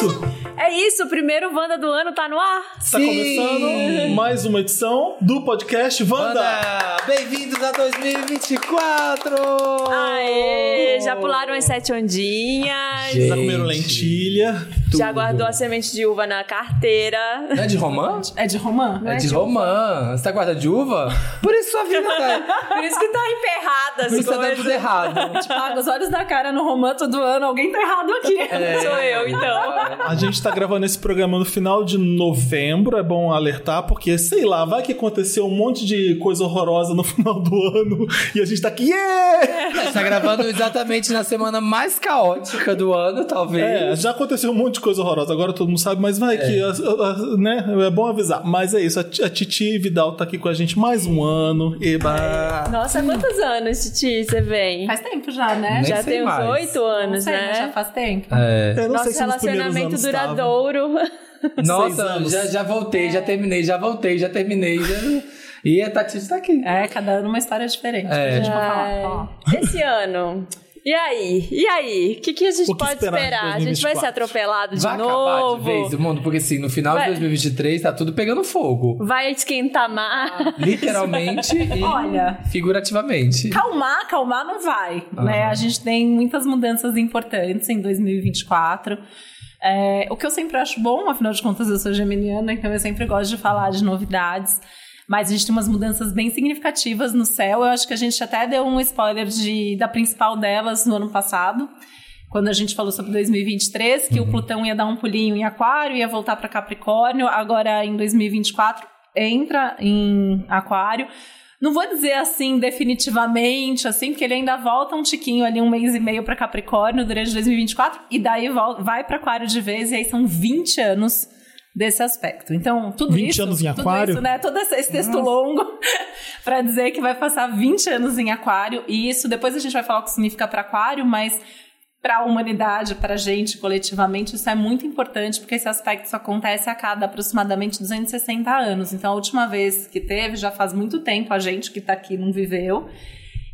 É isso? É isso, o primeiro Wanda do ano tá no ar. Está começando mais uma edição do podcast Wanda. Wanda, bem-vindos a 2024! Aê, já pularam as sete ondinhas. Gente. Já comeram lentilha. Já tudo. guardou a semente de uva na carteira. Não é de romã? É de romã? É de romã. Você tá guardando de uva? Por isso sua vida tá... Por isso que tá emperrada Por isso tá dando tudo errado. Paga os olhos da cara no romã todo ano, alguém tá errado aqui. É. Sou eu, então. A gente tá gravando esse programa no final de novembro, é bom alertar, porque sei lá, vai que aconteceu um monte de coisa horrorosa no final do ano e a gente tá aqui, yeah! A gente tá gravando exatamente na semana mais caótica do ano, talvez. É, já aconteceu um monte de coisa horrorosa, agora todo mundo sabe, mas vai que, a- a- a- né, é bom avisar. Mas é isso, a, a Titi Vidal tá aqui com a gente mais um ano, eba! Nossa, quantos anos, Titi, você vem? Faz tempo já, né? Nem já sei tem uns oito Não anos, sei, mas já né? faz tempo. É. Eu não Nosso sei se relacionamento duradouro. Seis Nossa, anos. já, já voltei, já terminei, já voltei, já terminei. Já... E a Tati tá aqui. É, cada ano uma história diferente. É. A gente falar. Ó. Esse ano. E aí? E aí? O que, que a gente O que pode esperar esperar? A gente vai 2024? ser atropelado de Vai acabar novo? de vez o mundo, porque assim, no final Vai. de 2023 tá tudo pegando fogo. Vai esquentar mais? Literalmente e Olha. figurativamente. Calmar, calmar não vai, né? A gente tem muitas mudanças importantes em 2024. É, o que eu sempre acho bom, afinal de contas eu sou geminiana, então eu sempre gosto de falar de novidades. Mas a gente tem umas mudanças bem significativas no céu. Eu acho que a gente até deu um spoiler de, da principal delas no ano passado, quando a gente falou sobre 2023, que o Plutão ia dar um pulinho em Aquário, ia voltar para Capricórnio. Agora em 2024 entra em Aquário. Não vou dizer assim definitivamente, assim, porque ele ainda volta um tiquinho ali, um mês e meio para Capricórnio durante 2024, e daí vai para Aquário de vez, e aí são 20 anos desse aspecto. Então, tudo 20 isso. anos em tudo Aquário? isso, né? Todo esse texto longo para dizer que vai passar 20 anos em Aquário, e isso depois a gente vai falar o que significa para Aquário, mas para a humanidade, para a gente coletivamente, isso é muito importante, porque esse aspecto só acontece a cada aproximadamente 260 anos. Então, a última vez que teve, já faz muito tempo, a gente que está aqui não viveu.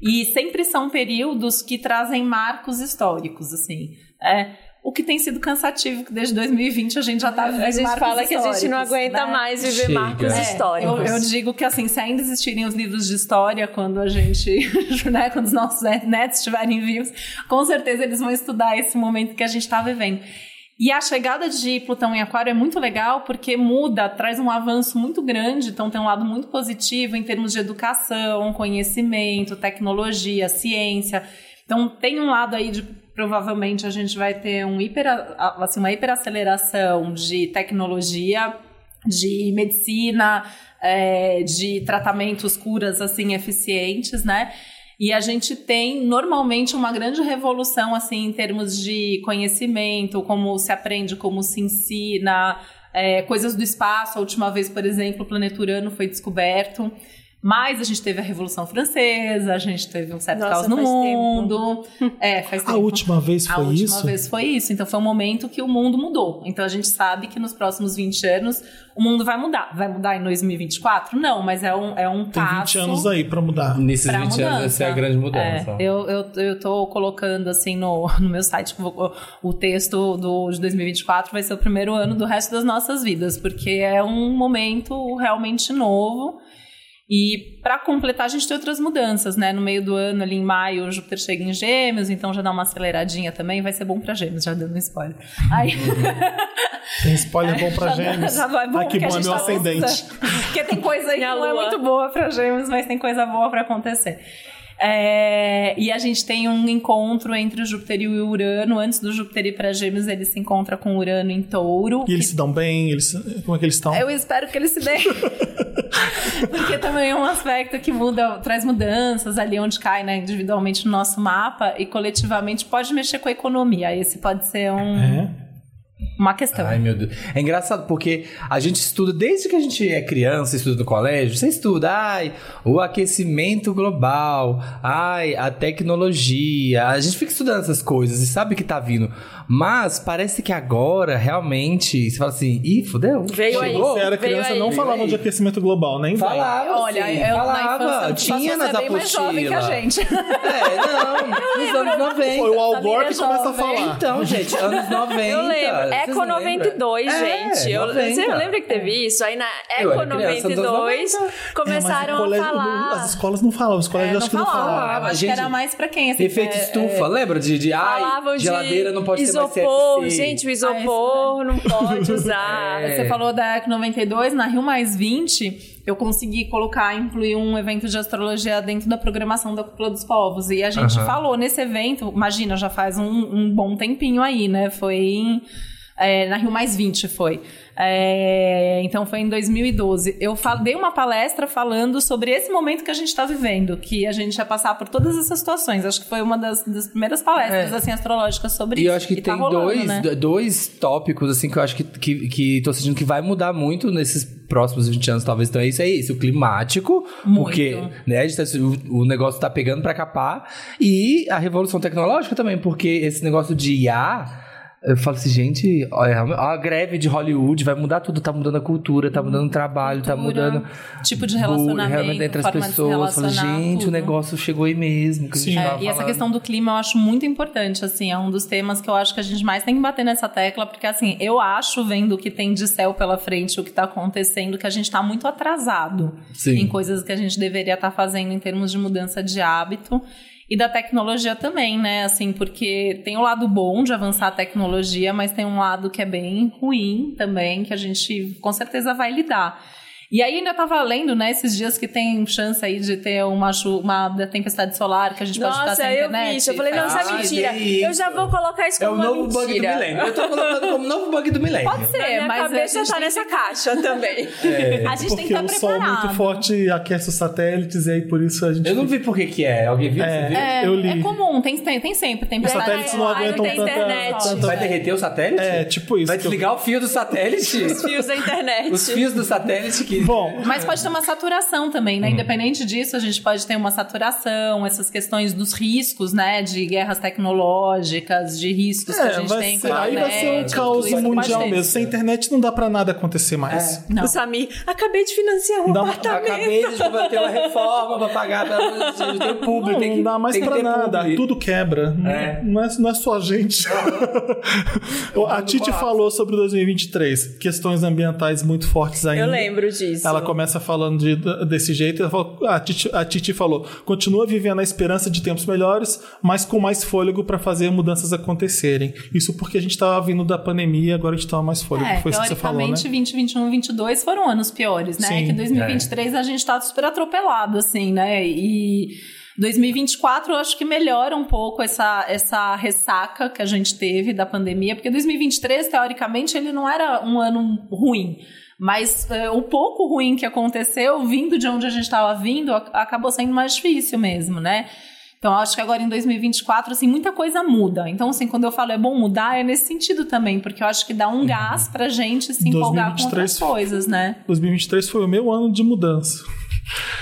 E sempre são períodos que trazem marcos históricos, assim. É, o que tem sido cansativo, que desde 2020 a gente já está vivendo A gente marcos fala que a gente não aguenta né? mais viver Chega. marcos É, históricos. Eu, eu digo que assim, se ainda existirem os livros de história quando a gente, né, quando os nossos netos estiverem vivos, com certeza eles vão estudar esse momento que a gente está vivendo. E a chegada de Plutão em Aquário é muito legal porque muda, traz um avanço muito grande, então tem um lado muito positivo em termos de educação, conhecimento, tecnologia, ciência. Então tem um lado aí de provavelmente a gente vai ter um hiper, assim, uma hiperaceleração de tecnologia, de medicina, é, de tratamentos, curas assim eficientes, né? E a gente tem normalmente uma grande revolução assim em termos de conhecimento, como se aprende, como se ensina, é, coisas do espaço. A última vez, por exemplo, o planeta Urano foi descoberto. Mas a gente teve a Revolução Francesa, a gente teve um certo Nossa, caos no faz tempo. mundo. É, faz A tempo. última vez A foi última isso? vez foi isso. Então foi um momento que o mundo mudou. Então a gente sabe que nos próximos 20 anos o mundo vai mudar. Vai mudar em 2024? Não, mas é um, é um Tem 20 passo. anos aí pra mudar. Nesses pra 20 anos, mudança. essa é a grande mudança. É, eu, eu, eu tô colocando assim no, no meu site o, o texto do, de 2024 vai ser o primeiro ano do resto das nossas vidas, porque é um momento realmente novo. E para completar, a gente tem outras mudanças, né? No meio do ano, ali em maio, o Júpiter chega em Gêmeos, então já dá uma aceleradinha também, vai ser bom para Gêmeos, já dando um spoiler. Aí, Tem spoiler bom pra já, gêmeos. já vai bom, Ai, que bom, é meu tá ascendente. Porque tem coisa aí que não é muito boa para Gêmeos, mas tem coisa boa para acontecer. É, e a gente tem um encontro entre o Júpiter e o Urano. Antes do Júpiter ir para Gêmeos, ele se encontra com o Urano em Touro. E eles que- se dão bem? Eles, como é que eles estão? eu espero que ele se dê. Porque também é um aspecto que muda, traz mudanças ali onde cai, né, individualmente no nosso mapa e coletivamente pode mexer com a economia. Esse pode ser um. É. uma questão. Ai, meu Deus. É engraçado porque a gente estuda, desde que a gente é criança, estuda no colégio, você estuda, ai, o aquecimento global, ai, a tecnologia. A gente fica estudando essas coisas e sabe que tá vindo. Mas parece que agora, realmente, você fala assim, ih, fudeu. Veio aí. Chegou. Você era Veio criança, aí. não aí. de aquecimento global, nem. Falava, Olha, sim, eu falava. na infância Tinha nas você é mais jovem que a apostilas. gente. É, não, nos anos 90. Foi o Al Gore que começa a falar. Então, gente, anos 90. Eu lembro. Eco lembram? 92, É, gente. Eu, 90. você lembra que teve isso? Aí na Eco era criança nos 92 90. É, mas começaram colégio- a falar. As escolas não falavam, os colégios É, acho que não falava. falavam. falava, acho gente. que era mais pra quem, assim. Efeito é- estufa, lembra? De, de ai, de geladeira não pode ter mais CFC. Gente, o isopor não pode usar. É. Você falou da EC 92, na Rio Mais 20, eu consegui colocar, incluir um evento de astrologia dentro da programação da Cúpula dos Povos. E a gente falou nesse evento, imagina, já faz um, um bom tempinho aí, né? Foi em, é, na Rio Mais 20 foi. É, então foi em 2012. Eu dei uma palestra falando sobre esse momento que a gente está vivendo, que a gente ia passar por todas essas situações. Acho que foi uma das, das primeiras palestras É. assim, astrológicas sobre E isso. eu acho que tá tem rolando, dois, né? do- dois tópicos, assim, que eu acho que, que, que tô sentindo que vai mudar muito nesses próximos 20 anos, talvez. Então, isso é isso, o climático, Muito. porque né, tá- o, o negócio tá pegando pra capar, e a revolução tecnológica também, porque esse negócio de IA. Eu falo assim, gente, olha, a greve de Hollywood vai mudar tudo, tá mudando a cultura, tá mudando o trabalho, tá Cultura, mudando tipo de relacionamento, entre as pessoas. Falo, gente, tudo. o negócio chegou aí mesmo. Que Sim. É, e essa falando. questão do clima eu acho muito importante, assim, é um dos temas que eu acho que a gente mais tem que bater nessa tecla, porque assim, eu acho, vendo o que tem de céu pela frente, o que tá acontecendo, que a gente tá muito atrasado Sim. em coisas que a gente deveria estar fazendo em termos de mudança de hábito. E da tecnologia também, né? Assim, porque tem o lado bom de avançar a tecnologia, mas tem um lado que é bem ruim também, que a gente com certeza vai lidar. E aí ainda tava lendo, né, esses dias que tem chance aí de ter uma, chu- uma tempestade solar, que a gente pode ficar Nossa, sem eu internet. vi isso. Eu falei, não, isso é Ah, mentira. tem Eu já isso. vou colocar isso É como o uma novo bug do milênio. Eu tô colocando como novo bug do milênio. Pode ser, Na minha mas a cabeça gente tá tem nessa que- caixa também. É. A gente tem que estar o sol preparado. muito forte aquece os satélites e aí por isso a gente. Eu não vi por que que é. Alguém viu? É. Você viu? É, Eu li. é comum, tem, tem, tem sempre. Tem Os satélites não aguentam tanta, internet. tanta- Vai derreter o satélite? É, tipo isso. Vai que eu- desligar o fio do satélite? Os fios da internet. Os fios do satélite que... Bom, Mas pode ter uma saturação também, Hum. né? Independente disso, a gente pode ter uma saturação, essas questões dos riscos, né? De guerras tecnológicas, de riscos que a é, gente vai tem com ser, a aí vai ser um caos mundial ter. mesmo. Sem internet não dá pra nada acontecer mais. Não. O Samir, acabei de financiar um uma- apartamento. Acabei de ter uma reforma pra pagar pra tem o público. Não, tem que, não dá mais tem pra ter nada, publi. tudo quebra. Não- É. Não, é, não é só a gente. a Titi falou sobre 2023, questões ambientais muito fortes ainda. Eu lembro disso. Ela começa falando de- desse jeito. Ela falou- a, Titi, a Titi falou: continua vivendo a esperança de tempos melhores, mas com mais fôlego para fazer mudanças acontecerem. Isso porque a gente estava vindo da pandemia, agora a gente tava mais fôlego. É, Foi isso que você falou, né? teoricamente, 2021 2022 foram anos piores, né? Sim, que 2023 a gente tá super atropelado, assim, né? E 2024 eu acho que melhora um pouco essa, essa ressaca que a gente teve da pandemia, porque 2023, teoricamente, ele não era um ano ruim. Mas eh, o pouco ruim que aconteceu, vindo de onde a gente estava vindo, ac- acabou sendo mais difícil mesmo, né? Então, acho que agora em 2024, assim, muita coisa muda. Então, assim, quando eu falo é bom mudar, é nesse sentido também, porque eu acho que dá um gás pra gente se empolgar com 2023 outras coisas, né? 2023 foi o meu ano de mudança.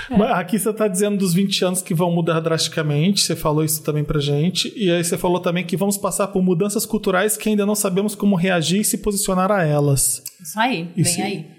É. Mas Aqui você está dizendo dos 20 anos que vão mudar drasticamente, você falou isso também pra gente, e aí você falou também que vamos passar por mudanças culturais que ainda não sabemos como reagir e se posicionar a elas. Isso aí, Isso. vem aí.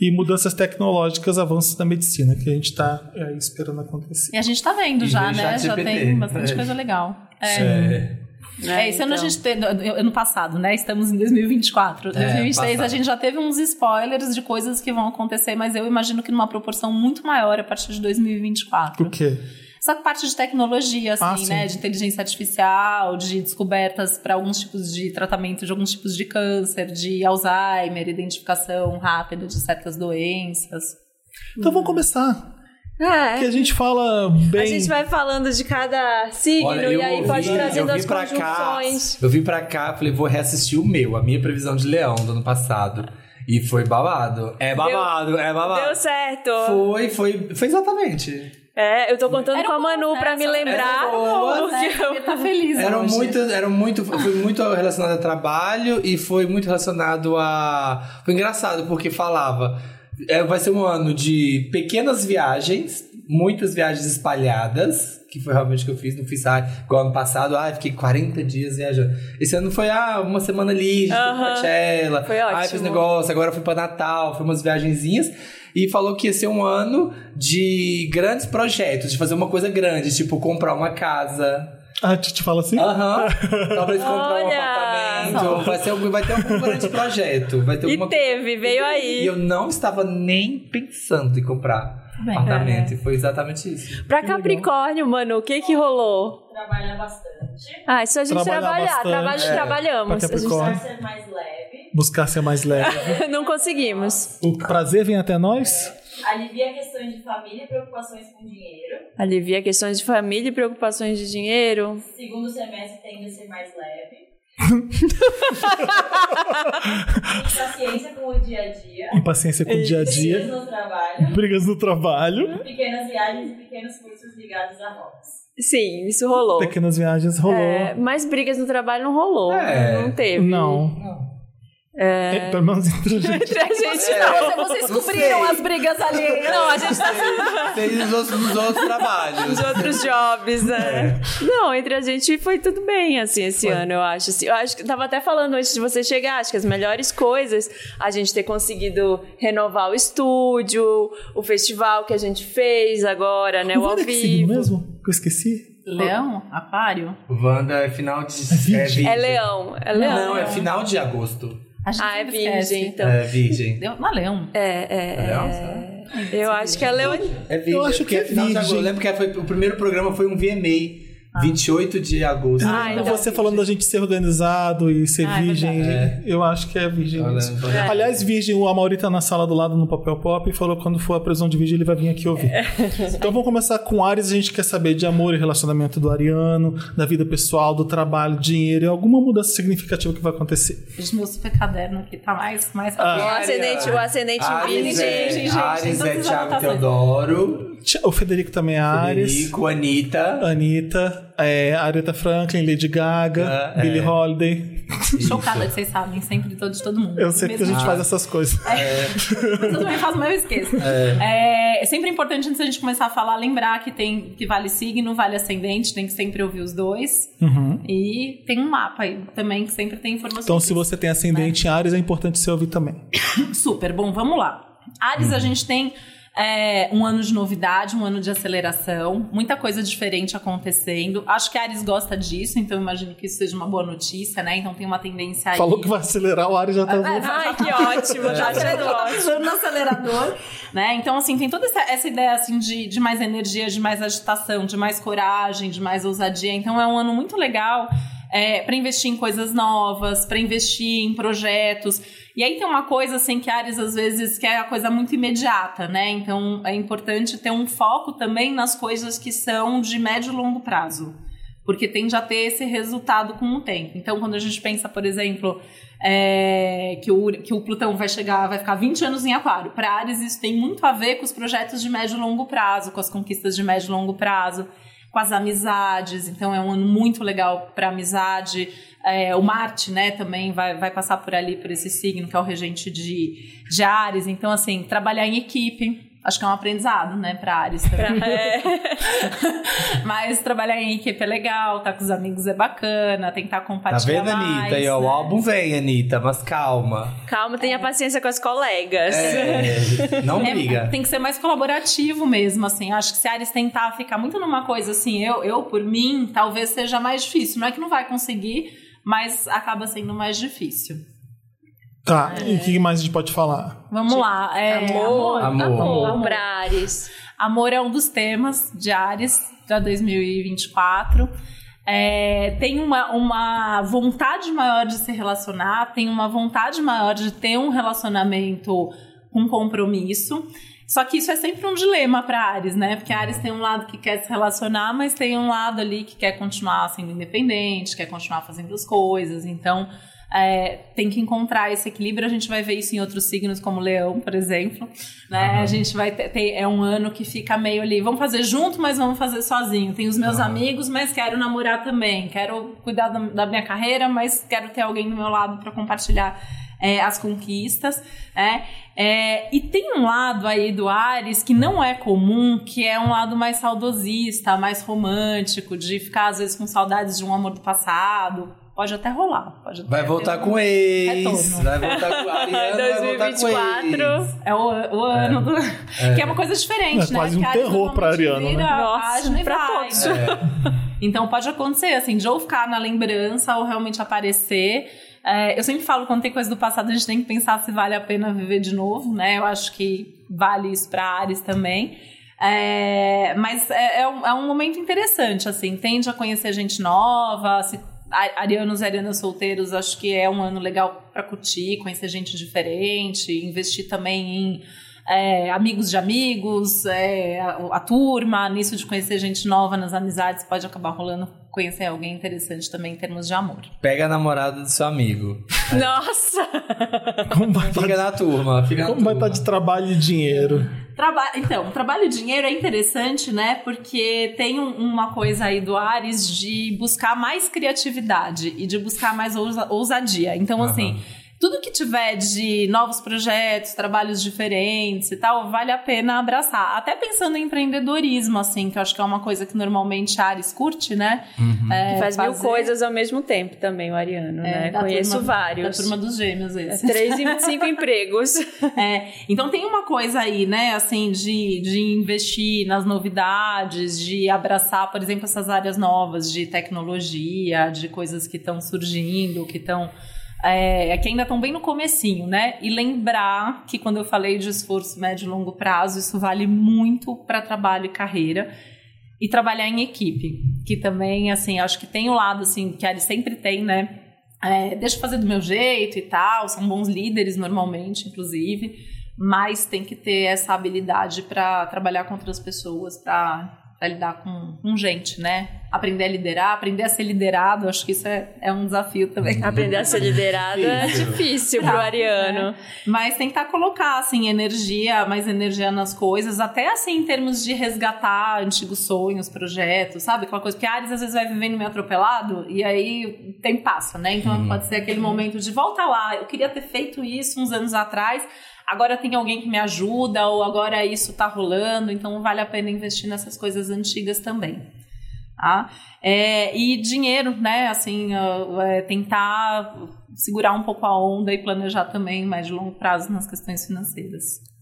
E mudanças tecnológicas, avanços da medicina, que a gente está esperando acontecer. E a gente tá vendo E já, né? Já ChatGPT. tem bastante É. coisa legal. É. É. É, esse ano a então. gente teve. Ano passado, né? Estamos em 2024. 2023 a passado. gente já teve uns spoilers de coisas que vão acontecer, mas eu imagino que numa proporção muito maior a partir de 2024. Por quê? Essa parte de tecnologia, assim, Ah, né? De inteligência artificial, de descobertas para alguns tipos de tratamento de alguns tipos de câncer, de Alzheimer, identificação rápida de certas doenças. Então vamos começar. É. Que a gente fala bem. A gente vai falando de cada signo Olha, e aí ouvi- pode trazendo eu as pra cá, conjunções. eu vim pra cá, falei, vou reassistir o meu, a minha previsão de leão do ano passado. E foi babado. É babado, é babado. Deu certo. Foi, foi, foi exatamente. É, eu tô contando Era com a Manu bom pra me lembrar. boa, né? eu- tá tá feliz Eram hoje. muito, eram muito, foi muito relacionado a trabalho e foi muito relacionado a. Foi engraçado porque falava. É, vai ser um ano de pequenas viagens, muitas viagens espalhadas, que foi realmente o que eu fiz. Não fiz ah, igual ano passado, ah, fiquei 40 dias viajando. Esse ano foi ah, uma semana ali, foi Aham. pra Coachella, Foi ah, ótimo. fiz negócio, agora fui pra Natal, foi umas viagenzinhas. E falou que ia ser um ano de grandes projetos, de fazer uma coisa grande, tipo comprar uma casa, A Titi fala assim? Aham. Talvez comprar um Olha! apartamento. Vai, ser algum, vai ter algum grande projeto. Vai ter E alguma teve, veio E aí. eu não estava nem pensando em comprar Bem, apartamento. E foi exatamente isso. Pra Capricórnio, mano, o que que rolou? Trabalhar bastante. Ah, isso a gente Trabalhar trabalhar. bastante. Trabalho, É. trabalhamos. Pra A gente Capricórnio. Ser mais leve. Buscar ser mais leve. não conseguimos. O prazer vem até nós? Alivia questões de família e preocupações com dinheiro. Alivia questões de família e preocupações de dinheiro. Segundo semestre tende a ser mais leve. Paciência com o dia a dia. Impaciência com o dia a Brigas dia. no trabalho. Brigas no trabalho. Pequenas viagens e pequenos cursos ligados a hobbies. Sim, isso rolou. Pequenas viagens rolou. É, mas brigas no trabalho não rolou. É. Não teve. Não. É, pelo menos entre a gente. Entre a gente É. não. Você- Vocês cobriram as brigas ali. Não, a gente tá Fez os outros, nos outros trabalhos. nos outros jobs, né? Não, entre a gente foi tudo bem, assim, esse ano, eu acho. Assim, eu acho que tava até falando antes de você chegar, acho que as melhores coisas a gente ter conseguido renovar o estúdio, o festival que a gente fez agora, né? O Não ao é signo vivo. mesmo? Que eu esqueci? Leão? Aquário? Wanda é final de. virgem. É leão, é leão. Não, é final de agosto. A gente Ah, é sempre esquece. virgem, então. É virgem. Deu- é leão. É, é, É leão, é. sabe? Eu acho que é leão. É virgem. Eu acho que é virgem. Eu lembro que foi, o primeiro programa foi um VMA. 28 de agosto. Ah, então. você falando da gente ser organizado e ser Ah, é virgem, verdade. eu acho que é virgem. É. Aliás, virgem, o Amaury tá na sala do lado no papel pop e falou que quando for a prisão de virgem ele vai vir aqui ouvir. Então vamos começar com Ares, a gente quer saber de amor e relacionamento do ariano, da vida pessoal, do trabalho, dinheiro e alguma mudança significativa que vai acontecer. Gente, meu super caderno aqui tá mais, mais O ascendente, o ascendente Ares virgem. é, gente, Ares é Thiago. Teodoro, O Federico também é Ares. Federico, Anitta. Anitta, é, Aretha Franklin, Lady Gaga, Ah, Billie é. Holiday. Chocada, vocês sabem, sempre de todo, de todo mundo. Eu sei porque a gente faz essas coisas. Eu também faço, mas eu esqueço. É. é sempre importante, antes da gente começar a falar, lembrar que tem que vale signo, vale ascendente, tem que sempre ouvir os dois. E tem um mapa aí também que sempre tem informações. Então, se você tem ascendente em Ares, é importante você ouvir também. Super, bom, vamos lá. Ares, a gente tem é, um ano de novidade, um ano de aceleração, muita coisa diferente acontecendo. Acho que Ares gosta disso, então imagino que isso seja uma boa notícia, né? Então tem uma tendência aí. Falou que vai acelerar, o Ares já tá. É, Ai, que ótimo, já achando ótimo. no acelerador, né? Então, assim, tem toda essa, essa ideia, assim, de, de mais energia, de mais agitação, de mais coragem, de mais ousadia. Então, é um ano muito legal é, para investir em coisas novas, para investir em projetos. E aí tem uma coisa, assim, que Ares, às vezes, quer a coisa muito imediata, né? Então, é importante ter um foco também nas coisas que são de médio e longo prazo. Porque tende a ter esse resultado com o tempo. Então, quando a gente pensa, por exemplo, é, que, o, que o Plutão vai chegar, vai ficar 20 anos em Aquário. Para Ares, isso tem muito a ver com os projetos de médio e longo prazo, com as conquistas de médio e longo prazo, com as amizades. Então, é um ano muito legal para amizade. É, o Marte, né, também vai, vai passar por ali, por esse signo, que é o regente de, de Ares. Então, assim, trabalhar em equipe. Acho que é um aprendizado, né, para Ares também. É. Mas trabalhar em equipe é legal, tá com os amigos é bacana, tentar Tá compartilhar vendo, mais, Anitta? Aí, ó, né? o álbum vem, Anitta, mas calma. Calma, tenha paciência com as colegas. É, não É, briga. tem que ser mais colaborativo mesmo, assim. Acho que se a Ares tentar ficar muito numa coisa assim, eu, eu por mim, talvez seja mais difícil. Não é que não vai conseguir, mas acaba sendo mais difícil. Tá, e o que mais a gente pode falar? Vamos lá. É, Amor, Amor. amor, pra Ares. Amor é um dos temas de Ares para 2024. É, tem uma, uma vontade maior de se relacionar, tem uma vontade maior de ter um relacionamento com compromisso. Só que isso é sempre um dilema para Ares, né? Porque Ares tem um lado que quer se relacionar, mas tem um lado ali que quer continuar sendo independente, quer continuar fazendo as coisas. Então, é, tem que encontrar esse equilíbrio. A gente vai ver isso em outros signos, como Leão, por exemplo. Né? A gente vai ter, ter- É um ano que fica meio ali. Vamos fazer junto, mas vamos fazer sozinho. Tem os meus amigos, mas quero namorar também. Quero cuidar da, da minha carreira, mas quero ter alguém do meu lado para compartilhar é, as conquistas. né? É, e tem um lado aí do Ares que não é comum, que é um lado mais saudosista, mais romântico, de ficar às vezes com saudades de um amor do passado. Pode até rolar. Pode até Vai voltar um- com ex. retorno. Vai voltar com a Ariana, vai voltar com 2024. ex. É o, o ano do. Que é uma coisa diferente, É né? quase um terror pra Ariana, né? Nossa, página e pra todos. né? Então pode acontecer, assim, de ou ficar na lembrança ou realmente aparecer. É, eu sempre falo, quando tem coisa do passado, a gente tem que pensar se vale a pena viver de novo, né? Eu acho que vale isso para Ares também. É, mas é, é um, é um momento interessante, assim, tende a conhecer gente nova, se, arianos e arianas solteiros, acho que é um ano legal para curtir, conhecer gente diferente, investir também em é, amigos de amigos, é, a, a turma, nisso de conhecer gente nova nas amizades, pode acabar rolando conhecer alguém interessante também em termos de amor. Pega a namorada do seu amigo. Nossa! Como vai Fica estar na turma. Fica na como vai turma. estar de trabalho e dinheiro? Traba então, trabalho e dinheiro é interessante, né? Porque tem um- uma coisa aí do Ares de buscar mais criatividade e de buscar mais ousa- ousadia. Então, assim, tudo que tiver de novos projetos, trabalhos diferentes e tal, vale a pena abraçar. Até pensando em empreendedorismo, assim, que eu acho que é uma coisa que normalmente Ares curte, né? É, Que faz mil fazer- coisas ao mesmo tempo também, o Ariano, é, né? da Conheço turma- vários. Da turma dos gêmeos, É esse. Três e cinco empregos. É, então tem uma coisa aí, né, assim, de, de investir nas novidades, de abraçar, por exemplo, essas áreas novas de tecnologia, de coisas que estão surgindo, que estão. É, que ainda estão bem no comecinho, né? E lembrar que quando eu falei de esforço médio e longo prazo, isso vale muito para trabalho e carreira. E trabalhar em equipe, que também, assim, acho que tem o lado, assim, que ele sempre tem, né? É, deixa eu fazer do meu jeito e tal, são bons líderes normalmente, inclusive, mas tem que ter essa habilidade para trabalhar com outras pessoas, para lidar com, com gente, né? Aprender a liderar, aprender a ser liderado, acho que isso é, é um desafio também. Aprender a ser liderado é difícil pro Ariano. Mas tentar colocar, assim, energia, mais energia nas coisas, até assim, em termos de resgatar antigos sonhos, projetos, sabe? Aquela coisa que Ares às vezes vai vivendo meio atropelado e aí tem passa, né? Então pode ser aquele momento de volta lá, eu queria ter feito isso uns anos atrás, agora tem alguém que me ajuda, ou agora isso tá rolando, então vale a pena investir nessas coisas antigas também. Tá? É, e dinheiro, né? Assim, é, tentar segurar um pouco a onda e planejar também mais de longo prazo nas questões financeiras.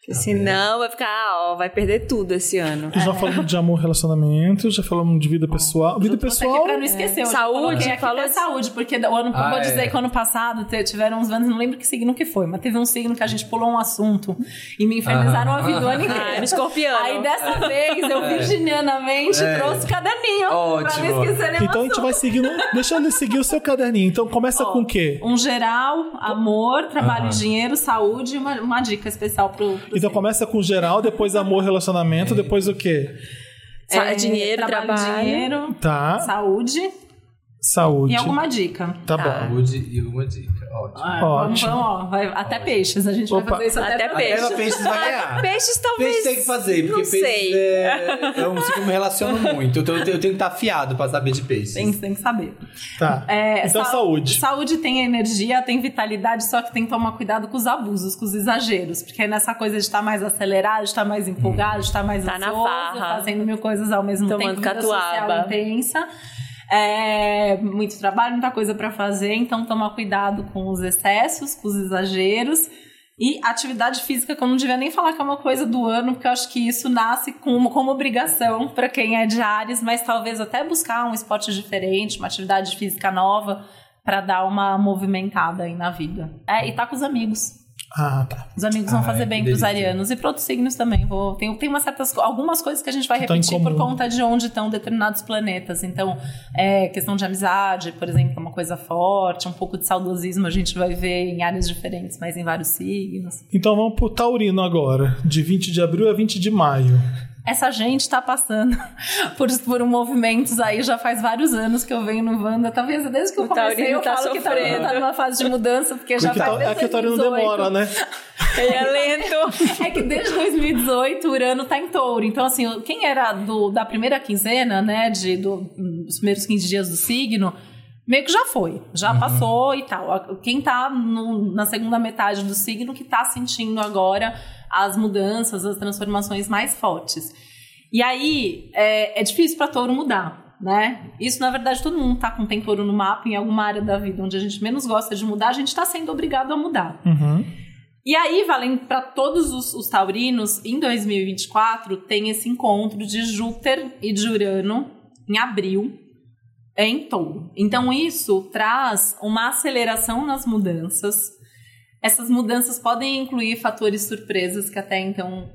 Porque senão vai ficar, ó, vai perder tudo esse ano. Já falamos de amor, relacionamento, já falamos de vida pessoal. Vida pessoal. Pra não esquecer. eu já Saúde, aqui falou de- saúde, porque o ano, Ah, vou é. dizer que ano passado tiveram uns anos, não lembro que signo que foi, mas teve um signo que a gente pulou um assunto e me infernizaram a vida inteiro. Ah, escorpiano. Aí dessa vez eu virginianamente É. trouxe caderninho pra Ótimo. não esquecer nenhum Então a gente vai seguindo. Deixa ele seguir o seu caderninho. Então começa com o quê? Um geral, amor, trabalho e dinheiro, saúde e uma, uma dica especial pro, pro Então começa com geral, depois amor, relacionamento, depois o quê? É, dinheiro, trabalho. dinheiro, Tá. saúde Saúde. e alguma dica. Tá bom. Saúde e uma dica. Ótimo. Ah, vamos, Ótimo. vamos, ó, vai- até peixes, a gente Opa. vai fazer isso até, Até pra- peixe. Até peixes vai ganhar. Peixes talvez. Peixe tem que fazer, porque não peixe sei. é, é um que eu me relaciono muito. Então eu tenho que estar afiado pra saber de peixes. Tem, tem que saber. Tá. É, então sa- saúde. Saúde tem energia, tem vitalidade, só que tem que tomar cuidado com os abusos, com os exageros. Porque nessa coisa de estar mais acelerado, de estar mais empolgado, de estar mais Tá na ansioso, farra. fazendo mil coisas ao mesmo Tomando tempo, vida catuaba. social intensa. É, muito trabalho, muita coisa pra fazer, então tomar cuidado com os excessos, com os exageros. E atividade física, que eu não devia nem falar que é uma coisa do ano, porque eu acho que isso nasce como, como obrigação para quem é de Ares, mas talvez até buscar um esporte diferente, uma atividade física nova, para dar uma movimentada aí na vida. É, e tá com os amigos. Ah, tá. Os amigos vão Ah, fazer é, bem pros delícia. arianos e para outros signos também. Vou, tem, tem umas certas, algumas coisas que a gente vai repetir por conta de onde estão determinados planetas. Então, é, questão de amizade, por exemplo, é uma coisa forte. Um pouco de saudosismo a gente vai ver em áreas diferentes, mas em vários signos. Então vamos pro Taurino agora. De 20 de abril a 20 de maio. Essa gente tá passando por, por movimentos aí já faz vários anos que eu venho no Wanda. Talvez desde que eu comecei Taurino eu tá falo que o Taurino tá sofrendo. numa fase de mudança, porque já Porque faz to- desde é que o Taurino 2018. demora, né? Ele é lento. É que desde 2018 o Urano tá em touro. Então, assim, quem era do, da primeira quinzena, né, de, do, dos primeiros 15 dias do signo, meio que já foi, já passou e tal. Quem tá no- na segunda metade do signo que tá sentindo agora as mudanças, as transformações mais fortes. E aí, é, é difícil para touro mudar. Né? Isso, na verdade, todo mundo tá com tem touro no mapa em alguma área da vida onde a gente menos gosta de mudar, a gente tá sendo obrigado a mudar. Uhum. E aí, valendo para todos os, os taurinos, em 2024 tem esse encontro de Júpiter e de Urano em abril em touro. Então, isso traz uma aceleração nas mudanças. Essas mudanças podem incluir fatores surpresas que até então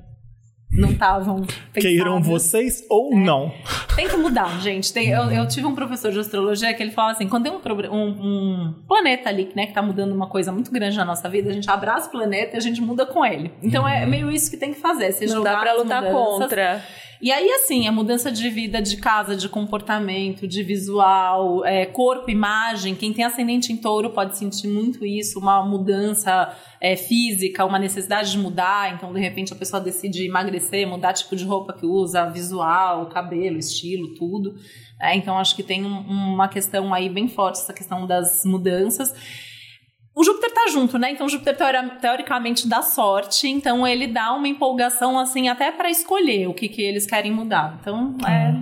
não estavam Queiram vocês ou não. Tem que mudar, gente. Tem- eu, eu tive um professor de astrologia que ele falava assim: quando tem um, um- um planeta ali né, que tá mudando uma coisa muito grande na nossa vida, a gente abraça o planeta e a gente muda com ele. Então é meio isso que tem que fazer. se Não dá as lutar mudanças. contra. E aí, assim, a mudança de vida, de casa, de comportamento, de visual, é, corpo, imagem. Quem tem ascendente em touro pode sentir muito isso, uma mudança é, física, uma necessidade de mudar. Então, de repente, a pessoa decide emagrecer, mudar tipo de roupa que usa, visual, cabelo, estilo, tudo. né? então, acho que tem um- uma questão aí bem forte, essa questão das mudanças. O Júpiter tá junto, né? Então Júpiter teori- teoricamente dá sorte, então ele dá uma empolgação assim até pra escolher o que que eles querem mudar. Então, é,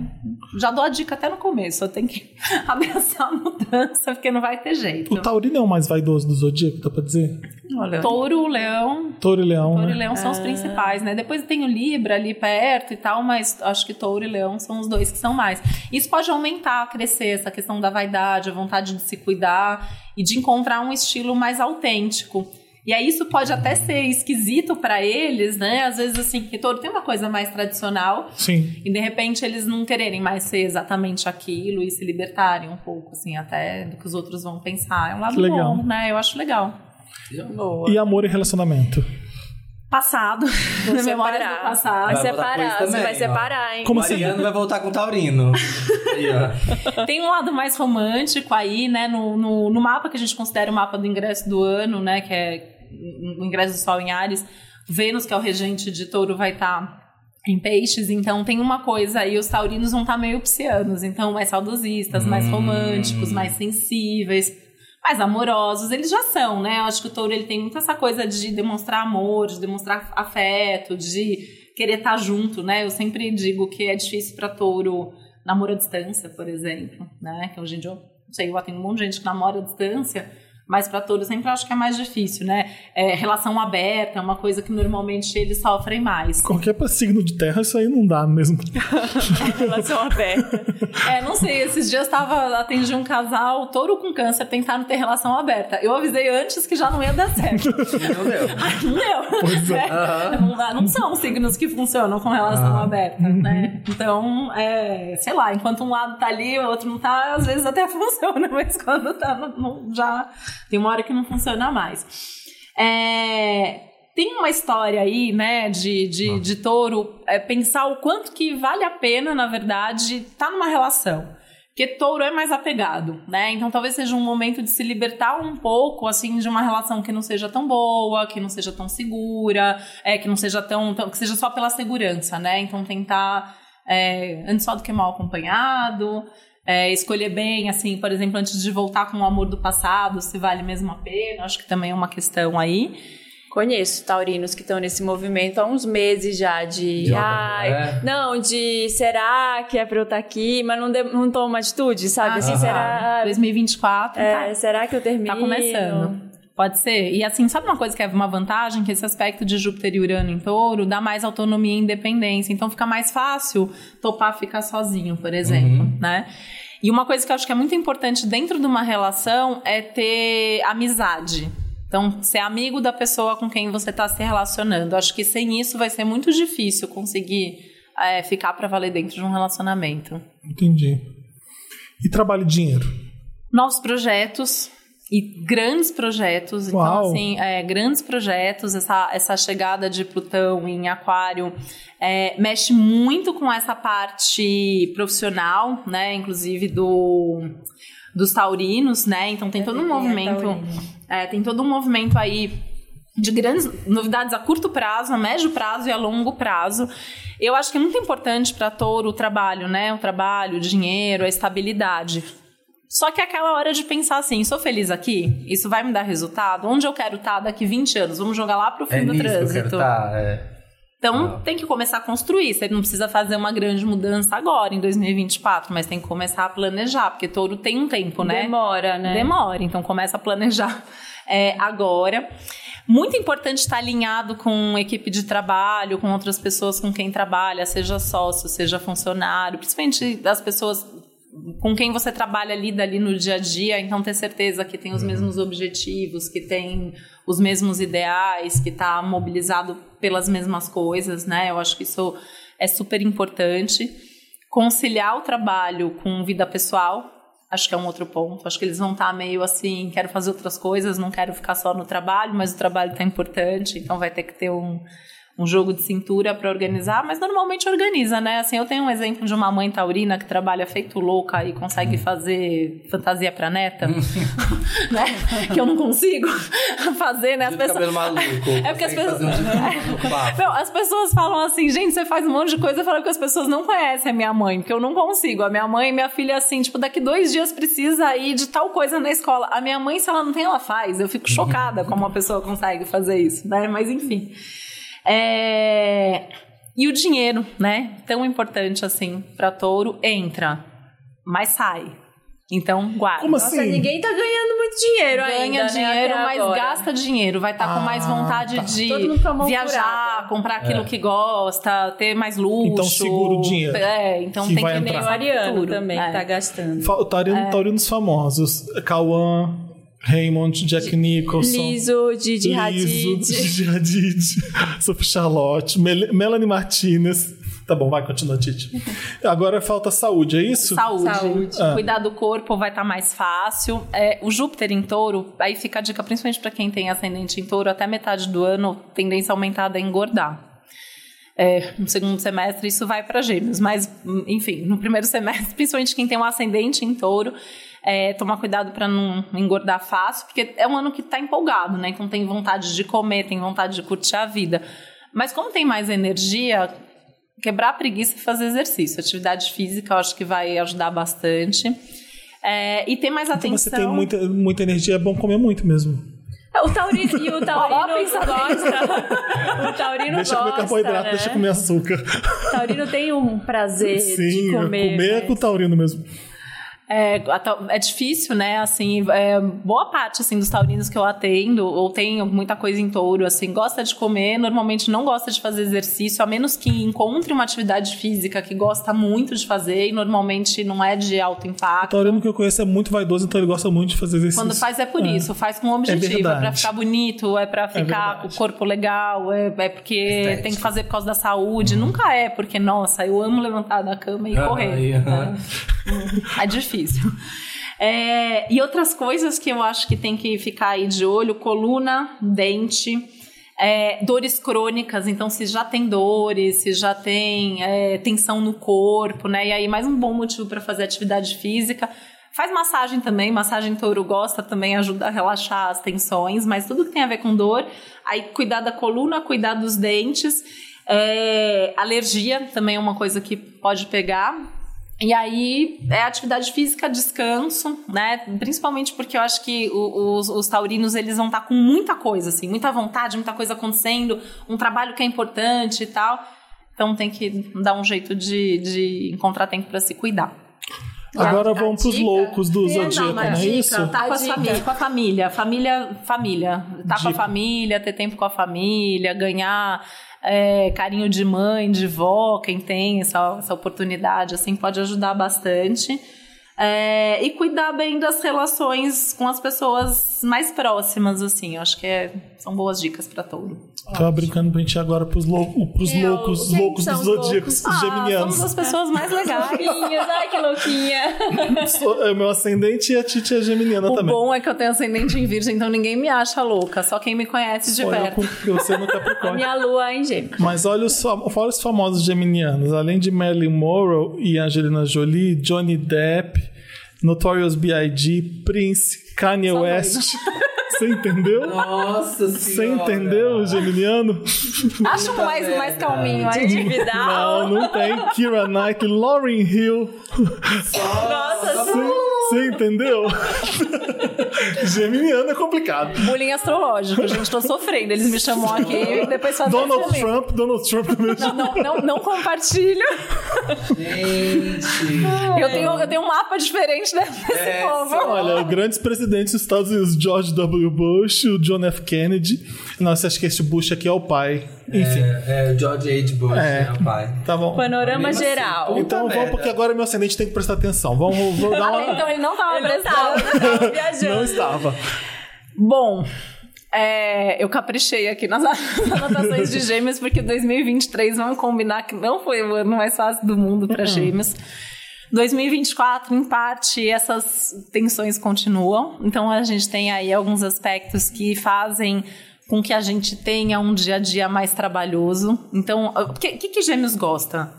já dou a dica até no começo, eu tenho que abraçar a mudança porque não vai ter jeito. O Taurino é o mais vaidoso do zodíaco, dá pra dizer? Olha. Touro, Leão, Touro e Leão, Touro e né? Leão são os principais, né? Depois tem o Libra ali perto e tal, mas acho que Touro e Leão são os dois que são mais. Isso pode aumentar, crescer essa questão da vaidade, a vontade de se cuidar e de encontrar um estilo mais autêntico. E aí isso pode até ser esquisito pra eles, né? Às vezes assim, que Touro tem uma coisa mais tradicional Sim. e de repente eles não quererem mais ser exatamente aquilo e se libertarem um pouco, assim, até do que os outros vão pensar. É um lado legal. bom, né? Eu acho legal. Boa. E amor e relacionamento. Passado. Vou Memórias do passado. Vai Vai separar, também, vai separar, hein? Como assim? Mariano vai voltar com o Taurino. Aí, ó. Tem um lado mais romântico aí, né? No, no, no mapa que a gente considera o mapa do ingresso do ano, né? Que é o ingresso do Sol em Ares. Vênus, que é o regente de touro, vai estar em peixes. Então tem uma coisa aí, os taurinos vão estar meio piscianos. Então, mais saudosistas, mais românticos, mais sensíveis. Mais amorosos, eles já são, né? Eu acho que o touro ele tem muito essa coisa de demonstrar amor, de demonstrar afeto, de querer estar junto, né? Eu sempre digo que é difícil para touro namoro à distância, por exemplo, né? Que hoje em dia, eu sei, eu atendo um monte de gente que namora à distância, mas para eu sempre acho que é mais difícil, né? É, relação aberta é uma coisa que normalmente eles sofrem mais. Qualquer signo de terra, isso aí não dá mesmo. Relação aberta. É, não sei, esses dias tava atendi um casal, touro com câncer, tentaram ter relação aberta. Eu avisei antes que já não ia dar certo. Não deu. Não deu. Pois é. É, não, não são signos que funcionam com relação aberta, né? Então, é, sei lá, enquanto um lado tá ali, o outro não tá, às vezes até funciona, mas quando tá, não- não- já tem uma hora que não funciona mais. É, tem uma história aí, né, de, de, de touro, é, pensar o quanto que vale a pena, na verdade, estar numa relação. Porque touro é mais apegado, né? Então talvez seja um momento de se libertar um pouco, assim, de uma relação que não seja tão boa, que não seja tão segura, é, que não seja tão, tão- que seja só pela segurança, né? Então tentar é, antes só do que mal acompanhado, é, escolher bem, assim, por exemplo, antes de voltar com o amor do passado, se vale mesmo a pena. Acho que também é uma questão aí. Conheço taurinos que estão nesse movimento há uns meses já de. Joga, ai, é. Não, de será que é pra eu estar aqui, mas não, de, não toma atitude, sabe? assim, Aham. será. 2024, É, tá, será que eu termino? tá começando. Pode ser. E assim, sabe uma coisa que é uma vantagem? Que esse aspecto de Júpiter e Urano em touro dá mais autonomia e independência. Então fica mais fácil topar ficar sozinho, por exemplo, né? E uma coisa que eu acho que é muito importante dentro de uma relação é ter amizade. Então, ser amigo da pessoa com quem você está se relacionando. Acho que sem isso vai ser muito difícil conseguir é, ficar para valer dentro de um relacionamento. Entendi. E trabalho e dinheiro? Novos projetos, e grandes projetos. Então, Uau. assim, é, grandes projetos, essa, essa chegada de Plutão em Aquário é, mexe muito com essa parte profissional, né? Inclusive do dos taurinos, né? Então tem todo um é movimento, é, tem todo um movimento aí de grandes novidades a curto prazo, a médio prazo e a longo prazo. Eu acho que é muito importante para touro o trabalho, né? O trabalho, o dinheiro, a estabilidade. Só que é aquela hora de pensar assim, sou feliz aqui? Isso vai me dar resultado? Onde eu quero estar daqui 20 anos? Vamos jogar lá pro fim É do que trânsito. quero tá, é. Então Ah. tem que começar a construir. Você não precisa fazer uma grande mudança agora, em 2024, mas tem que começar a planejar, porque touro tem um tempo, né? Demora, né? Demora, então começa a planejar é, agora. Muito importante estar alinhado com equipe de trabalho, com outras pessoas com quem trabalha, seja sócio, seja funcionário, principalmente as pessoas com quem você trabalha ali no dia a dia, então ter certeza que tem os mesmos objetivos, que tem os mesmos ideais, que está mobilizado pelas mesmas coisas, né? Eu acho que isso é super importante. Conciliar o trabalho com vida pessoal, acho que é um outro ponto. Acho que eles vão estar meio assim, quero fazer outras coisas, não quero ficar só no trabalho, mas o trabalho está importante, então vai ter que ter um, um jogo de cintura para organizar, mas normalmente organiza, né? Assim, eu tenho um exemplo de uma mãe taurina que trabalha feito louca e consegue fazer fantasia para neta, né? Que eu não consigo fazer, né? As pessoas... cabelo maluco. É porque as pessoas. um tipo. Não, as pessoas falam assim, gente, você faz um monte de coisa, falam que as pessoas não conhecem a minha mãe, porque eu não consigo. A minha mãe e minha filha, assim, tipo, daqui dois dias precisa ir de tal coisa na escola. A minha mãe, se ela não tem, ela faz. Eu fico chocada como uma pessoa consegue fazer isso, né? Mas enfim. É... E o dinheiro, né? Tão importante assim para touro, entra, mas sai. Então, guarda. Como Nossa, assim? ninguém tá ganhando muito dinheiro Ganha ainda, né, dinheiro, até mas agora. gasta dinheiro. Vai estar com mais Ah, vontade tá. de viajar, comprar aquilo que gosta, ter mais luxo. Então segura o dinheiro É, então que tem vai que entrar. O Ariano também, É. tá gastando. Fa- Taurino, Taurinos famosos. Cauã, Raymond, Jack Nicholson. Liso, Didi Liso, Hadid. Gigi Hadid, Sophie Charlotte, Mel Melanie Martinez. Tá bom, vai, continua, Titi. Agora falta saúde, é isso? Saúde. Saúde. Ah. Cuidar do corpo vai estar mais fácil. É, o Júpiter em touro, aí fica a dica, principalmente para quem tem ascendente em touro, até metade do ano, tendência aumentada a engordar. É, no segundo semestre isso vai para gêmeos, mas enfim, no primeiro semestre, principalmente quem tem um ascendente em touro, é, tomar cuidado para não engordar fácil, porque é um ano que está empolgado, né? Então tem vontade de comer, tem vontade de curtir a vida. Mas como tem mais energia, quebrar a preguiça e fazer exercício. Atividade física eu acho que vai ajudar bastante. É, e ter mais Então atenção. você tem muita, muita energia, é bom comer muito mesmo. O taurino, e o Ó, taurino gosta. O taurino deixa eu comer gosta, carboidrato, né? deixa eu comer açúcar. O taurino tem um prazer Sim, de comer. comer é né? com o taurino mesmo. É, é difícil, né? Assim, é, boa parte assim dos taurinos que eu atendo ou tem muita coisa em touro, assim, gosta de comer, normalmente não gosta de fazer exercício, a menos que encontre uma atividade física que gosta muito de fazer e normalmente não é de alto O impacto. taurino que eu conheço é muito vaidoso, então ele gosta muito de fazer exercício. Quando faz é por isso, faz com objetivo, é, verdade. pra ficar bonito, é pra ficar com o corpo legal, é, é porque Estético. tem que fazer por causa da saúde. Nunca é porque, nossa, eu amo levantar da cama e Ah, correr. aí, aham. É, é difícil. É, e outras coisas que eu acho que tem que ficar aí de olho: coluna, dente. é, dores crônicas, então se já tem dores, se já tem é, tensão no corpo, né? E aí mais um bom motivo para fazer atividade física. Faz massagem também, massagem touro gosta também, ajuda a relaxar as tensões, mas tudo que tem a ver com dor, aí cuidar da coluna, cuidar dos dentes, é, alergia também é uma coisa que pode pegar. E aí é atividade física, descanso, né? Principalmente porque eu acho que os, os taurinos eles vão estar com muita coisa, assim, muita vontade, muita coisa acontecendo, um trabalho que é importante e tal. Então tem que dar um jeito de, de encontrar tempo para se cuidar. Agora a vamos pros dica? loucos do Zodíaco, não é dica, isso? Tá com a, dica. família, com a família, família, família. Tá com a Dica. família, ter tempo com a família, ganhar é, carinho de mãe, de vó, quem tem essa, essa oportunidade, assim, pode ajudar bastante. É, e cuidar bem das relações com as pessoas mais próximas, assim. Eu acho que é- são boas dicas para touro. Tava brincando pra gente ir agora pros, lou pros É, loucos, o- quem loucos são dos os Zodíacos, loucos? os geminianos. somos as pessoas mais legais. Ai que louquinha. Sou- é o meu ascendente e a Titi é geminiana O também. bom é que eu tenho ascendente em virgem, então ninguém me acha louca. Só quem me conhece de Olha, perto. com você no A Capricórnio. minha lua é em gêmeos. Mas olha os, fora os famosos geminianos. Além de Marilyn Monroe e Angelina Jolie, Johnny Depp, Notorious B.I.G., Prince, Kanye Só West. Você entendeu? Nossa Você entendeu, geminiano? Acho um mais, mais calminho aí. Individual. Não, não tem. Kira Knightley, Lauryn Hill. Nossa, Você entendeu? Geminiano é complicado. Bullying astrológico, gente. Tô sofrendo. Eles me chamam aqui e depois fazem Donald bullying. Trump, Donald Trump também. Não, não, não compartilho. Gente. Eu tenho, eu tenho um mapa diferente desse É, povo. Olha, grandes presidentes dos Estados Unidos, George W. Bush, o John F. Kennedy. Nossa, acho que esse Bush aqui é o pai. Enfim, É, é o George H. Bush, É. é o pai. tá bom. panorama Mesmo assim, geral. puta Então vamos, merda. porque agora meu ascendente tem que prestar atenção. Vamos, dar Ah, uma... então ele não tava Ele não prestando. tava, não tava viajando. Não estava. Bom, é, eu caprichei aqui nas anotações de gêmeos, porque 2023, vamos combinar que não foi o ano mais fácil do mundo para gêmeos. 2024, em parte, essas tensões continuam. Então, a gente tem aí alguns aspectos que fazem com que a gente tenha um dia a dia mais trabalhoso. Então, o que, que, gêmeos gosta?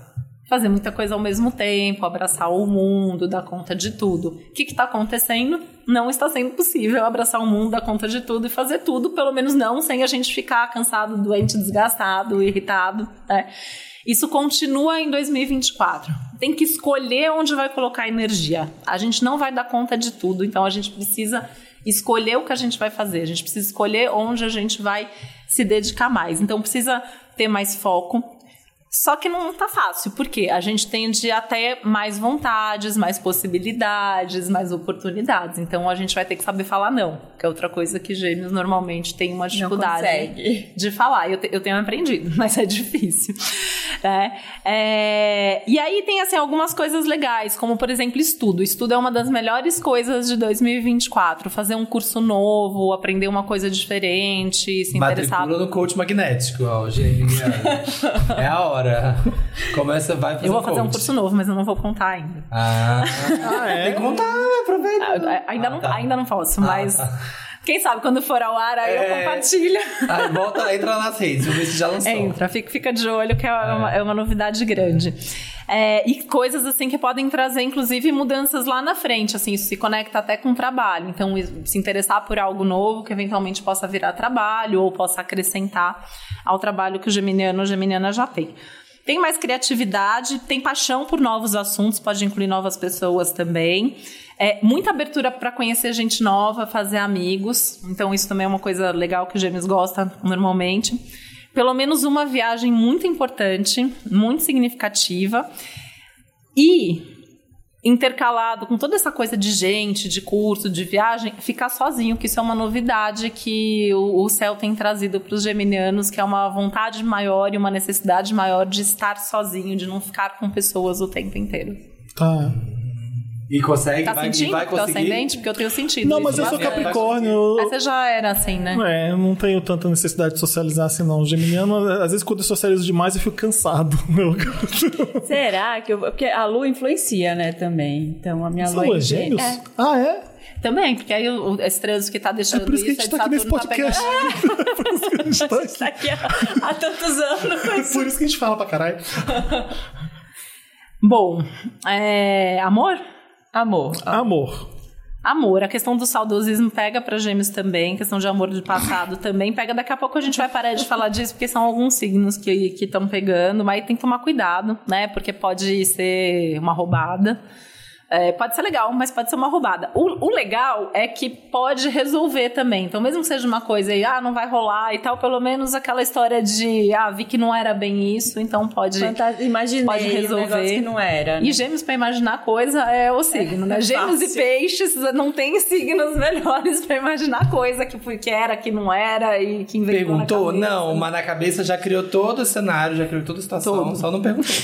Fazer muita coisa ao mesmo tempo, abraçar o mundo, dar conta de tudo. O que está acontecendo? Não está sendo possível abraçar o mundo, dar conta de tudo e fazer tudo, pelo menos não sem a gente ficar cansado, doente, desgastado, irritado. Né? Isso continua em 2024. Tem que escolher onde vai colocar energia. A gente não vai dar conta de tudo, então a gente precisa escolher o que a gente vai fazer. A gente precisa escolher onde a gente vai se dedicar mais. Então precisa ter mais foco. Só que não tá fácil, porque a gente tende a ter mais vontades, mais possibilidades, mais oportunidades. Então a gente vai ter que saber falar não, que é outra coisa que gêmeos normalmente tem uma dificuldade de falar. Eu, te- eu tenho aprendido, mas é difícil. né? É, e aí tem assim algumas coisas legais, como por exemplo estudo. Estudo é uma das melhores coisas de 2024. Fazer um curso novo, aprender uma coisa diferente, se interessar. Matricula no coach magnético, ó, geminiano. é a hora. Começa, vai fazer Eu vou fazer um coach. curso novo, mas eu não vou contar ainda. Ah, Ah, é? tem que contar, aproveita. Ah, Ainda, Ah, não, tá. ainda não posso, mas tá. Quem sabe quando for ao ar aí eu É. compartilho. Aí volta, entra nas redes, vamos ver se já lançou. Entra, fica, fica de olho que é uma, é uma novidade grande. É, e coisas assim que podem trazer, inclusive, mudanças lá na frente. Assim, isso se conecta até com o trabalho. Então, se interessar por algo novo que eventualmente possa virar trabalho ou possa acrescentar ao trabalho que o geminiano ou geminiana já tem. Tem mais criatividade, tem paixão por novos assuntos, pode incluir novas pessoas também. É, muita abertura para conhecer gente nova, fazer amigos. Então, isso também é uma coisa legal que o Gêmeos gosta normalmente. Pelo menos uma viagem muito importante, muito significativa. E intercalado com toda essa coisa de gente, de curso, de viagem, ficar sozinho, que isso é uma novidade que o, o céu tem trazido para os geminianos, que é uma vontade maior e uma necessidade maior de estar sozinho, de não ficar com pessoas o tempo inteiro. Tá. E consegue, Tá vai, sentindo vai o teu conseguir. ascendente? Porque eu tenho sentido. Não, isso mas eu sou. Capricórnio. Mas você já era assim, né? É, eu não tenho tanta necessidade de socializar assim, não. Geminiano, às vezes, quando eu socializo demais, eu fico cansado. Eu... Será que eu. Porque a lua influencia, né, também. Então a minha lua. é gêmeos? É. Ah, é? Também, porque aí o, o, esse trânsito que tá É deixando por isso que a gente é tá aqui nesse Saturno podcast. Tá Por isso que a gente tá aqui. Tá aqui há, há tantos anos. É por isso que a gente fala pra caralho. Bom, é, amor? Amor. Amor. Amor, a questão do saudosismo pega pra gêmeos também, questão de amor do passado também pega. Daqui a pouco a gente vai parar de falar disso, porque são alguns signos que estão pegando, mas tem que tomar cuidado, né? Porque pode ser uma roubada. É, pode ser legal, mas pode ser uma roubada. O, o legal é que pode resolver também. Então, mesmo que seja uma coisa aí, ah, não vai rolar e tal, pelo menos aquela história de, ah, vi que não era bem isso, então pode. Fanta- Imaginei Pode um resolver. negócio que não era. né? E gêmeos pra imaginar coisa é o signo, né? é Gêmeos e peixes não tem signos melhores pra imaginar coisa que, que era, que não era e que inventou Perguntou? Não, mas na cabeça já criou todo o cenário, já criou toda a situação, Todo. só não perguntou.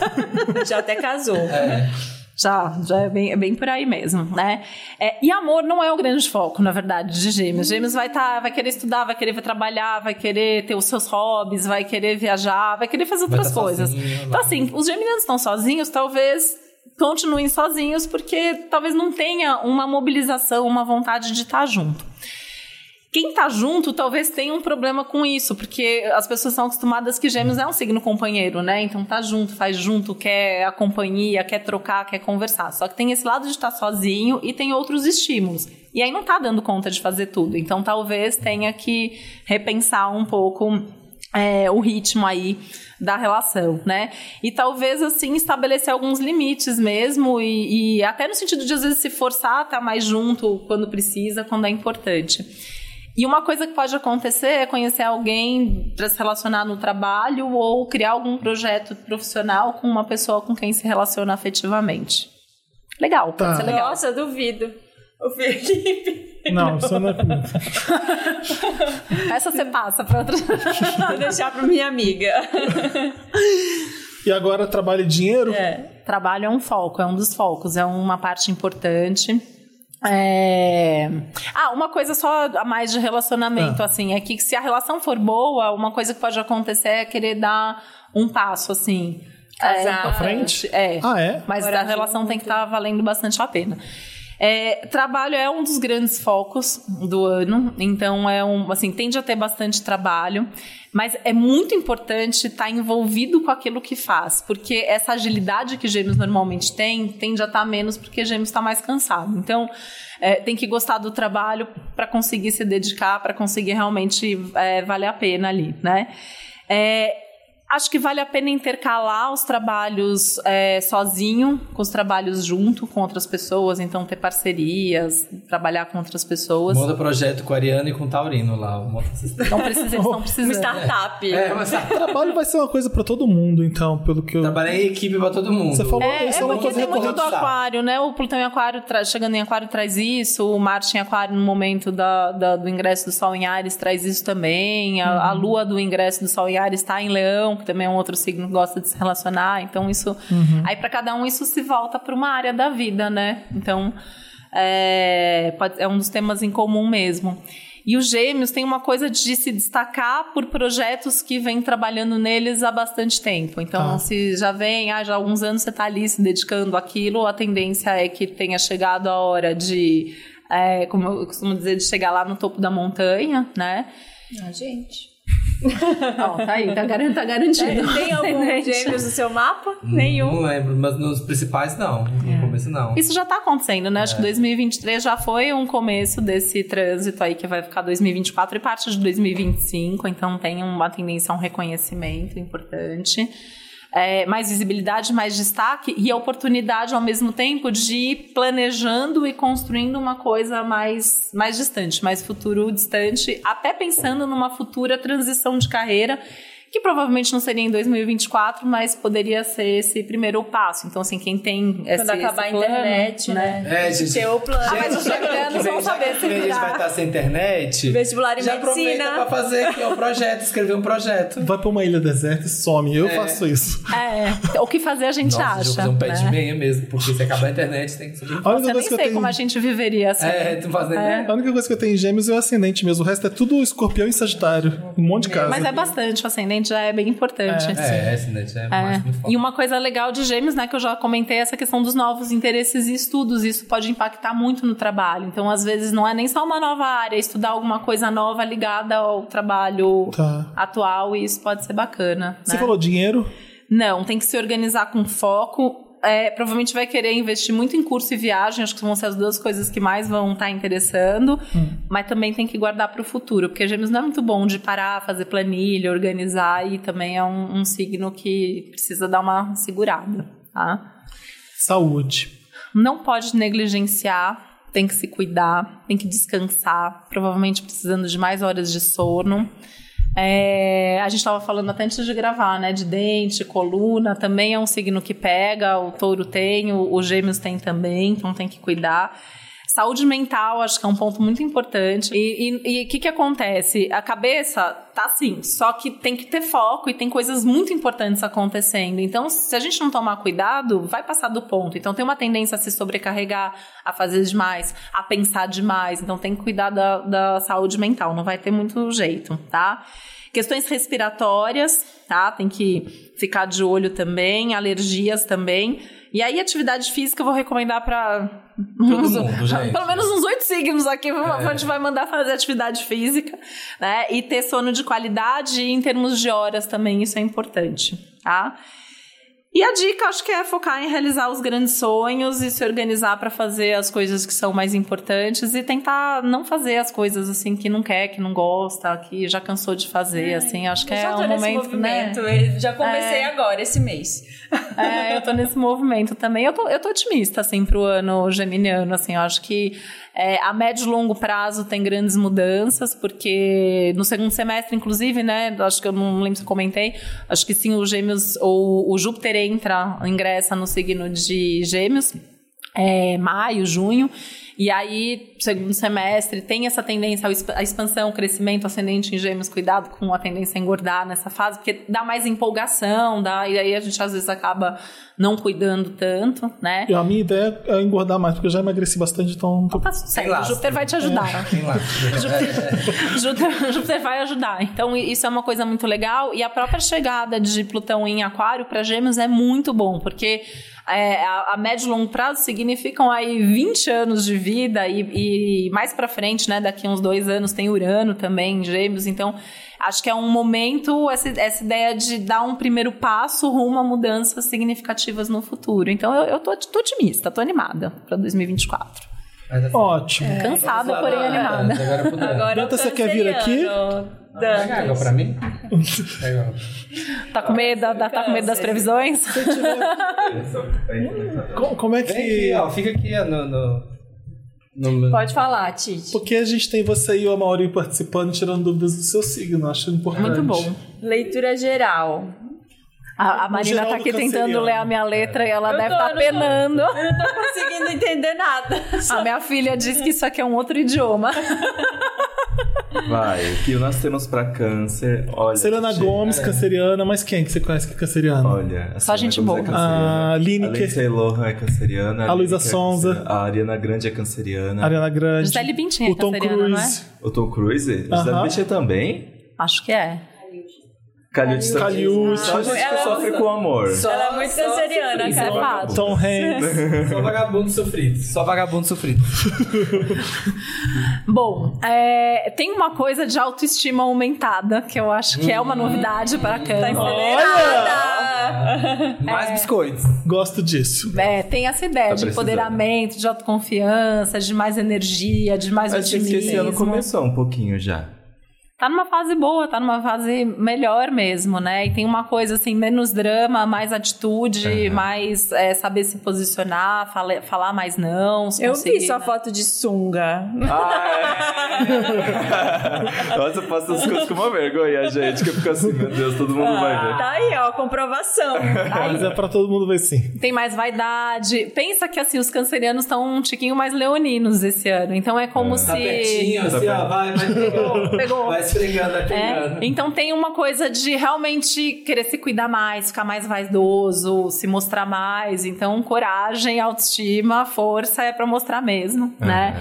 Já até casou. É. Já, já é bem, é bem por aí mesmo, né? É, e amor não é o grande foco, na verdade, de gêmeos. Gêmeos vai, tá, vai querer estudar, vai querer trabalhar, vai querer ter os seus hobbies, vai querer viajar, vai querer fazer outras tá coisas. sozinho, então, vai. assim, os geminianos estão sozinhos, talvez continuem sozinhos porque talvez não tenha uma mobilização, uma vontade de estar junto. Quem tá junto talvez tenha um problema com isso, porque as pessoas são acostumadas que gêmeos é um signo companheiro, né? Então tá junto, faz junto, quer a companhia, quer trocar, quer conversar. Só que tem esse lado de estar sozinho e tem outros estímulos. E aí não tá dando conta de fazer tudo. Então talvez tenha que repensar um pouco é, o ritmo aí da relação, né? E talvez assim estabelecer alguns limites mesmo e, e até no sentido de às vezes se forçar a estar mais junto quando precisa, quando é importante. E uma coisa que pode acontecer é conhecer alguém para se relacionar no trabalho ou criar algum projeto profissional com uma pessoa com quem se relaciona afetivamente. Legal, Tá. pode ser legal. Nossa, duvido. O Felipe. Não, isso não é comigo. Essa você passa para outra. Vou deixar pra minha amiga. E agora trabalho e dinheiro? É. Trabalho é um foco, é um dos focos, é uma parte importante. É... Ah, uma coisa só a mais de relacionamento, Ah. assim, é que se a relação for boa, uma coisa que pode acontecer é querer dar um passo, assim. Casar. Pra frente? É. Ah, é? Mas Morar a relação tem que estar valendo bastante a pena. É, trabalho é um dos grandes focos do ano, então é um, assim, tende a ter bastante trabalho, mas é muito importante estar envolvido com aquilo que faz, porque essa agilidade que gêmeos normalmente tem, tende a estar menos porque gêmeos está mais cansado. Então, é, tem que gostar do trabalho para conseguir se dedicar, para conseguir realmente é, valer a pena ali, né? É, Acho que vale a pena intercalar os trabalhos é, sozinho com os trabalhos junto com outras pessoas, então ter parcerias, trabalhar com outras pessoas. Monta projeto com a Ariana e com o Taurino lá. Não precisa, eles estão Uma precisando. startup. É, mas Trabalho vai ser uma coisa pra todo mundo, então, pelo que eu. trabalhar em equipe pra todo mundo. Você falou É, isso é é uma coisa tem muito do aquário, né? O Plutão em aquário, tra- chegando em aquário traz isso, o Marte em aquário no momento da, da- do ingresso do Sol em Ares traz isso também, a, a Lua do ingresso do Sol em Ares está em Leão, que também é um outro signo que gosta de se relacionar, então isso... Aí para cada um isso se volta para uma área da vida, né? Então é, pode- é um dos temas em comum mesmo. E os gêmeos têm uma coisa de se destacar por projetos que vem trabalhando neles há bastante tempo. Então, Ah. se já vem, ah, já há alguns anos você está ali se dedicando àquilo, a tendência é que tenha chegado a hora de, é, como eu costumo dizer, de chegar lá no topo da montanha, né? Ah, gente. Ó, tá aí, tá, garan- tá garantido. Tem algum gêmeos no seu mapa? Não Nenhum. lembro, mas nos principais não. No começo não. Isso já está acontecendo, né? Acho que 2023 já foi um começo desse trânsito aí que vai ficar 2024 e parte de 2025, então tem uma tendência a um reconhecimento importante. É, mais visibilidade, mais destaque e a oportunidade ao mesmo tempo de ir planejando e construindo uma coisa mais, mais distante, mais futuro distante, até pensando numa futura transição de carreira que provavelmente não seria em 2024, mas poderia ser esse primeiro passo. Então, assim, quem tem esse, Quando acabar a internet, né? É, gente. Ter o plano. Ah, mas os já que vão já saber se vem a gente virar. vai estar sem internet. Vestibular em já aproveita medicina. pra fazer aqui um projeto, escrever um projeto. Vai pra uma ilha deserta e some. Eu É. faço isso. É, o que fazer a gente Nossa, acha. eu fazer um pé de né? meia mesmo, porque se acabar a internet tem que subir. A Nossa, única eu nem coisa que eu sei tenho. como a gente viveria assim. É, tu faz nem É. A única coisa que eu tenho em gêmeos é o ascendente mesmo. O resto é tudo escorpião e sagitário. Um monte de casa. Mas é bastante, o ascendente já é bem importante. É, net é, É. mais muito forte. E uma coisa legal de gêmeos, né, que eu já comentei, é essa questão dos novos interesses e estudos. Isso pode impactar muito no trabalho. Então, às vezes, não é nem só uma nova área, é estudar alguma coisa nova ligada ao trabalho Tá. atual, e isso pode ser bacana. Você né? falou dinheiro? Não, tem que se organizar com foco. É, provavelmente vai querer investir muito em curso e viagem, acho que vão ser as duas coisas que mais vão estar interessando, mas também tem que guardar para o futuro, porque Gêmeos não é muito bom de parar, fazer planilha, organizar, e também é um, um signo que precisa dar uma segurada, tá? Saúde. Não pode negligenciar, tem que se cuidar, tem que descansar, provavelmente precisando de mais horas de sono. É, a gente estava falando até antes de gravar, né? De dente, coluna, também é um signo que pega, o touro tem, o, o gêmeos tem também, então tem que cuidar. Saúde mental, acho que é um ponto muito importante. E o que, que acontece? A cabeça tá sim. Só que tem que ter foco e tem coisas muito importantes acontecendo. Então, se a gente não tomar cuidado, vai passar do ponto. Então, tem uma tendência a se sobrecarregar, a fazer demais, a pensar demais. Então, tem que cuidar da, da saúde mental. Não vai ter muito jeito, tá? Questões respiratórias, tá? Tem que ficar de olho também, alergias também. E aí, atividade física eu vou recomendar para Todo mundo, gente. Pelo menos uns oito signos aqui, a gente vai mandar fazer atividade física, né? E ter sono de qualidade em termos de horas também, isso é importante, tá? E a dica, acho que é focar em realizar os grandes sonhos e se organizar para fazer as coisas que são mais importantes e tentar não fazer as coisas assim que não quer, que não gosta, que já cansou de fazer, assim. Acho que Eu é um nesse momento, movimento, né? já comecei agora, esse mês. É, eu tô nesse movimento também. Eu tô, eu tô otimista, assim, pro ano geminiano, assim. Eu acho que é, a médio e longo prazo tem grandes mudanças, porque no segundo semestre, inclusive, né, acho que eu não lembro se eu comentei, acho que sim, o gêmeos, ou o Júpiter entra, ingressa no signo de gêmeos, é, maio, junho, e aí, segundo semestre, tem essa tendência à expansão, crescimento ascendente em gêmeos, cuidado com a tendência a engordar nessa fase, porque dá mais empolgação, dá, e aí a gente às vezes acaba não cuidando tanto, né? E a minha ideia é engordar mais, porque eu já emagreci bastante, então. certo, lá. o Júpiter vai te ajudar. Lá. Júpiter, Júpiter- Júpiter vai ajudar. Então, isso é uma coisa muito legal. E a própria chegada de Plutão em Aquário para Gêmeos é muito bom, porque é, a, a médio e longo prazo significam aí 20 anos de vida e, e mais para frente, né? Daqui uns dois anos tem Urano também Gêmeos. Então, acho que é um momento, essa, essa ideia de dar um primeiro passo rumo a mudanças significativas no futuro. Então, eu, eu tô, tô otimista, tô animada para 2024. Ótimo. Cansada, porém animada. Agora Dan. Agora Danta, o você quer vir aqui? Canceriano, Pega água Dantas. pra mim? Pega. Tá com medo, da- tá com medo das previsões? Co- Como é Vem que. aqui, ó. Fica aqui no... no, no- Pode falar, Titi. Porque a gente tem você e o Amaury participando, tirando dúvidas do seu signo, acho importante. Muito bom. Leitura geral. A, a Marina geral tá do aqui tentando ler a minha letra e ela Eu deve estar não tô- penando. Eu não tô conseguindo entender nada. A minha filha diz que isso aqui é um outro idioma. Vai, o que nós temos pra câncer? Olha. Selena gente, Gomes, canceriana, mas quem que você conhece que é canceriana? Olha, a Só Selena gente Gomez boa. É canceriana. A Lineker. A Lindsay Lohan é canceriana. A Luísa Lineker é Sonza. canceriana, A Ariana Grande é canceriana. Ariana Grande. Gisele Bündchen é o Tom canceriana, não é? Cruise. O Tom Cruise? Aham. Gisele Bündchen também? Acho que é. Caliute. Caliute. Só gente que Ela sofre com amor. Ela é muito canceriana, é cara. fato. Tom Hanks. Só vagabundo sofrido. Só vagabundo sofrido. Bom, é, tem uma coisa de autoestima aumentada, que eu acho que é uma novidade para câncer. Acelerada. Mais biscoitos. Gosto disso. É, tem essa ideia Tá de empoderamento, de autoconfiança, de mais energia, de mais Acho que esse ano otimismo. começou um pouquinho já. Tá numa fase boa, tá numa fase melhor mesmo, né? E tem uma coisa assim, menos drama, mais atitude, mais é, saber se posicionar, fala- falar mais não, Eu vi sua né? foto de sunga. Nossa, eu faço as coisas com uma vergonha, gente, que eu fico assim, meu Deus, todo mundo vai ver. Tá aí, ó, comprovação. Mas é pra todo mundo ver sim. Tem mais vaidade. Pensa que assim, os cancerianos estão um tiquinho mais leoninos esse ano. Então é como se. Tá pertinho, assim, ó. Vai, vai pegando. Pegou. Vai vai É, então tem uma coisa de realmente querer se cuidar mais, ficar mais vaidoso, se mostrar mais. Então, coragem, autoestima, força é pra mostrar mesmo, né?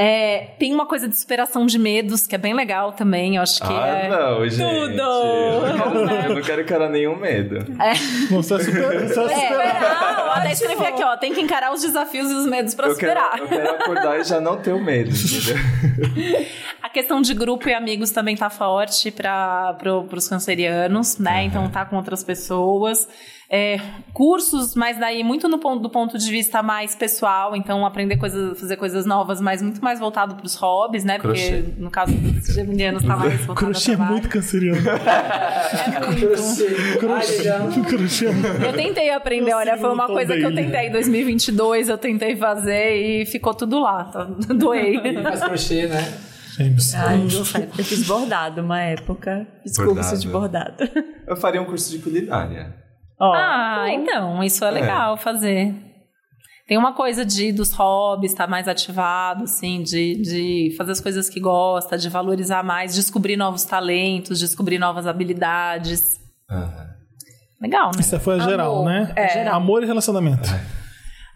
É, tem uma coisa de superação de medos, que é bem legal também. Eu acho que Ah, é. não, gente. Tudo! Eu não quero- Eu não quero encarar nenhum medo. Não, você é super, você é super- É, não, até escrevi aqui, ó. Tem que encarar os desafios e os medos pra Eu quero, superar. eu quero acordar e já não ter o medo, entendeu? A questão de grupo e amigos também tá forte para pro, os cancerianos, né? Então tá com outras pessoas. É, cursos, mas daí muito no ponto, do ponto de vista mais pessoal, então aprender coisas, fazer coisas novas, mas muito mais voltado para os hobbies, né? Porque Crochê. no caso dos geminianos tá mais voltado Crochê é ao trabalho. muito canceriano. Crochê. Crochê é muito- Eu tentei aprender, olha, foi uma coisa que eu Bailey. tentei em 2022, eu tentei fazer e ficou tudo lá, tá? doei. Faz crochê, né? James. Ai. Eu fiz bordado uma época. Fiz Bordado. curso de bordado. Eu faria um curso de culinária. Ó, Ah, então, isso é legal fazer. Tem uma coisa de dos hobbies, estar mais ativado, assim, de, de fazer as coisas que gosta, de valorizar mais, descobrir novos talentos, descobrir novas habilidades. Legal, né? Isso foi a geral, Amor. né? É. Geral. Amor e relacionamento.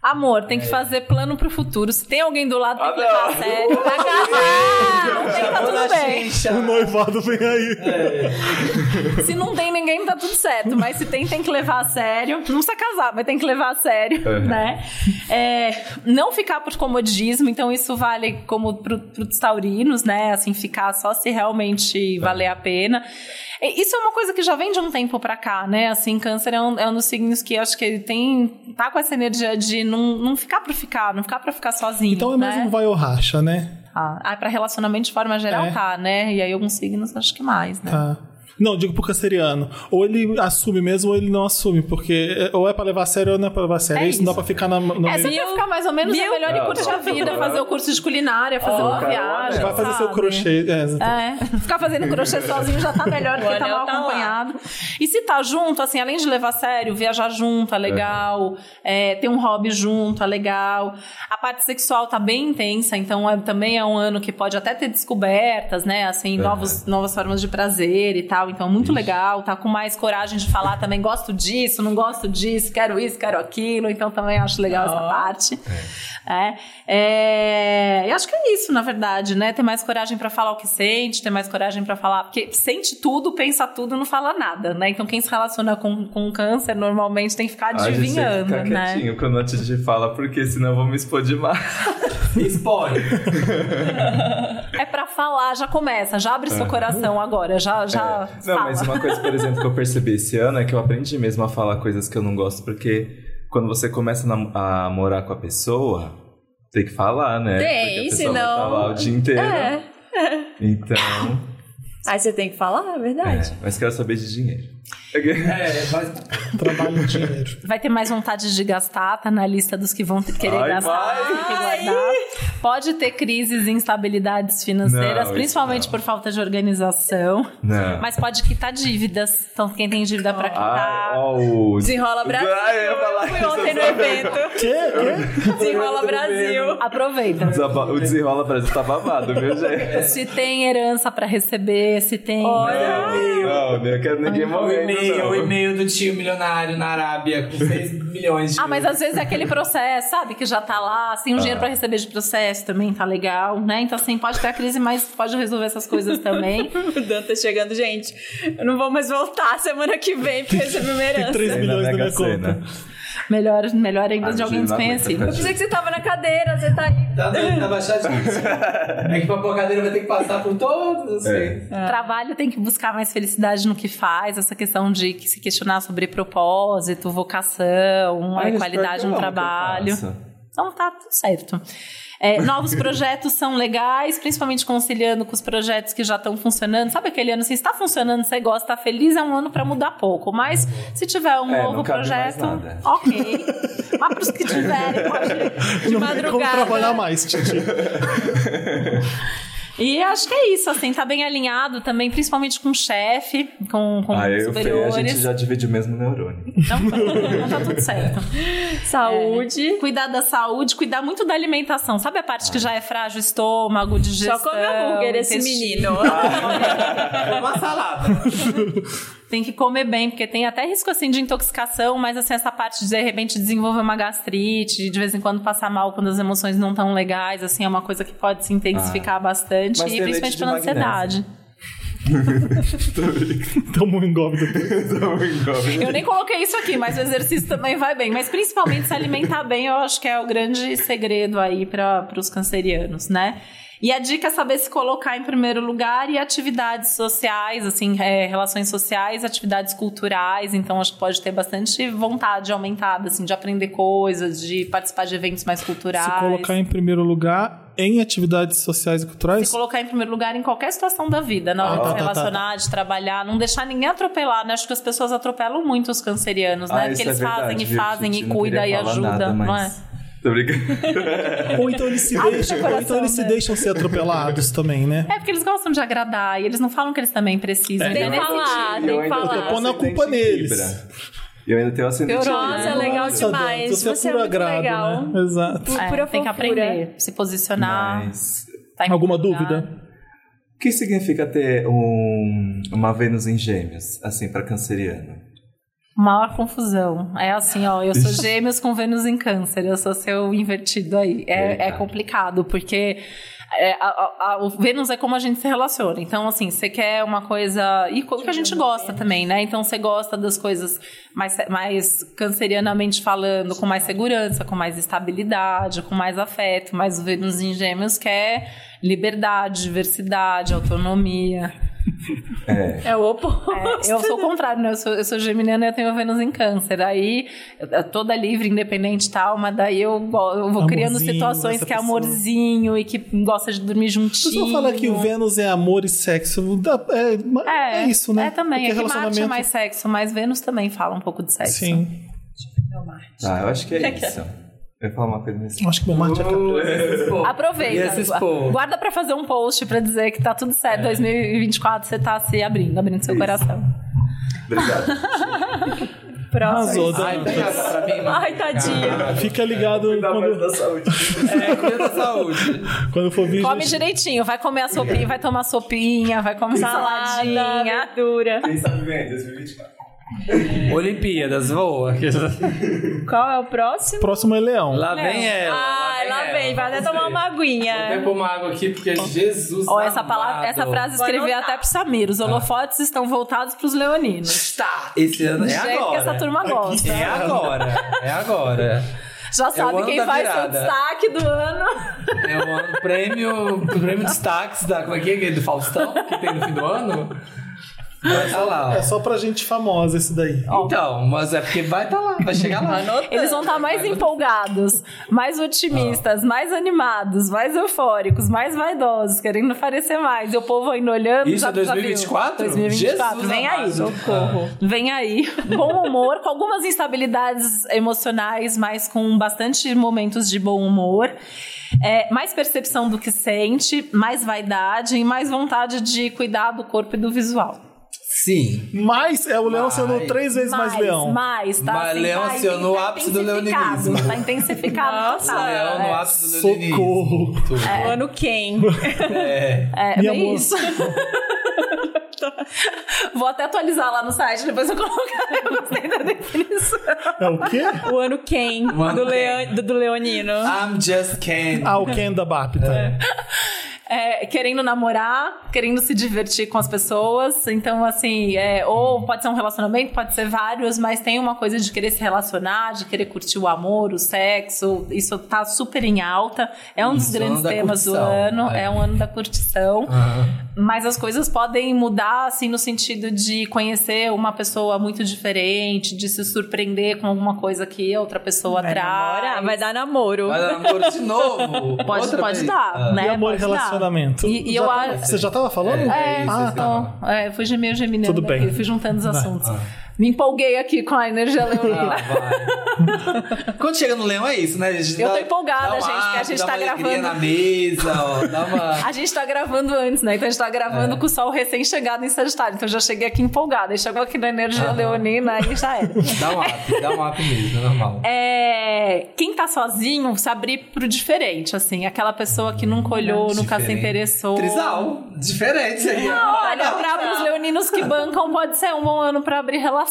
Amor, tem que fazer plano pro futuro. Se tem alguém do lado, tem Ah, que levar a sério. Vai casar! Não tem, tá tudo bem. O noivado vem aí. Se não tem ninguém, tá tudo certo. Mas se tem, tem que levar a sério. Não precisa casar, mas tem que levar a sério, Uhum. né? É, não ficar por comodismo. Então, isso vale como pro, pros taurinos, né? Assim, ficar só se realmente valer a pena. E Isso é uma coisa que já vem de um tempo pra cá, né? Assim, câncer é um, é um dos signos que acho que ele tem... Tá com essa energia de não, não ficar pra ficar, não ficar pra ficar sozinho, Então é né? mesmo vai ou racha, né? Ah, ah, pra relacionamento de forma geral, É. tá, né? E aí alguns signos acho que mais, né? Tá. Não, digo pro canceriano. Ou ele assume mesmo ou ele não assume, porque é- ou é pra levar a sério ou não é pra levar a sério. É isso, não dá isso. pra ficar na, no É, vai ficar mais ou menos é Viu? melhor e Não, curtir a vida, fazer o curso de culinária, fazer uma cara, viagem. Vai fazer seu sabe? crochê. É. É, ficar fazendo crochê sozinho já tá melhor do que tá mal tá lá. acompanhado. E se tá junto, assim, além de levar a sério, viajar junto é legal, é, ter um hobby junto é legal. A parte sexual tá bem intensa, então é- também é um ano que pode até ter descobertas, né? Assim, novos, novas formas de prazer e tal. Então, muito legal. Tá com mais coragem de falar também, gosto disso, não gosto disso, quero isso, quero aquilo. Então, também acho legal essa parte. É. É, e acho que é isso, na verdade, né? Ter mais coragem pra falar o que sente, ter mais coragem pra falar. Porque sente tudo, pensa tudo, não fala nada, né? Então quem se relaciona com, com câncer normalmente tem que ficar Ai, adivinhando, ficar né? quietinho quando a Titi fala, porque senão eu vou me expor demais. Spoiler. É pra falar, já começa, já abre seu coração agora, já, já É. Não, fala. mas uma coisa, por exemplo, que eu percebi esse ano é que eu aprendi mesmo a falar coisas que eu não gosto, porque quando você começa a morar com a pessoa, tem que falar, né? Tem, vai senão- estar lá o dia inteiro. É. Então. Aí você tem que falar, é verdade. é, mas quero saber de dinheiro. É, mas Trabalho e dinheiro. Vai ter mais vontade de gastar, tá na lista dos que vão querer Ai, gastar, vai. tem que guardar. Pode ter crises e instabilidades financeiras, Não, principalmente não. por falta de organização. Não. Mas pode quitar dívidas. Então, quem tem dívida pra Ah, quitar. ó, o... Desenrola Brasil. Ah, eu falar Fui ontem no evento. Quê? Desenrola Brasil. Aproveita. O desenrola Brasil tá babado, viu, gente? Se tem herança pra receber, se tem. Olha. Não, não quero ninguém o e-mail, o e-mail do tio milionário na Arábia com 6 milhões de Ah, mas às vezes é aquele processo, sabe? Que já tá lá, tem um dinheiro pra receber de processo também, tá legal, né? Então, assim, pode ter a crise, mas pode resolver essas coisas também. O Dan tá chegando, gente. Eu não vou mais voltar semana que vem porque recebi uma Tem herança. 3 Tem milhões na Mega minha conta. Melhor, melhor ainda Ah, de alguém desconhecido. Eu pensei que você tava na cadeira, você tá aí. Tá doido, tá baixadinho. É que pra pôr a cadeira vai ter que passar por todos, assim. Trabalho tem que buscar mais felicidade no que faz, essa questão de se questionar sobre propósito, vocação, Ai, a qualidade no eu trabalho. Então tá tudo certo. É, novos projetos são legais, principalmente conciliando com os projetos que já estão funcionando. Sabe aquele ano assim, está funcionando, você gosta, está feliz, é um ano para mudar pouco. Mas se tiver um É, novo não cabe mais projeto, nada. ok. Mas para os que tiverem, pode De Não tem como madrugada. trabalhar mais, Titi. E acho que é isso, assim, tá bem alinhado também, principalmente com o chefe, com, com Aí eu falei, a superiores. gente já divide o mesmo neurônio. Então, então tá tudo certo. Saúde. Cuidar da saúde, cuidar muito da alimentação. Sabe a parte que já é frágil, estômago, digestão? Só come hambúrguer esse intestino? menino. É uma salada. Tem que comer bem, porque tem até risco assim de intoxicação, mas assim, essa parte de de repente desenvolver uma gastrite, de vez em quando passar mal quando as emoções não estão legais, assim, é uma coisa que pode se intensificar bastante, Mas e principalmente pela ansiedade. Tamo engolve depois. Eu nem coloquei isso aqui, mas o exercício também vai bem. Mas principalmente se alimentar bem, eu acho que é o grande segredo aí para os cancerianos, né? E a dica é saber se colocar em primeiro lugar e atividades sociais, assim, é, relações sociais, atividades culturais. Então, acho que pode ter bastante vontade aumentada, assim, de aprender coisas, de participar de eventos mais culturais. Se colocar em primeiro lugar em atividades sociais e culturais. Se colocar em primeiro lugar em qualquer situação da vida, na hora Ah, de tá, se tá, tá. relacionar, de trabalhar, não deixar ninguém atropelar, né? Acho que as pessoas atropelam muito os cancerianos, né? Ah, Porque isso eles é fazem verdade, e viu, fazem Titi? e cuida e ajuda, nada, não mas- é? Tô brincando. Ou então eles se deixam, ou então eles se deixam ser atropelados também, né? É porque eles gostam de agradar e eles não falam que eles também precisam. É. Tem Então, que falar, Eu tem que falar. tô pondo a culpa neles. E eu ainda tenho ascendente. Nossa, Virgem. legal Nossa, demais. Você é Você é puro muito agrado, legal. né? Exato. Pu- É, pura tem que fofura. aprender, se posicionar. Mas tá Alguma dúvida? o que significa ter um, uma Vênus em gêmeos, assim, pra canceriano? Maior confusão. É assim, ó, eu sou gêmeos com Vênus em câncer, eu sou seu invertido aí. É, Eita. é complicado, porque é, a- a- a- o Vênus é como a gente se relaciona. Então, assim, você quer uma coisa. E co- que a gente gosta também, né? Então, você gosta das coisas mais, mais cancerianamente falando, com mais segurança, com mais estabilidade, com mais afeto. Mas o Vênus em Gêmeos quer liberdade, diversidade, autonomia. É o oposto. É, eu sou o contrário, né? Eu sou, eu sou geminiana e eu tenho Vênus em câncer. Aí, eu- eu toda livre, independente e tal, mas daí eu, eu vou criando Amorzinho, situações essa que é pessoa. amorzinho e que gosta de dormir O juntinho. pessoal fala que o Vênus é amor e sexo. Dá- É, é, isso, né? É também. Porque É que Marte é mais sexo, mas Vênus também fala um pouco de sexo. Sim. Ah, eu acho que é isso. Eu ia falar uma coisa nesse Acho que meu Marte é. Aproveita. Ia se expor. Guarda pra fazer um post pra dizer que tá tudo É. certo. 2024 você tá se abrindo, abrindo seu coração. Obrigado. Arrasou, Ai, Dantas. pega pra mim, mano. Ai, tadinha. Fica ligado quando, da saúde. É, cuida da saúde. quando for vir. Come gente- direitinho, vai comer a sopinha, vai tomar sopinha, vai comer saladinha. verdura. Quem sabe vem, 2024. Olimpíadas, voa. Qual é o próximo? Próximo é Leão. Lá vem ela. Ai, lá ela. vem. Vai até tomar uma Vou aguinha. até pôr uma água aqui, porque Jesus Ó, essa, palavra, essa frase Vou escrevi até pro Samir. Os holofotes estão voltados pros leoninos. Está. Esse ano é jeito que agora. essa turma gosta. É agora. É agora. Já o sabe quem ser o destaque do ano. É o ano prêmio, prêmio destaques da. Como é que é? Do Faustão, que tem no fim do ano. Vai estar lá. É só pra gente famosa esse daí. Então, mas é porque vai estar lá, vai chegar lá. Eles vão estar mais empolgados, mais otimistas, mais animados, mais eufóricos, mais vaidosos, querendo parecer mais. E o povo ainda olhando. Isso é 2024? Já viu? 2024, Jesus vem aí. Socorro. Vem aí. Bom humor, com algumas instabilidades emocionais, mas com bastante momentos de bom humor. É, mais percepção do que sente, mais vaidade e mais vontade de cuidar do corpo e do visual. Sim. Mas é o Leão Mas- sendo três vezes mais, Leão. Mais, tá? Mas assim, Leão tá acionou o tá ápice do leoninismo. Tá intensificado. Nossa, total. Leão no É. ápice do Socorro. leoninismo. Tudo. O ano quem? É. É, Minha bem amor. isso. Vou até atualizar lá no site, depois eu colocar. Eu gostei da definição. É o quê? O ano quem? O ano do? Leon- do, do Leonino. I'm just Ken. Ah, o Ken da Bapta. É, querendo namorar, querendo se divertir com as pessoas. Então, assim, é, ou pode ser um relacionamento, pode ser vários, mas tem uma coisa de querer se relacionar, de querer curtir o amor, o sexo. Isso tá super em alta. É um dos Isso, grandes temas do curtição, ano. é. É um ano da curtição. Aham. Mas as coisas podem mudar, assim, no sentido de conhecer uma pessoa muito diferente, de se surpreender com alguma coisa que outra pessoa Vai traz. namorar? Vai dar namoro. Vai dar namoro de novo. Pode, pode dar, Ah. né? E amor Pode dar. Relacionamento. E, e Já eu acho. Você já tava falando? É, Ah, tá. tá. É, fui meio geminiana Tudo bem. aqui, fui juntando os assuntos. ah. Me empolguei aqui com a energia Ah, leonina. vai. Quando chega no leão é isso, né? A gente Eu dá- tô empolgada, gente, porque a gente dá tá uma gravando. na mesa, ó. Dá uma... A gente tá gravando antes, né? Então a gente tá gravando É. com o sol recém-chegado em Sagitário. Então eu já cheguei aqui empolgada. Aí chegou aqui na energia Aham. leonina, aí já era. Dá um up, dá um up mesmo, é normal. É, quem tá sozinho se abrir pro diferente, assim. Aquela pessoa que nunca olhou, nunca se interessou. Trisal, diferente aí. Olha, pra alguns leoninos que bancam, pode ser um bom ano pra abrir relação.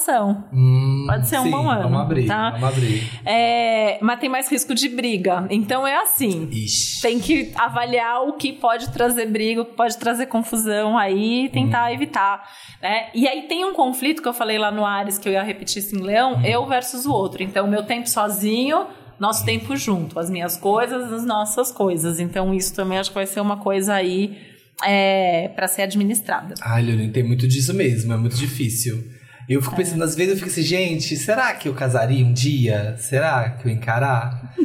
Hum, Pode ser um sim, bom ano, Vamos abrir, tá? vamos abrir. É, mas tem mais risco de briga. Então é assim. Ixi. Tem que avaliar o que pode trazer briga, o que pode trazer confusão aí e tentar Uhum. evitar. Né? E aí tem um conflito que eu falei lá no Ares, que eu ia repetir isso em Leão, Uhum. eu versus o outro. Então, meu tempo sozinho, nosso tempo junto. As minhas coisas, as nossas coisas. Então, isso também acho que vai ser uma coisa aí é, para ser administrada. Ai, Leonino, tem muito disso mesmo, é muito difícil. Eu fico pensando, às vezes eu fico assim, gente, será que eu casaria um dia? Será que eu encarar?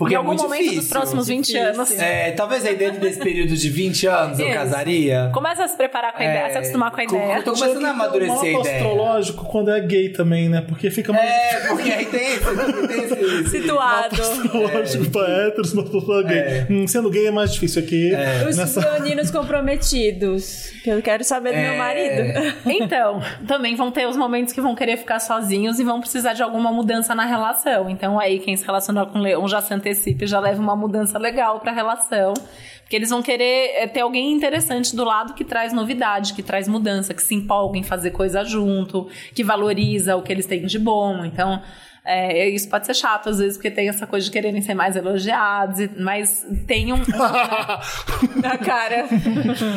Porque em é algum muito momento difícil. dos próximos 20 Difícil. anos. É, talvez aí dentro desse período de 20 anos eu Isso. casaria. Começa a se preparar com a ideia, É, se acostumar com a ideia. Tô começando a um amadurecer a mapa ideia. astrológico quando é gay também, né? Porque fica mais É, porque aí tem esse, tem esse, esse Situado. astrológico pra héteros, mas pra gay. É. Hum, sendo gay é mais difícil aqui. Os Nessa... leoninos comprometidos. Que eu quero saber do É. meu marido. Então, também vão ter os momentos que vão querer ficar sozinhos e vão precisar de alguma mudança na relação. Então, aí, quem se relacionar com leão já se antecipe, já leva uma mudança legal pra relação. Porque eles vão querer é, ter alguém interessante do lado que traz novidade, que traz mudança, que se empolga em fazer coisa junto, que valoriza o que eles têm de bom. Então. É, isso pode ser chato às vezes, porque tem essa coisa de quererem ser mais elogiados, e- mas tem um. Na cara.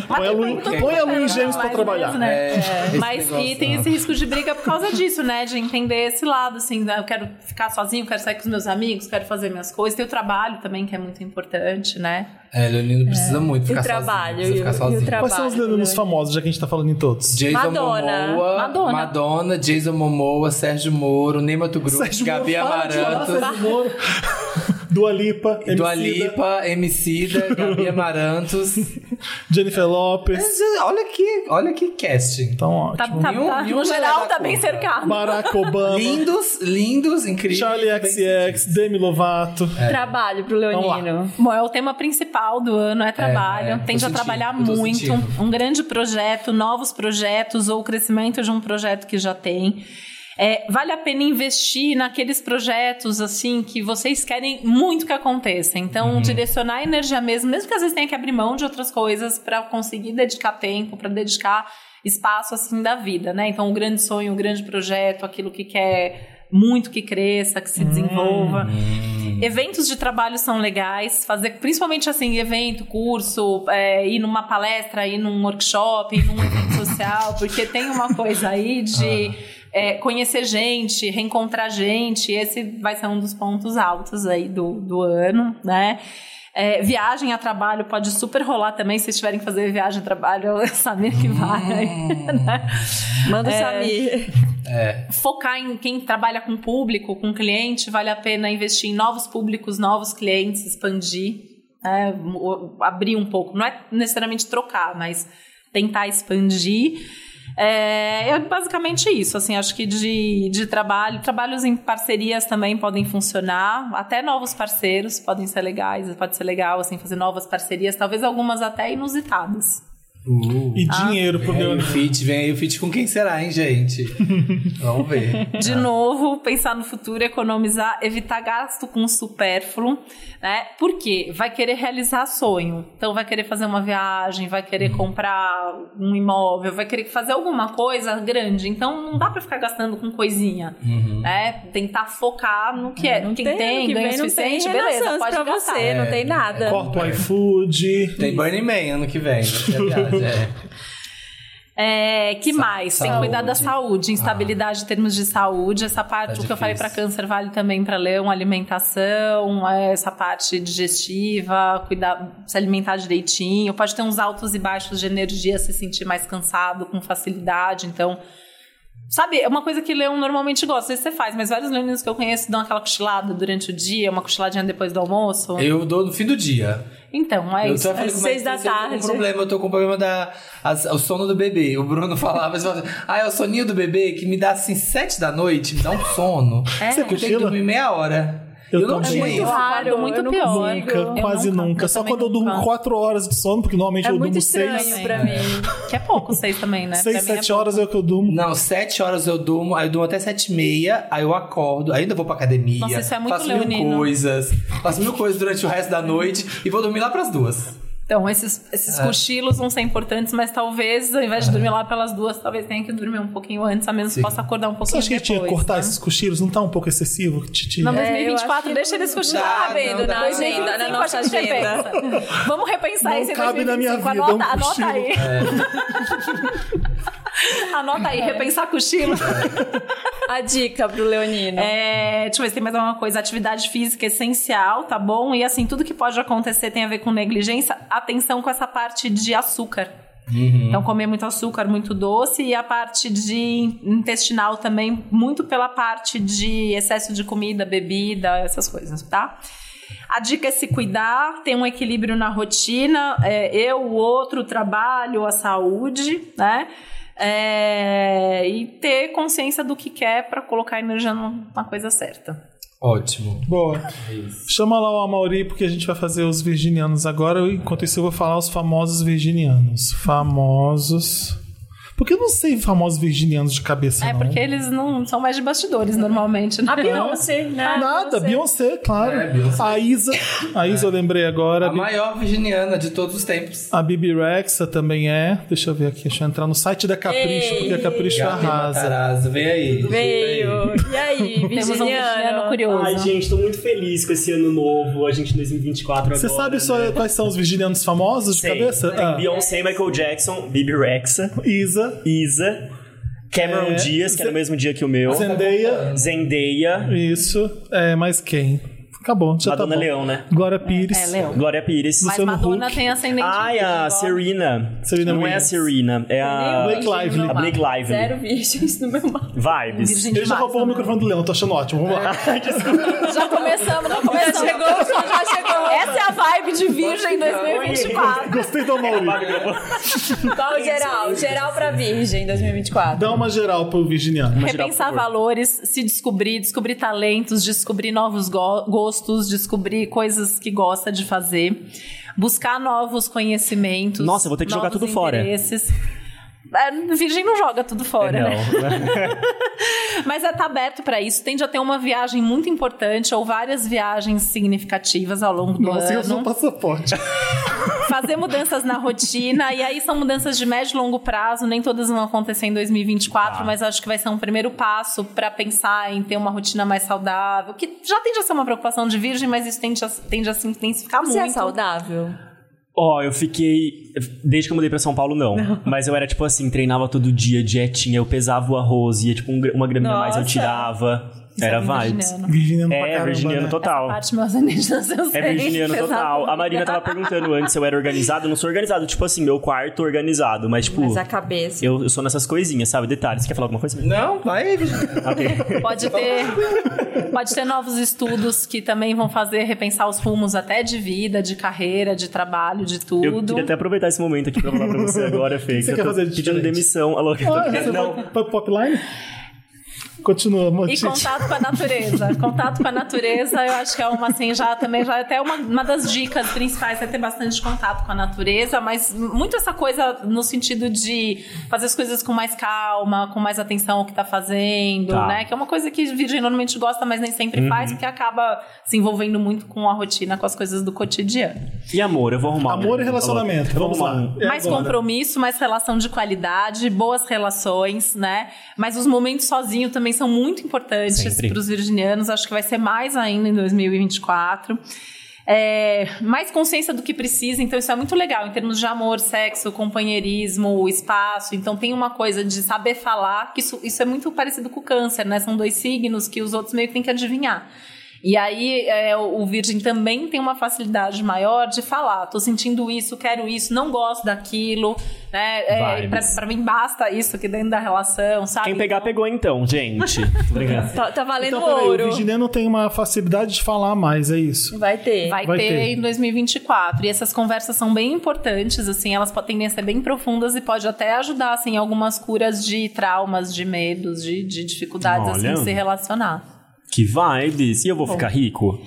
Põe a Lu- Mas tem- põe a Lu em Gêmeos pra trabalhar. mesmo, né? É, esse Mas negócio, e tem né? esse risco de briga por causa disso, né? De entender esse lado, assim, né? eu quero ficar sozinho, quero sair com os meus amigos, quero fazer minhas coisas. Tem o trabalho também, que é muito importante, né? É, Leonino precisa muito E ficar o trabalho. sozinho. E ficar o, e o sozinho. trabalho. Quais são os leoninos né? famosos, já que a gente tá falando em todos? Jason Madonna. Momoa, Madonna. Madonna, Jason Momoa, Sérgio Moro, Ney Mato Grosso, Sérgio Gabi Moro. Dua Lipa, Dua Emicida, Lipa, Emicida, Gabi Amarantos. Jennifer Lopez. olha que, olha que casting. Então, Tá, ótimo. tá, Nenhum- tá- nenhum no geral, tá bem cercado. Barack Obama. Lindos, lindos, incríveis. Charlie XX, Demi Lovato. Trabalho pro leonino. Bom, é o tema principal do ano, é trabalho. é, Tende a trabalhar muito. sentindo. Um grande projeto, novos projetos ou o crescimento de um projeto que já tem. É, vale a pena investir naqueles projetos assim que vocês querem muito que aconteça. Então, direcionar a energia mesmo, mesmo que às vezes tenha que abrir mão de outras coisas para conseguir dedicar tempo, para dedicar espaço assim da vida, né? Então, o grande sonho, o grande projeto, aquilo que quer muito que cresça, que se desenvolva. Eventos de trabalho são legais, fazer principalmente assim, evento, curso, é, ir numa palestra, ir num workshop, ir num evento social, porque tem uma coisa aí de é, conhecer gente, reencontrar gente, esse vai ser um dos pontos altos aí do, do ano, né? É, viagem a trabalho pode super rolar também, se vocês tiverem que fazer viagem a trabalho, eu saber que vai, né? Manda o É. Samir. focar em quem trabalha com público, com cliente, vale a pena investir em novos públicos, novos clientes, expandir, né? O- abrir um pouco. Não é necessariamente trocar, mas tentar expandir. É, é basicamente isso, assim, acho que de, de trabalho, trabalhos em parcerias também podem funcionar, até novos parceiros podem ser legais, pode ser legal, assim, fazer novas parcerias, talvez algumas até inusitadas. Uh. E dinheiro pro Vem aí o leonino. feat, vem aí o feat com quem será, hein, gente? Vamos ver. De novo, pensar no futuro, economizar, evitar gasto com supérfluo, né? Por quê? Vai querer realizar sonho. Então, vai querer fazer uma viagem, vai querer comprar um imóvel, vai querer fazer alguma coisa grande. Então, não dá pra ficar gastando com coisinha, né? Tentar focar no que é. Não Quem tem, tem, que ganho vem, não tem suficiente, beleza, pode pra gastar. você, não tem nada. Corta o iFood. Tem Burning Man ano que vem, vai viagem, é. É, que Sa- mais? Tem que saúde. cuidar da saúde, instabilidade em termos de saúde. Essa parte, Tá o que eu falei para câncer vale também para leão, alimentação, é, essa parte digestiva, cuidar, se alimentar direitinho. Pode ter uns altos e baixos de energia, se sentir mais cansado com facilidade. Então, sabe, é uma coisa que leão normalmente gosta. Isso você faz, mas vários leoninos que eu conheço dão aquela cochilada durante o dia, uma cochiladinha depois do almoço. Eu dou no fim do dia. Então, é eu isso. às seis da eu tô com tarde. um problema, eu tô com problema da as- o sono do bebê. O Bruno falava, falava, ah, é o soninho do bebê que me dá assim sete da noite, me dá um sono. É. Você Eu tenho que cochila? dormir meia hora. Eu não também. tinha É isso. muito raro, muito eu não pior. Nunca, Eu quase nunca, nunca. eu Só quando eu durmo nunca. 4 horas de sono, porque normalmente É eu muito durmo estranho 6. pra mim. Que é pouco, seis também, né? 6, Pra mim é 7 pouco. horas é o que eu durmo. Não, sete horas eu durmo, aí eu durmo até sete e meia, aí eu acordo, ainda vou pra academia, Nossa, isso é muito faço mil leonino. coisas, faço mil coisas durante o resto da noite e vou dormir lá pras duas. Então, esses, esses É. cochilos vão ser importantes, mas talvez, ao invés de dormir lá pelas duas, talvez tenha que dormir um pouquinho antes, a menos que possa acordar um Você pouquinho acha que depois. tinha que cortar né? esses cochilos? Não tá um pouco excessivo, Titi? Não, É, eu acho 2024, que deixa eles cochilar. cabendo não, na agenda, na 2025 nossa agenda. repensa. Vamos repensar Não isso em cabe na minha 2025. vida, Anota, um anota aí. Anota aí, repensar cochilo. A dica pro leonino. É, deixa eu ver se tem mais alguma coisa. Atividade física essencial, tá bom? E assim, tudo que pode acontecer tem a ver com negligência. Atenção com essa parte de açúcar. Então, comer muito açúcar, muito doce. E a parte de intestinal também, muito pela parte de excesso de comida, bebida, essas coisas, tá? A dica é se cuidar, ter um equilíbrio na rotina, é, eu, o outro, o trabalho, a saúde, né? É, e ter consciência do que quer para colocar energia na coisa certa. Ótimo. Boa. Chama lá o Amauri, porque a gente vai fazer os virginianos agora. Enquanto isso, eu vou falar os famosos virginianos. Famosos. Porque eu não sei famosos virginianos de cabeça, É não. porque eles não são mais de bastidores normalmente, né? A Beyoncé, né? Nada, Beyoncé, claro. É, Beyoncé. A Isa, a Isa eu lembrei agora. A maior virginiana de todos os tempos. A Bibi Rexa também é. Deixa eu ver aqui, deixa eu entrar no site da Capricho, porque a Capricho Gabi arrasa. Matarazzo, vem aí. Veio. E aí, Temos um virginiano virginiano? curioso. Ai, gente, tô muito feliz com esse ano novo, a gente em 2024 agora. Você sabe só né? quais são os virginianos famosos de Sei. cabeça? Tem Ah, Beyoncé, Michael Jackson, Bibi Rexa, Isa, Isa, Cameron É, Diaz, que é no Ze- mesmo dia que o meu, Zendaya, Zendaya, isso. É, mais quem? Acabou, já Madonna tá bom. Leão, né? Glória Pires. É, Leão. Glória Pires. Mas Luciano Madonna Huck. tem ascendente. Ai, a igual. Serena. Serena Não é a. Serena, é a Blake Lively. a Blake Lively. Zero virgens no meu mapa. Vibes. Virgem Ele já roubou o microfone do Leão, tô achando ótimo. Vamos lá. Já começamos, já começamos. Já chegou, já chegou. Essa é a vibe de Virgem 2024. Gostei do Mauri. Qual geral? Geral pra virgem 2024. Dá uma geral pro virginiano. Repensar valores, se descobrir, descobrir talentos, descobrir novos go- gostos, descobrir coisas que gosta de fazer, buscar novos conhecimentos. Nossa, eu vou ter que jogar tudo fora. É, Virgem não joga tudo fora, né? Não. Mas é tá aberto pra isso. Tende a ter uma viagem muito importante ou várias viagens significativas ao longo do Nossa, eu ano. sou um passaporte. fazer mudanças na rotina, e aí são mudanças de médio e longo prazo, nem todas vão acontecer em 2024, Tá. mas acho que vai ser um primeiro passo para pensar em ter uma rotina mais saudável, que já tende a ser uma preocupação de virgem, mas isso tende a, tende a se intensificar Você é muito. saudável? Ó, eu fiquei. Desde que eu mudei pra São Paulo, não. Mas eu era tipo assim, treinava todo dia, dietinha, eu pesava o arroz, ia tipo um uma graminha a mais eu Nossa. tirava. Era vibes. virginiano. É, caramba, virginiano né? total. Parte meu ascendente não sei, É virginiano total. A Marina tava perguntando antes se eu era organizado. Eu não sou organizado. Tipo assim, meu quarto organizado. Mas, tipo, Mas a cabeça. eu, eu sou nessas coisinhas, sabe? Detalhes. Você quer falar alguma coisa? Não, vai aí, virginiana. Ok. Pode ter, pode ter novos estudos que também vão fazer repensar os rumos até de vida, de carreira, de trabalho, de tudo. Eu queria até aproveitar esse momento aqui pra falar pra você agora, Fê. que você eu quer tô fazer de pedindo diferente? demissão. Alô, tô- Ah, você não. vai pra Popline? Continua, E Motite. contato com a natureza. contato com a natureza, eu acho que é uma assim, já também já é até uma, uma das dicas principais é ter bastante contato com a natureza, mas muito essa coisa no sentido de fazer as coisas com mais calma, com mais atenção ao que tá fazendo, Tá. né? Que é uma coisa que Virgem normalmente gosta, mas nem sempre faz, porque acaba se envolvendo muito com a rotina, com as coisas do cotidiano. E amor, eu vou arrumar. Amor e relacionamento. Eu Vamos lá. É mais agora. compromisso, mais relação de qualidade, boas relações, né? Mas os momentos sozinho também são muito importantes para os virginianos. Acho que vai ser mais ainda em 2024. É, mais consciência do que precisa, então isso é muito legal em termos de amor, sexo, companheirismo, espaço. Então tem uma coisa de saber falar, que isso, isso é muito parecido com o câncer, né? São dois signos que os outros meio que têm que adivinhar. E aí é, o o Virgem também tem uma facilidade maior de falar, tô sentindo isso, quero isso, não gosto daquilo, né? É, pra, pra mim basta isso aqui dentro da relação, sabe? Quem pegar, Então, pegou então, gente. Tá, tá valendo Então, peraí, o ouro. virginiano tem uma facilidade de falar mais, é isso. Vai ter. Vai, Vai ter, ter. em 2024. E essas conversas são bem importantes, assim, elas podem tendem a ser bem profundas e pode até ajudar, assim, em algumas curas de traumas, de medos, de, de dificuldades, assim, Olha. de se relacionar. Que vibes. E eu vou ficar rico?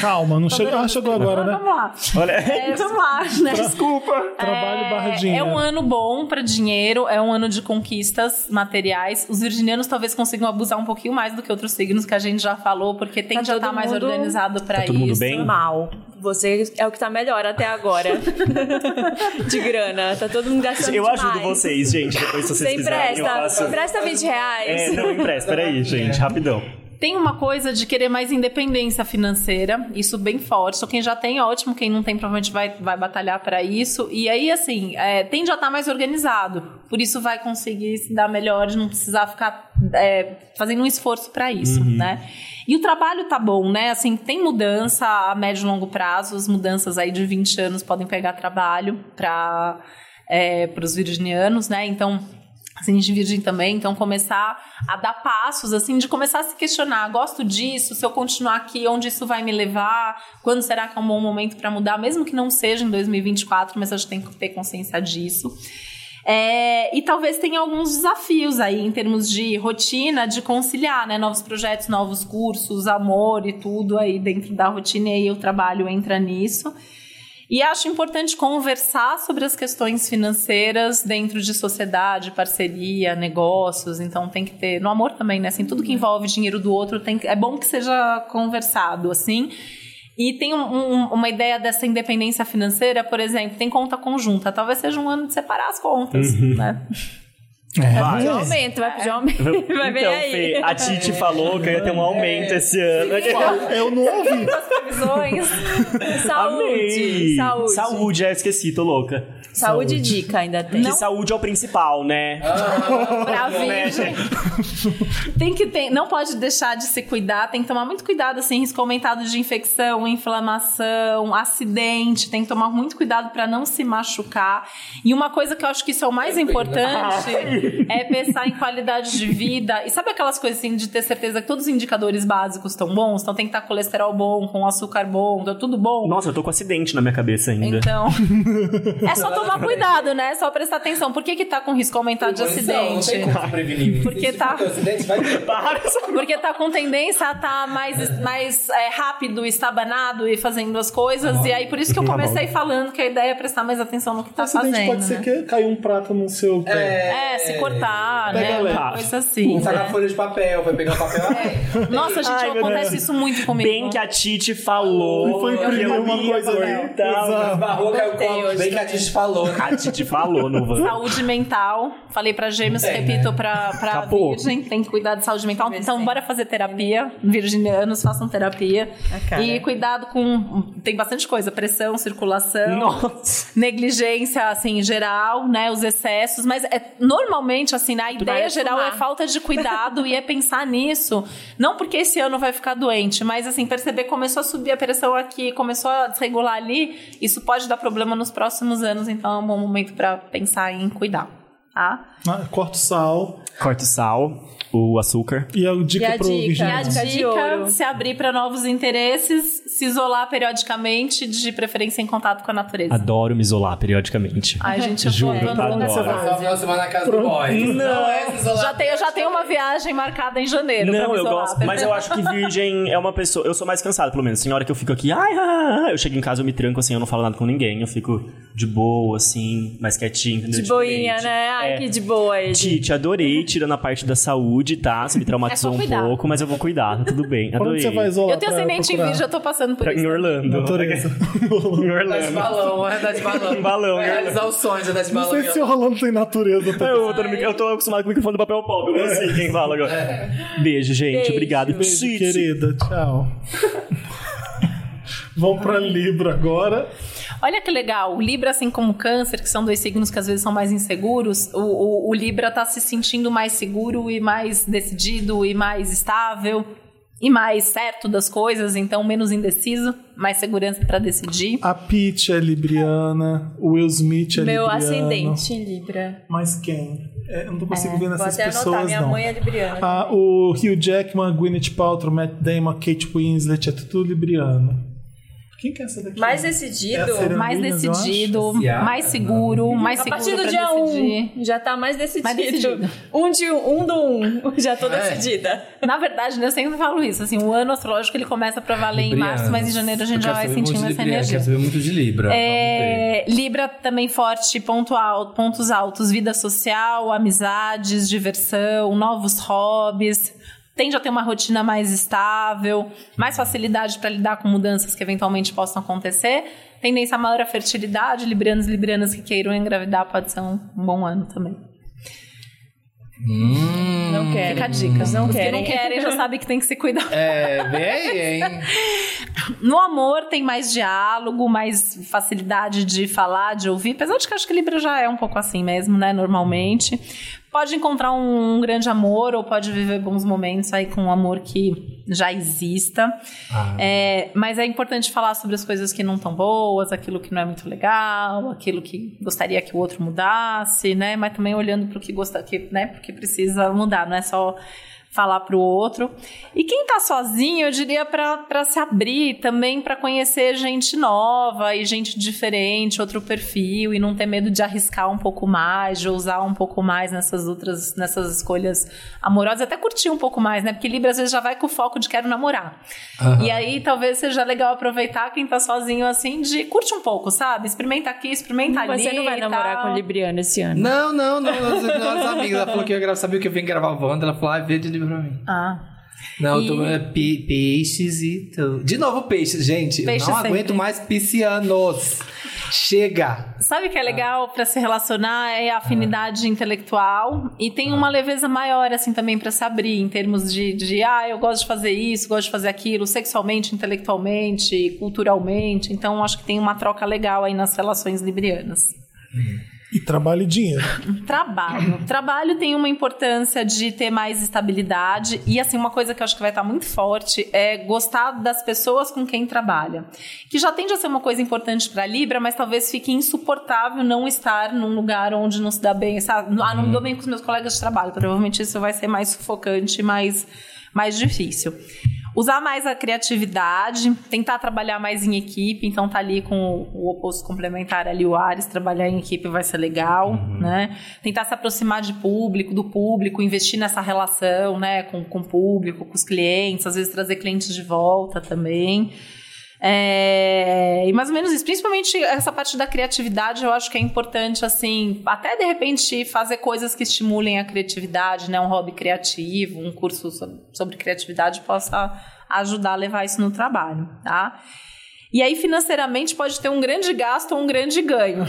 Calma, não chegou. Ah, chegou agora, né? Vamos lá. Olha. É, vamos lá, né? Desculpa. Trabalho barra É, dinheiro. é um ano bom para dinheiro, é um ano de conquistas materiais. Os virginianos talvez consigam abusar um pouquinho mais do que outros signos que a gente já falou, porque tem Tá já estar mais mundo- organizado para Tá todo isso. mundo bem? Mal. Você é o que tá melhor até agora. de grana. Tá todo mundo gastando Eu ajudo demais. vocês, gente. Depois, se vocês Você quiserem, eu empresta. faço... Empresta 20 reais. É, não, empresta. Peraí, gente. Rapidão. Tem uma coisa de querer mais independência financeira, isso bem forte. Então, quem já tem, ótimo. Quem não tem, provavelmente vai, vai batalhar para isso. E aí, assim, é, tende a estar mais organizado. Por isso, vai conseguir se dar melhor, de não precisar ficar é, fazendo um esforço para isso, né? E o trabalho tá bom, né? Assim, tem mudança a médio e longo prazo. As mudanças aí de 20 anos podem pegar trabalho para é, os virginianos, né? Então Ascendente Virgem também, então começar a dar passos, assim, de começar a se questionar: gosto disso, se eu continuar aqui, onde isso vai me levar? Quando será que é um bom momento para mudar? Mesmo que não seja em 2024, mas a gente tem que ter consciência disso. É, e talvez tenha alguns desafios aí em termos de rotina, de conciliar, né? Novos projetos, novos cursos, amor e tudo aí dentro da rotina, e aí o trabalho entra nisso. E acho importante conversar sobre as questões financeiras dentro de sociedade, parceria, negócios. Então tem que ter. No amor também, né? Assim, tudo que envolve dinheiro do outro tem que, é bom que seja conversado, assim. E tem um, um, uma ideia dessa independência financeira, por exemplo, tem conta conjunta. Talvez seja um ano de separar as contas, né? Vai pedir um aumento, vai pedir um aumento. Vai ver então, aí. Fê, a Titi falou que ia ter um aumento esse ano. Eu não ouvi. As previsões. Saúde. Amei. Saúde. Saúde, é, esqueci, tô louca. Saúde e dica ainda tem. Que saúde é o principal, né? pra Né, virgem. gente? Tem que ter, não pode deixar de se cuidar, tem que tomar muito cuidado assim, risco aumentado de infecção, inflamação, acidente, tem que tomar muito cuidado para não se machucar. E uma coisa que eu acho que isso é o mais importante é pensar em qualidade de vida. E sabe aquelas coisas assim de ter certeza que todos os indicadores básicos estão bons? Então tem que estar colesterol bom, com açúcar bom, tá tudo bom. Nossa, eu tô com acidente na minha cabeça ainda. Então, é só tomar cuidado, né? Só prestar atenção. Por que que tá com risco aumentado de acidente? Porque tá- Porque tá com tendência a estar mais, mais é, rápido, estabanado e fazendo as coisas. E aí, por isso que eu comecei falando que a ideia é prestar mais atenção no que tá acidente fazendo. pode ser né? que caiu um prato no seu pé. É, se cortar, Pega né? coisa assim. Tá na folha de papel, vai pegar o papel. Nossa, gente, Ai, acontece isso muito comigo. Bem que a Titi falou. Foi uma coisa ali. cortar. Exato. Barrou, caiu o Tem copo. hoje Bem que a Titi falou. A Titi falou no van. Saúde mental. Falei pra gêmeos, Tem, repito né? pra, pra Acabou. virgem. Tem que cuidar de saúde mental. Então, bora fazer terapia. Virginianos, façam terapia. E cuidado com... Tem bastante coisa. Pressão, circulação. Nossa. negligência, assim, em geral, né? Os excessos, mas é, normalmente, assim, a ideia geral é falta de cuidado e é pensar nisso. Não porque esse ano vai ficar doente, mas, assim, perceber que começou a subir a pressão aqui, começou a desregular ali, isso pode dar problema nos próximos anos, então é um bom momento para pensar em cuidar, tá? Ah, Corta o sal. Corta o sal, o açúcar. E a dica E a pro dica? virginiano. E a dica? de Dica, ouro. se abrir para novos interesses, se isolar periodicamente, de preferência em contato com a natureza. Adoro me isolar periodicamente. Ai, gente, eu Juro, quando adoro. você vai. Só final de semana na casa do boy. Não é se isolar. Já tenho, já tenho uma viagem marcada em janeiro. pra Não, eu gosto, mas eu acho que virgem é uma pessoa. Eu sou mais cansado, pelo menos. Tem hora que eu fico aqui, ai, ai, ai, eu chego em casa, eu me tranco assim, eu não falo nada com ninguém. Eu fico de boa, assim, mais quietinho, entendeu? De boinha, Diferente. né? Ai, É. que de boa. Tite, adorei, tirando a parte da saúde, tá? Você me traumatizou É um pouco, mas eu vou cuidar, tá tudo bem. Pra onde Adorei. você vai isolar? Eu tenho ascendente em virgem, eu tô passando por Pra- isso. em Orlando. Natureza. em Dá de Orlando. balão, é dar de balão. Em balão, né? realizar os sonhos, é dar de Não balão. sei se o Rolando tem natureza. Tá? Eu tô, eu tô acostumado com o microfone do papel pop. Eu não sei quem fala agora. Beijo, gente. Beijo. Obrigado. Beijo, querida. Tchau. Vamos pra Libra agora. Olha que legal, o Libra, assim como o Câncer, que são dois signos que às vezes são mais inseguros, o, o, o Libra tá se sentindo mais seguro e mais decidido e mais estável e mais certo das coisas, então menos indeciso, mais segurança para decidir. A Peach é libriana. O Will Smith é Meu libriano. ascendente em Libra. Mas quem? É, eu não consigo ver Vou nessas até anotar, pessoas, minha não. mãe é libriana. Ah, o Hugh Jackman, Gwyneth Paltrow, Matt Damon, Kate Winslet, é tudo libriano. Quem que é essa daqui? Mais É a decidido. Serena Mais eu decidido, mais seguro, mais A seguro partir do dia decidir. 1, já tá mais decidido. Mais decidido. Um de um, um do um. Já tô É. decidida. Na verdade, né, eu sempre falo isso, assim, o ano astrológico ele começa pra valer em março, mas em janeiro a gente já vai sentindo essa energia. Quero saber muito de Libra. É, Libra também forte, ponto alto, pontos altos, vida social, amizades, diversão, novos hobbies. Tende a ter uma rotina mais estável, mais facilidade para lidar com mudanças que eventualmente possam acontecer. Tendência maior à fertilidade, librianos e librianas que queiram engravidar pode ser um, bom ano também. Hum, Não querem. Fica a dica. Não Os que querem. não querem já sabem que tem que se cuidar. é, bem aí, hein? No amor tem mais diálogo, mais facilidade de falar, de ouvir. Apesar de que eu acho que Libra já é um pouco assim mesmo, né? Normalmente. Pode encontrar um, um grande amor ou pode viver bons momentos aí com um amor que já exista. Ah. É, mas é importante falar sobre as coisas que não estão boas, aquilo que não é muito legal, aquilo que gostaria que o outro mudasse, né? Mas também olhando para o que gosta, que, né? Porque precisa mudar, não é só falar para o outro. E quem tá sozinho, eu diria para se abrir também para conhecer gente nova e gente diferente, outro perfil e não ter medo de arriscar um pouco mais, de ousar um pouco mais nessas outras nessas escolhas amorosas, até curtir um pouco mais, né? Porque Libra às vezes já vai com o foco de quero namorar. Aham. E aí talvez seja legal aproveitar quem tá sozinho assim de curte um pouco, sabe? Experimenta aqui, experimenta ali. Você não vai e namorar tal. com o Libriano esse ano. Não, não, não. Nós, nós amigos. Ela falou que ia gravar. Sabia que eu vim gravar o Wanda? Ela falou, ah, vê de livro pra mim. Ah. Não, E- eu tô é, pe- peixes e tudo. De novo, peixes, gente. Peixes não sempre. aguento mais piscianos. Chega. Sabe o que é legal pra se relacionar é a afinidade intelectual e tem uma leveza maior assim também pra se abrir em termos de, de ah, eu gosto de fazer isso, gosto de fazer aquilo, sexualmente, intelectualmente, culturalmente. Então acho que tem uma troca legal aí nas relações librianas. E trabalho e dinheiro. Trabalho. Trabalho tem uma importância de ter mais estabilidade e assim uma coisa que eu acho que vai estar muito forte é gostar das pessoas com quem trabalha, que já tende a ser uma coisa importante para Libra, mas talvez fique insuportável não estar num lugar onde não se dá bem, sabe? Ah, não me dou bem com os meus colegas de trabalho. Provavelmente isso vai ser mais sufocante, mais mais difícil. Usar mais a criatividade, tentar trabalhar mais em equipe, então tá ali com o, oposto complementar ali, o Ares, trabalhar em equipe vai ser legal, né? Tentar se aproximar de público, do público, investir nessa relação, né, com, com o público, com os clientes, às vezes trazer clientes de volta também. É, e mais ou menos isso, principalmente essa parte da criatividade, eu acho que é importante, assim, até de repente fazer coisas que estimulem a criatividade, né? Um hobby criativo, um curso sobre, sobre criatividade possa ajudar a levar isso no trabalho, tá? E aí, financeiramente, pode ter um grande gasto ou um grande ganho.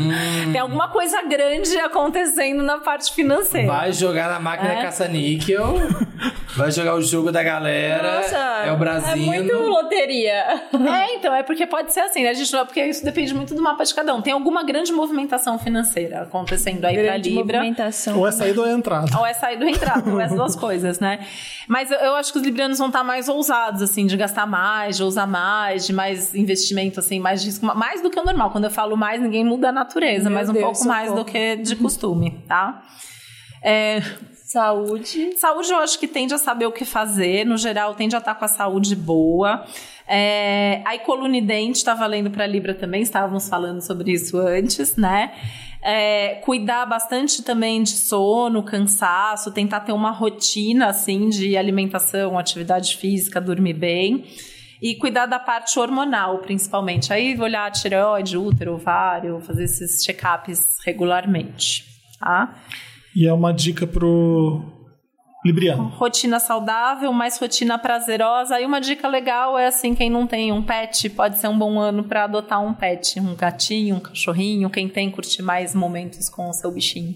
Tem alguma coisa grande acontecendo na parte financeira. Vai jogar na máquina É. caça-níquel. vai jogar o jogo da galera. Nossa, é o Brasil. É muito loteria. É, então, é porque pode ser assim, né? A gente não, porque isso depende muito do mapa de cada um. Tem alguma grande movimentação financeira acontecendo aí Grande pra Libra. movimentação. Ou é saída ou é entrada. Ou é saída ou entrada, ou é as duas coisas, né? Mas eu, eu acho que os librianos vão estar mais ousados, assim, de gastar mais, de ousar mais, de mais investimento, assim, mais risco, mais do que o normal. Quando eu falo mais, ninguém muda a natureza, Meu mas um Deus, pouco mais socorro. do que de costume, tá? É, Saúde. Saúde eu acho que tende a saber o que fazer, no geral tende a estar com a saúde boa. É, aí coluna e dente está valendo para Libra também, estávamos falando sobre isso antes, né? É, cuidar bastante também de sono, cansaço, tentar ter uma rotina assim de alimentação, atividade física, dormir bem. E cuidar da parte hormonal, principalmente. Aí olhar tireoide, útero, ovário, fazer esses check-ups regularmente. Tá? E é uma dica pro Libriano. rotina saudável, mais rotina prazerosa. E uma dica legal é assim, quem não tem um pet, pode ser um bom ano para adotar um pet, um gatinho, um cachorrinho, quem tem curtir mais momentos com o seu bichinho.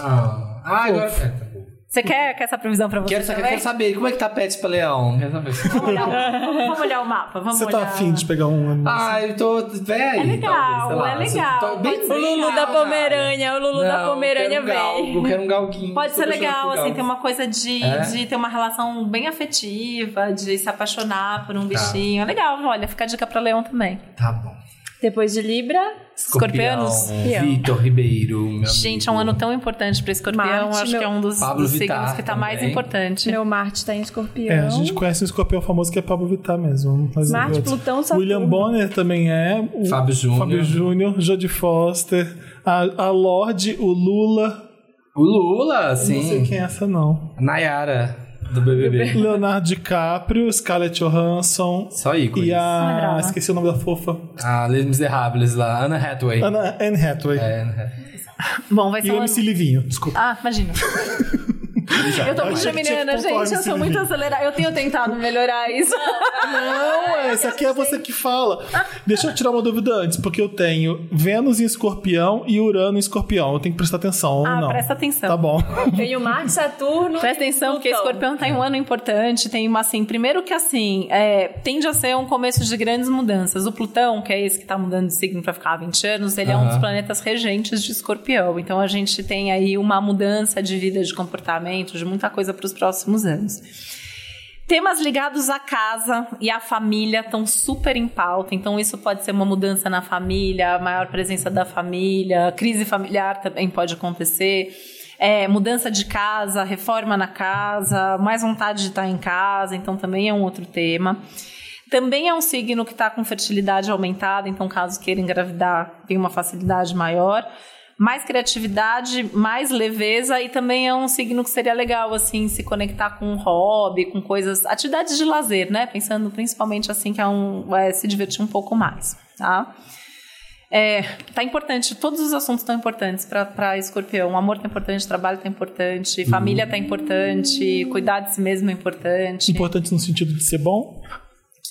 Ah, ah agora. é, tá bom. Você quer, quer essa previsão para você Quero, também? quero saber como é que tá pet pra leão. Quero saber. Vamos olhar, o- vamos olhar o mapa, vamos Você tá olhar. afim de pegar um animal? Ah, eu tô velho. É legal, talvez, é legal, Tô bem O Lulu legal, da cara. Pomerânia, o Lulu da Não, Pomerânia um galgo, vem. Eu quero um galguinho. Pode ser legal, assim, ter uma coisa de, É? de ter uma relação bem afetiva, de se apaixonar por um bichinho. É legal, olha, fica a dica pra leão também. Tá bom. Depois de Libra, Escorpianos? Escorpião. Vitor Ribeiro, meu Gente, é um amigo. ano tão importante para escorpião. Marte, acho meu- que é um dos, Pablo dos Vittar signos que tá mais também. importante. meu Marte tá em Escorpião. É, a gente conhece um escorpião famoso que é Pablo Vittar mesmo. Mas Marte, outros. Plutão, Saturno. William Bonner também é. O Fábio Júnior. Fábio Júnior, Jodie Foster. A, a Lorde, o Lula. O Lula, Não sei sim. quem é essa, não. Nayara, do BBB. Leonardo DiCaprio, Scarlett Johansson. Só ícones. E a. lembrava. Esqueci o nome da fofa. A Les Miserables lá, Anna Hathaway. Anna, Anne Hathaway. É, Anna Hathaway. Bom, vai E ser o um ano... MC Livinho, desculpa. Ah, imagina. Eu tô muito tinha geminiana, gente. Eu sou muito acelerada. Eu tenho tentado melhorar isso. Não, esse aqui é você que fala. Deixa eu tirar uma dúvida antes, porque eu tenho Vênus em escorpião e Urano em escorpião. Eu tenho que prestar atenção ou Ah, não? presta atenção. Tá bom. Tem o Marte, Saturno. Presta atenção, porque escorpião tá em um ano importante. Tem uma, assim, primeiro que assim, é, tende a ser um começo de grandes mudanças. O Plutão, que é esse que tá mudando de signo pra ficar há 20 anos, ele é um dos planetas regentes de escorpião. Então a gente tem aí uma mudança de vida, de comportamento, de muita coisa para os próximos anos. Temas ligados à casa e à família estão super em pauta, então isso pode ser uma mudança na família, maior presença da família, crise familiar também pode acontecer, é, mudança de casa, reforma na casa, mais vontade de estar em casa, então também é um outro tema. Também é um signo que está com fertilidade aumentada, então caso queira engravidar, tem uma facilidade maior mais criatividade, mais leveza e também é um signo que seria legal assim se conectar com um hobby, com coisas, atividades de lazer, né? Pensando principalmente assim que é um é, se divertir um pouco mais, tá? É, tá importante, todos os assuntos estão importantes para escorpião. O amor tá importante, trabalho tá importante, família tá importante, cuidar de si mesmo é importante. Importante no sentido de ser bom.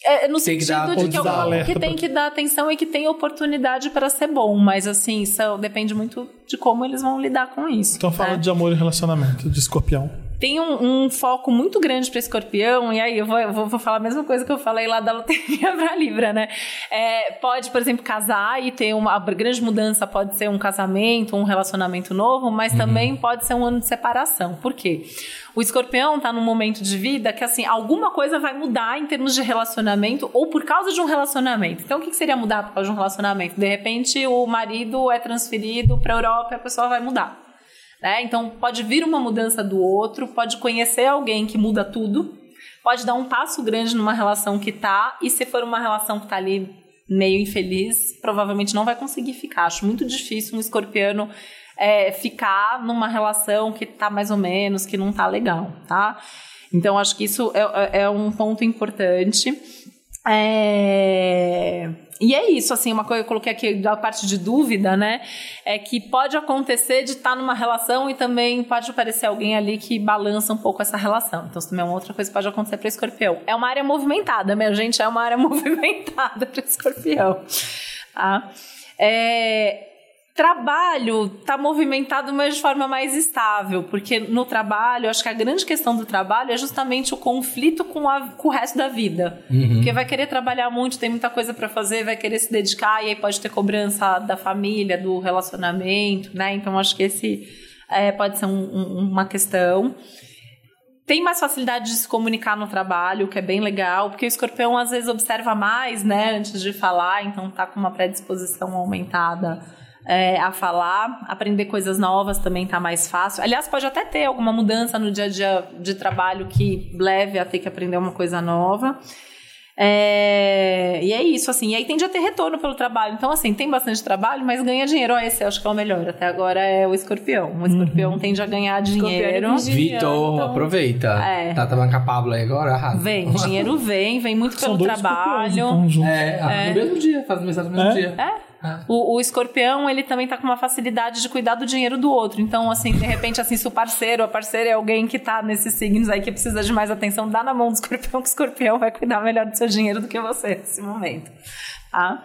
É, no Tem que sentido dar- de que, é dar o- alerta que tem que dar atenção e que tem oportunidade para ser bom, mas assim, isso depende muito de como eles vão lidar com isso. Então fala né? de amor e relacionamento, de escorpião. Tem um, um foco muito grande para escorpião, e aí eu vou, eu vou, vou falar a mesma coisa que eu falei lá da loteria para Libra, né? É, pode, por exemplo, casar e ter uma grande mudança, pode ser um casamento, um relacionamento novo, mas também pode ser um ano de separação. Por quê? O escorpião está num momento de vida que, assim, alguma coisa vai mudar em termos de relacionamento ou por causa de um relacionamento. Então, o que que seria mudar por causa de um relacionamento? De repente, o marido é transferido para a Europa e a pessoa vai mudar. Né? Então, pode vir uma mudança do outro, pode conhecer alguém que muda tudo, pode dar um passo grande numa relação que tá, e se for uma relação que tá ali meio infeliz, provavelmente não vai conseguir ficar. Acho muito difícil um escorpiano é, ficar numa relação que tá mais ou menos, que não tá legal, tá? Então, acho que isso é, é- é um ponto importante. É, E é isso, assim, uma coisa que eu coloquei aqui da parte de dúvida, né? É que pode acontecer de estar numa relação e também pode aparecer alguém ali que balança um pouco essa relação. Então, isso também é uma outra coisa que pode acontecer para escorpião. É uma área movimentada, minha gente, é uma área movimentada para escorpião. Tá? É, trabalho está movimentado, mas de forma mais estável, porque no trabalho, acho que a grande questão do trabalho é justamente o conflito com, a- com o resto da vida. Porque vai querer trabalhar muito, tem muita coisa para fazer, vai querer se dedicar, e aí pode ter cobrança da família, do relacionamento, né? Então acho que esse é, pode ser um- um- uma questão. Tem mais facilidade de se comunicar no trabalho, o que é bem legal, porque o escorpião às vezes observa mais, né, antes de falar, então tá com uma predisposição aumentada é, a falar. Aprender coisas novas também tá mais fácil. Aliás, pode até ter alguma mudança no dia a dia de trabalho que leve a ter que aprender uma coisa nova. É, e é isso, assim. E aí tende a ter retorno pelo trabalho. Então, assim, tem bastante trabalho, mas ganha dinheiro. Ó, esse eu acho que é o melhor. Até agora é o escorpião. O escorpião tende a ganhar dinheiro. virginiano, Vitor, então- aproveita. É. Tá trabalhando com a Pablo aí agora, arrasa. Vem, dinheiro vem, vem muito São pelo dois trabalho. então, juntos. É, ah, no mesmo dia, faz aniversário no mesmo É? dia. É. O, o escorpião, ele também tá com uma facilidade de cuidar do dinheiro do outro. Então, assim, de repente, assim, se o parceiro, a parceira é alguém que tá nesses signos aí que precisa de mais atenção, dá na mão do escorpião, que o escorpião vai cuidar melhor do seu dinheiro do que você nesse momento. Tá?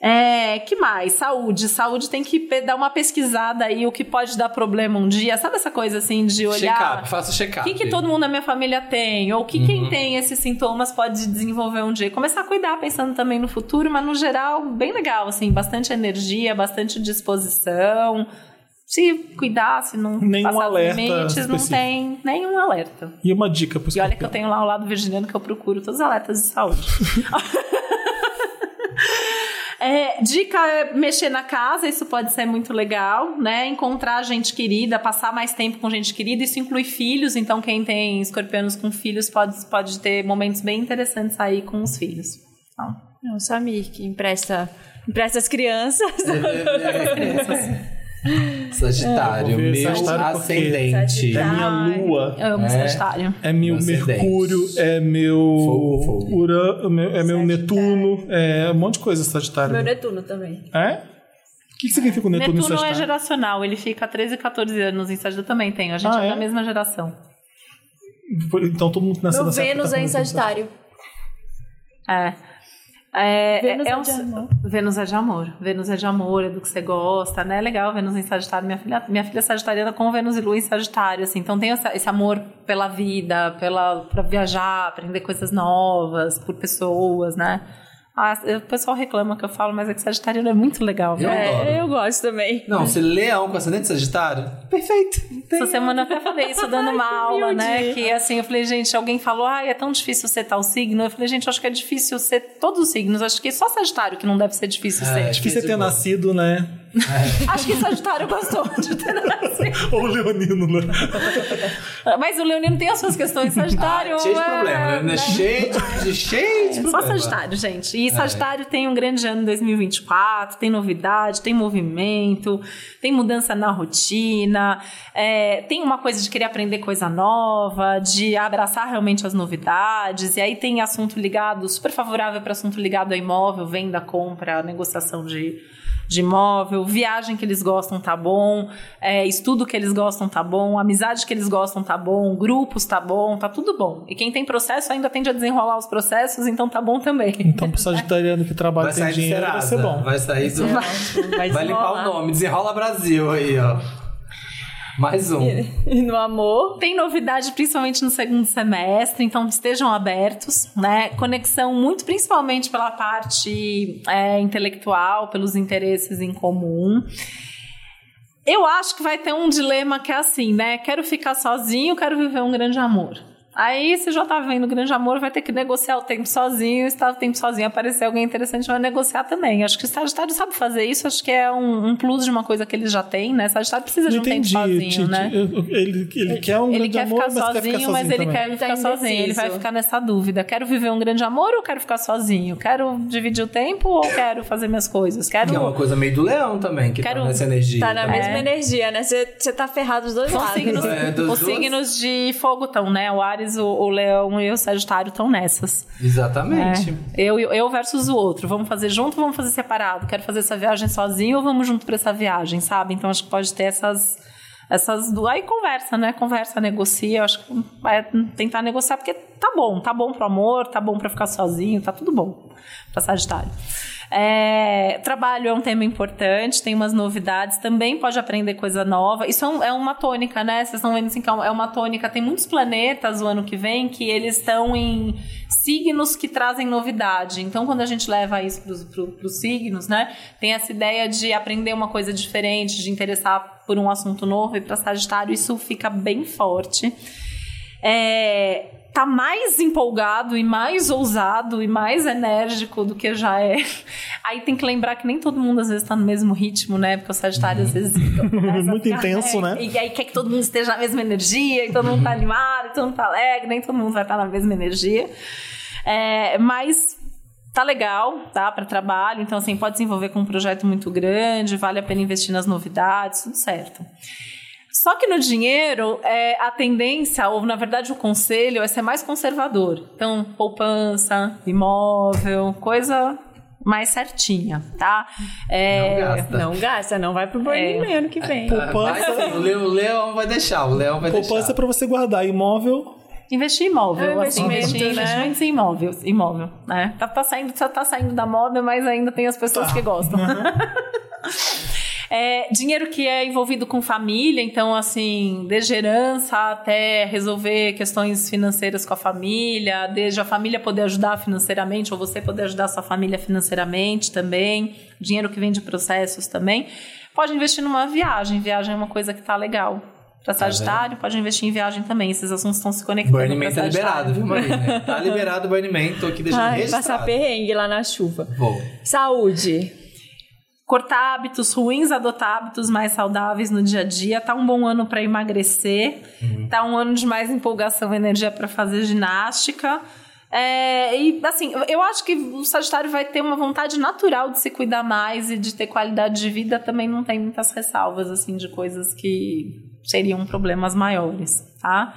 É, que mais? Saúde. Saúde tem que dar uma pesquisada aí, o que pode dar problema um dia. Sabe essa coisa assim de olhar. Check-up, faça O check-up. que, que todo mundo da minha família tem? Ou que quem tem esses sintomas pode desenvolver um dia? Começar a cuidar, pensando também no futuro, mas no geral, bem legal, assim, bastante energia, bastante disposição. Se cuidar, se não Nenhum passar alerta os limites, não tem nenhum alerta. E uma dica pro E olha que eu tenho lá o lado virginiano que eu procuro todos os alertas de saúde. É, dica é mexer na casa, isso pode ser muito legal, né? Encontrar gente querida, passar mais tempo com gente querida, isso inclui filhos, então quem tem escorpianos com filhos pode, pode ter momentos bem interessantes aí com os filhos. Então, É o Samir que empresta, empresta as crianças. Sagitário, É, vou ver meu Sagitário ascendente. É minha lua. eu amo É. Sagitário. É meu Meu. Mercúrio, é meu Fogo, fogo. Urano, é meu, é meu Netuno, é um monte de coisa Sagitário. Meu Netuno também. É? O que, que significa o Netuno, Netuno em é Sagitário? geracional, ele fica 13, 14 anos em Sagitário. Também tenho, a gente Ah, é, é? da mesma geração. Então todo mundo nessa Meu Vênus tá é em Sagitário. É. É, Vênus é, é um- de amor. Vênus é de amor. Vênus é de amor, é do que você gosta, né? Legal, Vênus em Sagitário. Minha filha, minha filha é sagitariana com Vênus e Lua em Sagitário, assim. Então tem essa- esse amor pela vida, pela pra viajar, aprender coisas novas, por pessoas, né? Ah, o pessoal reclama que eu falo, mas é que Sagitariano é muito legal. Eu né? adoro. É, eu gosto também. Não, se leão com ascendente sagitário, perfeito. Essa semana eu até falei isso dando uma aula, né? Que assim, eu falei, gente, alguém falou, ah, é tão difícil ser tal signo. Eu falei, gente, eu acho que é difícil ser todos os signos. Acho que só Sagitário que não deve ser difícil É. ser. Difícil é ter nascido, né? Acho que Sagitário gostou de ter nascido. Ou leonino, né? Mas o Leonino tem as suas questões. Sagitário. Ah, cheio de é- problema, né? Cheio de, cheio de Só problema. Sagitário, gente. E Sagitário tem um grande ano em 2024, tem novidade, tem movimento, tem mudança na rotina, é, tem uma coisa de querer aprender coisa nova, de abraçar realmente as novidades. E aí tem assunto ligado, super favorável para assunto ligado a imóvel, venda, compra, negociação de. De imóvel, viagem que eles gostam tá bom, é, estudo que eles gostam tá bom, amizade que eles gostam tá bom, grupos tá bom, tá tudo bom. E quem tem processo ainda tende a desenrolar os processos, então tá bom também. Então, pro sagitariano que trabalha Vai tem dinheiro, vai ser bom. Vai sair do... Vai, Vai limpar o nome. Desenrola Brasil aí, ó. Mais um. E no amor, Tem novidade principalmente no segundo semestre, então estejam abertos, né? Conexão muito principalmente pela parte é, intelectual, pelos interesses em comum. Eu acho que vai ter um dilema que é assim, né? Quero ficar sozinho, quero viver um grande amor. Aí, se já tá vendo o grande amor, vai ter que negociar o tempo sozinho. Se tá o tempo sozinho, aparecer alguém interessante, vai negociar também. Acho que o Sagitário sabe fazer isso. Acho que é um, um plus de uma coisa que ele já tem, né? Sagitário precisa de um tempo entendi. sozinho, Titi. né? Ele, ele quer um Ele grande quer amor, ficar mas sozinho, quer ficar sozinho mas ele também. quer ficar Tá sozinho. Ele vai ficar nessa dúvida. Quero viver um grande amor ou quero ficar sozinho? Quero dividir o tempo ou quero fazer minhas coisas? Quero. Que é uma coisa meio do leão também, que Quero- tá nessa energia. tá na também. mesma energia, né? Você você tá ferrado dos dois São lados. signos, É, dos os dois. signos de fogo estão, né? O Ares, o, o Leão e o Sagitário estão nessas. Exatamente. É. Eu, eu versus o outro. Vamos fazer junto ou vamos fazer separado? Quero fazer essa viagem sozinho ou vamos junto pra essa viagem, sabe? Então acho que pode ter essas. Essas duas. Aí conversa, né? Conversa, negocia. Eu acho que vai tentar negociar, porque tá bom. Tá bom pro amor, tá bom pra ficar sozinho, tá tudo bom pra Sagitário. É, trabalho é um tema importante, tem umas novidades, também pode aprender coisa nova. Isso é, um- é uma tônica, né? Vocês estão vendo assim que é é uma tônica. Tem muitos planetas o ano que vem que eles estão em signos que trazem novidade. Então, quando a gente leva isso para os signos, né? Tem essa ideia de aprender uma coisa diferente, de interessar por um assunto novo. E para Sagitário, isso fica bem forte. É, tá mais empolgado e mais ousado e mais enérgico do que já é. Aí tem que lembrar que nem todo mundo às vezes tá no mesmo ritmo, né? Porque o Sagitário às vezes começa a Muito ficar- intenso, né? E aí quer que todo mundo esteja na mesma energia, e todo mundo tá animado, e todo mundo tá alegre, nem todo mundo vai estar na mesma energia. É, mas tá legal, tá? Para trabalho, então assim, pode se envolver com um projeto muito grande, vale a pena investir nas novidades, tudo certo. Só que no dinheiro, é, a tendência, ou na verdade o conselho, é ser mais conservador. Então, poupança, imóvel, coisa mais certinha, tá? É, Não gasta. Não gasta, não vai pro Burning É. Ano que vem. Vai Poupança, sim, o leão, o leão vai deixar, o leão vai poupança é deixar. pra você guardar imóvel. Investir em imóvel, É assim, investimento, investir, né? investimentos em imóvel, imóvel, né? Tá, tá saindo, tá, tá saindo da moda, mas ainda tem as pessoas que gostam. É, dinheiro que é envolvido com família, então, assim, desde herança até resolver questões financeiras com a família, desde a família poder ajudar financeiramente, ou você poder ajudar a sua família financeiramente também, dinheiro que vem de processos também. Pode investir numa viagem, viagem é uma coisa que tá legal. Para Sagitário, pode investir em viagem também. Esses assuntos estão se conectando. Burning pra Man tá liberado, viu, Marina? Tá liberado o Burning Man, tô aqui deixando Ai, registrado. passar perrengue lá na chuva. Vou. Saúde. Cortar hábitos ruins, adotar hábitos mais saudáveis no dia a dia. Tá um bom ano para emagrecer. Tá um ano de mais empolgação e energia para fazer ginástica. É, e assim, eu- eu acho que o Sagitário vai ter uma vontade natural de se cuidar mais e de ter qualidade de vida. Também não tem muitas ressalvas assim de coisas que seriam problemas maiores, tá?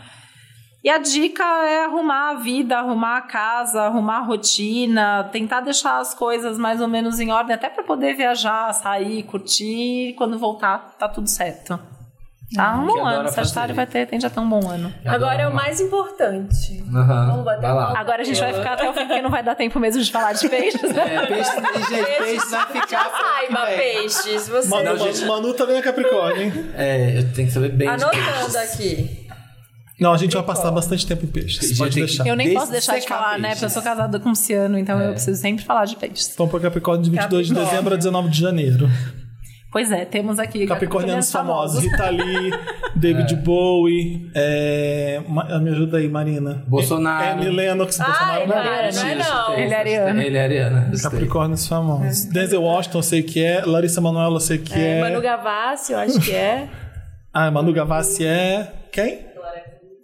E a dica é arrumar a vida, arrumar a casa, arrumar a rotina, tentar deixar as coisas mais ou menos em ordem, até para poder viajar, sair, curtir, e quando voltar, tá tudo certo. Tá um que bom ano, Sagitário vai ter, tem já tá um bom ano. Agora é o mais importante. Aham, Vamos bater vai lá. Agora a gente vai ficar até o fim, porque não vai dar tempo mesmo de falar de peixes. né? É, peixe, gente, peixe vai ficar. Já saiba, peixes. Você Manu, Não, gente. Manu também é Capricórnio, hein? É, eu tenho que saber bem. anotando aqui. Não, a gente vai passar bastante tempo em peixes. Pode deixar. Eu nem posso deixar de falar, né? peixes. Porque eu sou casada com um ciano, então eu preciso sempre falar de peixes. Então, para Capricórnio de 22 de Capricórnio. dezembro a 19 de janeiro. Pois é, temos aqui Capricornianos famosos. famosos. Rita Lee, David Bowie. É... Me ajuda aí, Marina. Bolsonaro. Annie Lennox. Bolsonaro não é? cara, não é não. Ele é ariano. Ele é gostei. Capricórnios famosos. Denzel Washington, eu sei que é. Larissa Manoela, eu sei que é. É, Manu Gavassi, eu acho que é. Ah, Manu Gavassi é. Quem?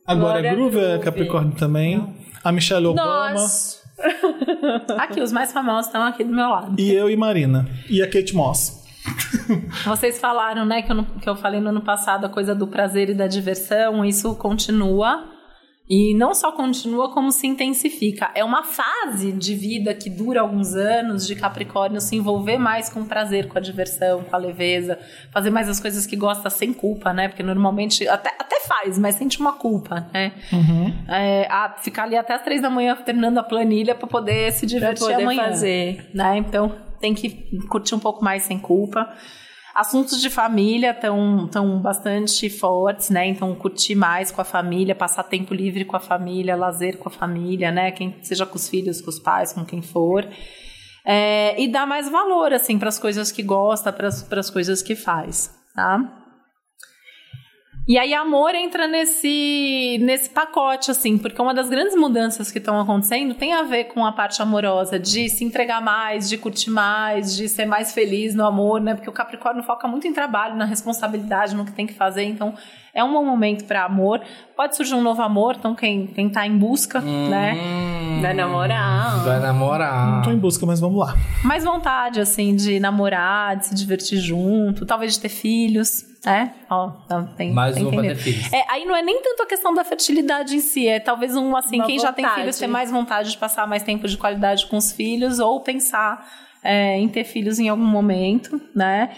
A Glória Glória Groove é. Capricórnio também. A Michelle Obama. Nossa. Aqui, os mais famosos estão aqui do meu lado. E eu e Marina. E a Kate Moss. Vocês falaram, né, que eu, não- que eu falei no ano passado a coisa do prazer e da diversão, isso continua. E não só continua, como se intensifica. É uma fase de vida que dura alguns anos de Capricórnio se envolver mais com o prazer, com a diversão, com a leveza, fazer mais as coisas que gosta sem culpa, né? Porque normalmente até, até faz, mas sente uma culpa, né? É, a- ficar ali até as três da manhã terminando a planilha para poder se Pra divertir poder amanhã fazer. né? Então tem que curtir um pouco mais sem culpa. Assuntos de família estão tão bastante fortes, né? Então curtir mais com a família, passar tempo livre com a família, lazer com a família, né? Quem seja com os filhos, com os pais, com quem for. É, e dar mais valor assim para as coisas que gosta, para as coisas que faz, tá? E aí amor entra nesse nesse pacote assim, porque uma das grandes mudanças que estão acontecendo tem a ver com a parte amorosa, de se entregar mais, de curtir mais, de ser mais feliz no amor, né? Porque o Capricórnio foca muito em trabalho, na responsabilidade, no que tem que fazer, então é um bom momento para amor. Pode surgir um novo amor, então quem quem tá em busca, né? Hum, Vai namorar. Vai namorar. Tô em busca, mas vamos lá. Mais vontade assim de namorar, de se divertir junto, talvez de ter filhos, né? Ó, então tem Mais tem um pra ter filhos. É, aí não é nem tanto a questão da fertilidade em si, é talvez um assim, Uma quem já tem vontade. filhos ter mais vontade de passar mais tempo de qualidade com os filhos ou pensar é, em ter filhos em algum momento, né?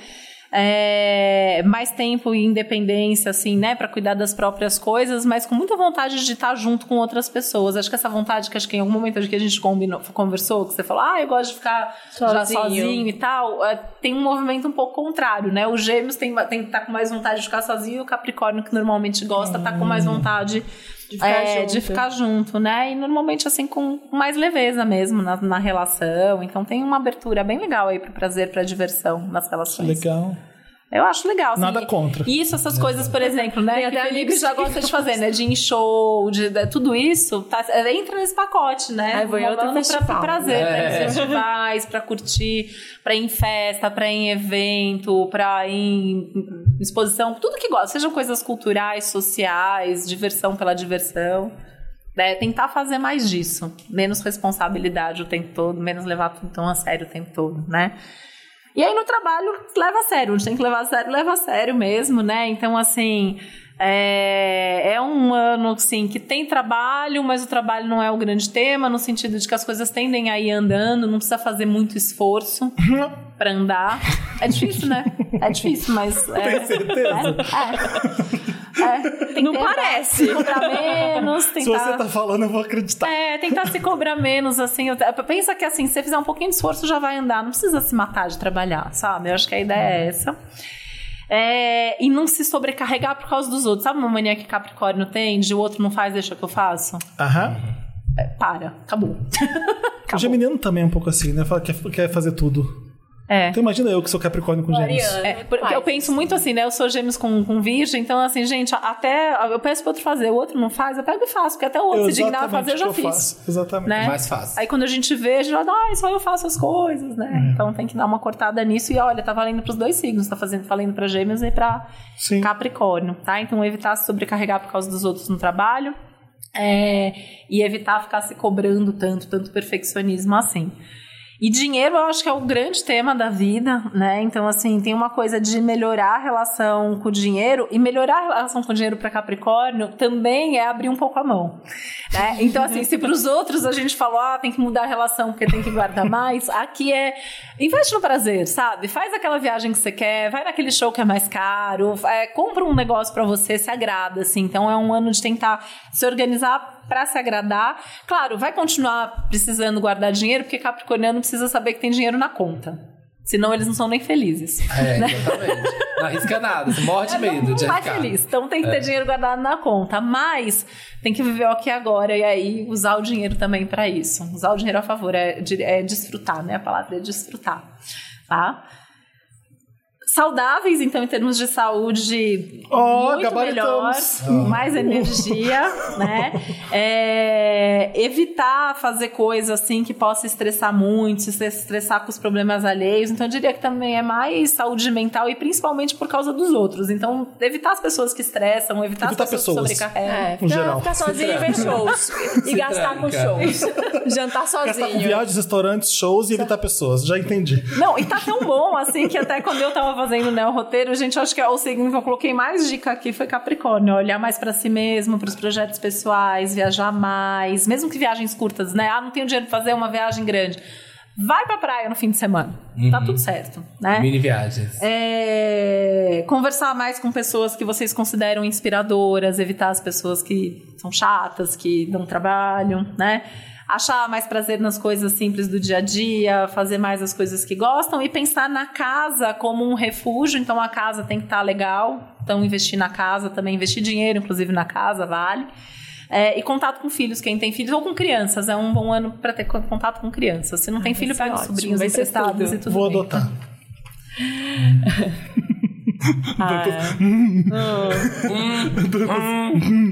É, mais tempo e independência, assim, né, para cuidar das próprias coisas, mas com muita vontade de estar junto com outras pessoas. Acho que essa vontade que acho que em algum momento que a gente combinou, conversou, que você falou, ah, eu gosto de ficar já Sozinho. sozinho e tal, é, tem um movimento um pouco contrário, né? Os gêmeos tem, tem tá com mais vontade de ficar sozinho e o Capricórnio, que normalmente gosta, tá com mais vontade De ficar é, junto. de ficar junto, né? E normalmente assim com mais leveza mesmo na, na relação. Então tem uma abertura bem legal aí pro prazer, pra diversão nas relações. Legal. Eu acho legal. assim. Nada contra. E Isso, essas coisas, por exemplo, né? Tem Que até o Felipe já que- gosta de fazer, né? De em show, de, de- tudo isso, tá, entra nesse pacote, né? Aí vou em outro Rolando pra- festival. prazer, pra ir É. em festivais, pra curtir, pra ir em festa, pra ir em evento, pra ir em exposição, tudo que gosta, sejam coisas culturais, sociais, diversão pela diversão. Né? Tentar fazer mais disso. Menos responsabilidade o tempo todo, menos levar tudo tão a sério o tempo todo, né? E aí no trabalho leva a sério, onde tem que levar a sério, leva a sério mesmo, né? Então, assim, é, é um ano assim, que tem trabalho, mas o trabalho não é o grande tema, no sentido de que as coisas tendem a ir andando, não precisa fazer muito esforço pra andar. É difícil, né? É difícil, mas. É, Tem certeza? É, é, tem Não parece. se cobrar menos, Se tentar. você tá falando, eu vou acreditar. É, tentar se cobrar menos, assim. Pensa que, assim, se você fizer um pouquinho de esforço, já vai andar. Não precisa se matar de trabalhar, sabe? Eu acho que a ideia é essa. É, e não se sobrecarregar por causa dos outros. Sabe uma mania que Capricórnio tem? De o outro não faz, deixa que eu faço? Aham. É, para, acabou. O geminiano também é um pouco assim, né? Quer, quer fazer tudo. É. Então imagina eu que sou Capricórnio com gêmeos. É, porque eu penso muito assim, né? Eu sou gêmeos com, com virgem, então assim, gente, até eu peço pro outro fazer, o outro não faz, eu pego e faço, porque até o outro se dignar a fazer, eu já fiz. faço. Exatamente. né? Mais fácil. Aí quando a gente vê, já ah, só eu faço as coisas, né? Uhum. Então tem que dar uma cortada nisso e olha, tá valendo pros dois signos, tá fazendo, valendo pra gêmeos e pra Sim. Capricórnio, tá? Então evitar se sobrecarregar por causa dos outros no trabalho é, e evitar ficar se cobrando tanto, tanto perfeccionismo assim. E dinheiro eu acho que é o grande tema da vida, né? Então, assim, tem uma coisa de melhorar a relação com o dinheiro, e melhorar a relação com o dinheiro para Capricórnio também é abrir um pouco a mão. Né? Então, assim, se para os outros a gente falou, ah, tem que mudar a relação porque tem que guardar mais, aqui é investe no prazer, sabe? Faz aquela viagem que você quer, vai naquele show que é mais caro, é, compra um negócio para você, se agrada, assim. Então, é um ano de tentar se organizar para se agradar. Claro, vai continuar precisando guardar dinheiro, porque Capricorniano precisa saber que tem dinheiro na conta. Senão eles não são nem felizes. É, né? exatamente. Não arrisca nada, você morre de É, medo não de feliz. Então tem que ter dinheiro guardado na conta. Mas tem que viver o aqui agora e aí usar o dinheiro também para isso. Usar o dinheiro a favor é, é desfrutar, né? A palavra é desfrutar. Tá? Saudáveis, então, em termos de saúde, Ó, muito melhor, gabaritamos. mais energia, né? É, evitar fazer coisa assim que possa estressar muito, se estressar com os problemas alheios. Então, eu diria que também é mais saúde mental e principalmente por causa dos outros. Então, evitar as pessoas que estressam, evitar, Evitar as pessoas, pessoas. que sobrecarregam. É, ficar, geral. ficar sozinho e ver shows. E Se gastar com shows. Jantar Gastar com sozinho. viagens, restaurantes, shows e evitar pessoas. Já entendi. Não, e tá tão bom assim que até quando eu tava fazendo né, o roteiro, gente, acho que é o signo que eu coloquei mais dica aqui foi Capricórnio. Olhar mais pra si mesmo, pros projetos pessoais, viajar mais, mesmo que viagens curtas, né? Ah, não tenho dinheiro pra fazer uma viagem grande. Vai pra praia no fim de semana. Tá tudo certo, né? Mini viagens. É, conversar mais com pessoas que vocês consideram inspiradoras, evitar as pessoas que são chatas, que dão trabalho, né? Achar mais prazer nas coisas simples do dia a dia, fazer mais as coisas que gostam e pensar na casa como um refúgio. Então a casa tem que estar legal, então investir na casa também, investir dinheiro, inclusive na casa, vale. É, e contato com filhos, quem tem filhos, ou com crianças. É um bom ano para ter contato com crianças. Se não tem filho, ser pega os ótimo, sobrinhos vai ser emprestados tudo. e tudo Vou bem. adotar.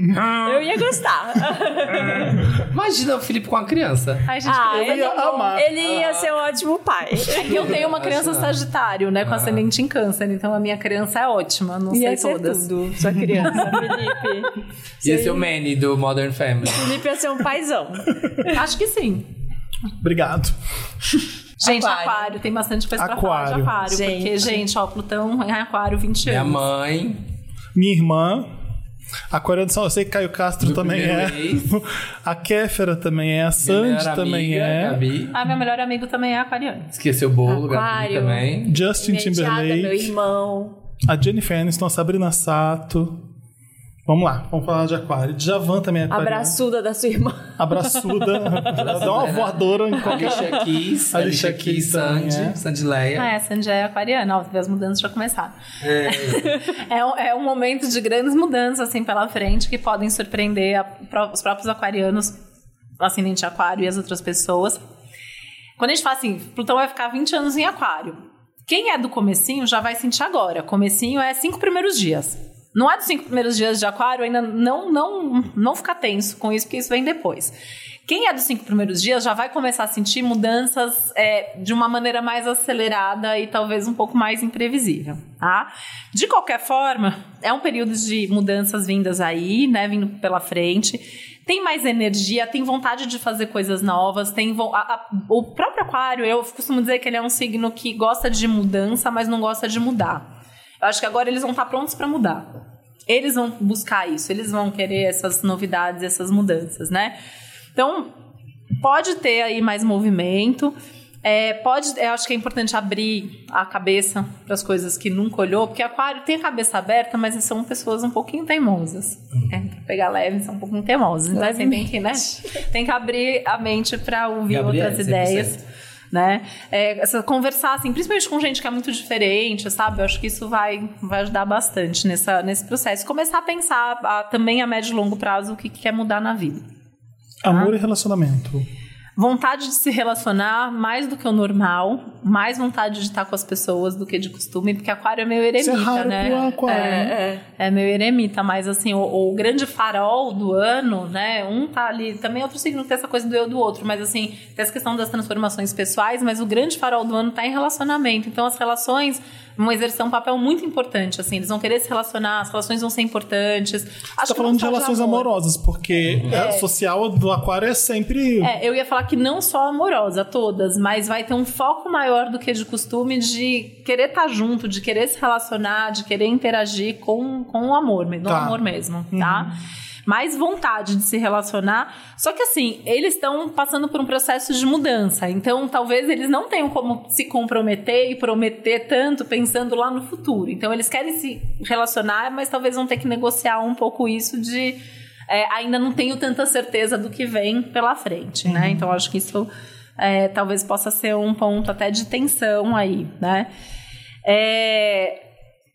Eu ia gostar. Imagina o Felipe com a criança. Ai, gente, Ah, criança ele, é bom. amar. ele ia ser um ótimo pai. É que eu tenho uma criança sagitário, né? Com ascendente em câncer. Então a minha criança é ótima. Não Ia sei ser todas. tudo, sua criança, Felipe. Ia ser o Manny do Modern Family. Felipe ia ser um paizão. Acho que sim. Obrigado. Gente, Aquário. aquário, tem bastante coisa pra Aquário. falar de aquário. Gente. Porque, gente, ó, Plutão é aquário 20 Minha anos. mãe. Minha irmã. Aquariano São, eu sei que Caio Castro Do também é. ex. A Kéfera também é. A minha Sandy também amiga, é. Gabi. Ah, meu melhor amigo também é aquariano. Esqueceu o bolo, Gabi também. Justin Minha enteada, meu Timberlake. irmão. A Jennifer Aniston, a Sabrina Sato. Vamos lá, vamos falar de aquário. Djavan também é aquariano. Abraçuda da sua irmã. Abraçuda. Dá uma voadora em qualquer... Alicia Keys. Alicia Keys Sandy. é. Sandy Leia. Ah, é, Sandy é aquariana. Ó, as mudanças já começaram. É, um- é um momento de grandes mudanças, assim, pela frente, que podem surpreender a- os próprios aquarianos, o ascendente aquário e as outras pessoas. Quando a gente fala assim, Plutão vai ficar 20 anos em aquário. Quem é do comecinho já vai sentir agora. Comecinho é cinco primeiros dias. Não é dos cinco primeiros dias de aquário, ainda não, não, não ficar tenso com isso, porque isso vem depois. Quem é dos cinco primeiros dias já vai começar a sentir mudanças é, de uma maneira mais acelerada e talvez um pouco mais imprevisível, tá? De qualquer forma, é um período de mudanças vindas aí, né, vindo pela frente. Tem mais energia, tem vontade de fazer coisas novas, tem a- a- o próprio aquário, eu costumo dizer que ele é um signo que gosta de mudança, mas não gosta de mudar. Eu acho que agora eles vão estar prontos para mudar. Eles vão buscar isso, eles vão querer essas novidades, essas mudanças, né? Então, pode ter aí mais movimento. É, pode, eu acho que é importante abrir a cabeça para as coisas que nunca olhou, porque Aquário tem a cabeça aberta, mas são pessoas um pouquinho teimosas. É, pra pegar leve, são um pouquinho teimosas. Então, assim, tem que, né? Tem que abrir a mente para ouvir Gabriela, outras 100%. Né? É, conversar, assim, principalmente com gente que é muito diferente, sabe? Eu acho que isso vai, vai ajudar bastante nessa, nesse processo. Começar a pensar a- também a médio e longo prazo o que, que quer mudar na vida. Amor e relacionamento. Vontade de se relacionar mais do que o normal, mais vontade de estar com as pessoas do que de costume, porque aquário é meio eremita, Isso é raro né? pro aquário, é, né? é, é meio eremita, mas assim, o, o grande farol do ano, né? Um tá ali, também outro signo tem essa coisa do eu do outro, mas assim, tem essa questão das transformações pessoais, mas o grande farol do ano tá em relacionamento. Então as relações vão exercer um papel muito importante, assim, eles vão querer se relacionar, as relações vão ser importantes. Você Acho tá falando de relações amor. amorosas, porque a social do aquário é sempre. É, eu ia falar que não só amorosa, todas, mas vai ter um foco maior do que de costume de querer estar junto, de querer se relacionar, de querer interagir com, com o amor, do Tá. amor mesmo, tá? Mais vontade de se relacionar. Só que assim, eles estão passando por um processo de mudança. Então, talvez eles não tenham como se comprometer e prometer tanto pensando lá no futuro. Então, eles querem se relacionar, mas talvez vão ter que negociar um pouco isso de é, ainda não tenho tanta certeza do que vem pela frente, né? Então acho que isso é, talvez possa ser um ponto até de tensão aí, né? É,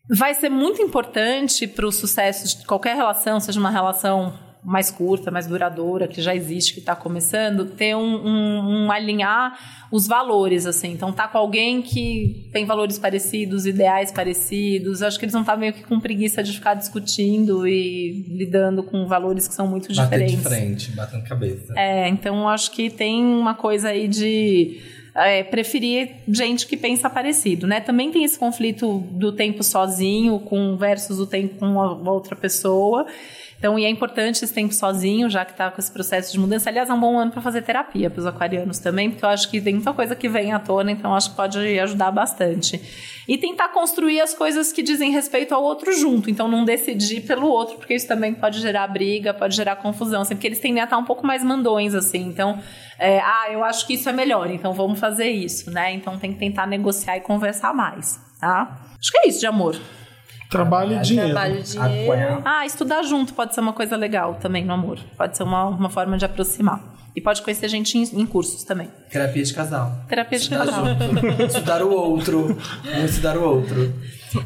vai ser muito importante para o sucesso de qualquer relação, seja uma relação mais curta, mais duradoura, que já existe, que está começando, ter um, um- um alinhar os valores, assim. Então, tá com alguém que tem valores parecidos, ideais parecidos. Acho que eles não estão meio que com preguiça de ficar discutindo e lidando com valores que são muito Bater diferentes. de frente, batendo cabeça. É, então acho que tem uma coisa aí de é, preferir gente que pensa parecido, né? Também tem esse conflito do tempo sozinho com versus o tempo com outra pessoa. Então, e é importante esse tempo sozinho, já que está com esse processo de mudança. Aliás, é um bom ano para fazer terapia para os aquarianos também, porque eu acho que tem muita coisa que vem à tona, então acho que pode ajudar bastante. E tentar construir as coisas que dizem respeito ao outro junto, então não decidir pelo outro, porque isso também pode gerar briga, pode gerar confusão, assim, porque eles tendem a estar um pouco mais mandões, assim. Então, é, ah, eu acho que isso é melhor, então vamos fazer isso, né? Então tem que tentar negociar e conversar mais, tá? Acho que é isso de amor. Trabalho e dinheiro. Trabalho, dinheiro. Aqua- Ah, estudar junto pode ser uma coisa legal também no amor. Pode ser uma, uma forma de aproximar. E pode conhecer gente em, em cursos também. Terapia de casal. Terapia de Estudar casal. junto. estudar o outro. Estudar o outro.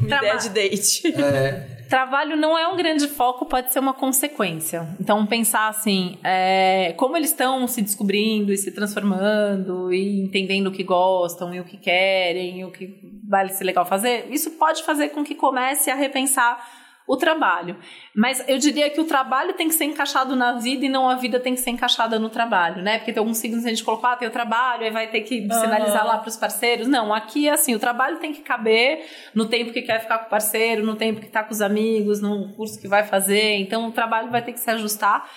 Ideia de date. É. Trabalho não é um grande foco, pode ser uma consequência. Então, pensar assim, é, como eles estão se descobrindo e se transformando e entendendo o que gostam e o que querem e o que vale ser legal fazer, isso pode fazer com que comece a repensar o trabalho. Mas eu diria que o trabalho tem que ser encaixado na vida e não a vida tem que ser encaixada no trabalho, né? Porque tem alguns signos que a gente colocou, ah, tem o trabalho, aí vai ter que sinalizar lá para os parceiros. Não, aqui é assim, o trabalho tem que caber no tempo que quer ficar com o parceiro, no tempo que está com os amigos, no curso que vai fazer. Então o trabalho vai ter que se ajustar.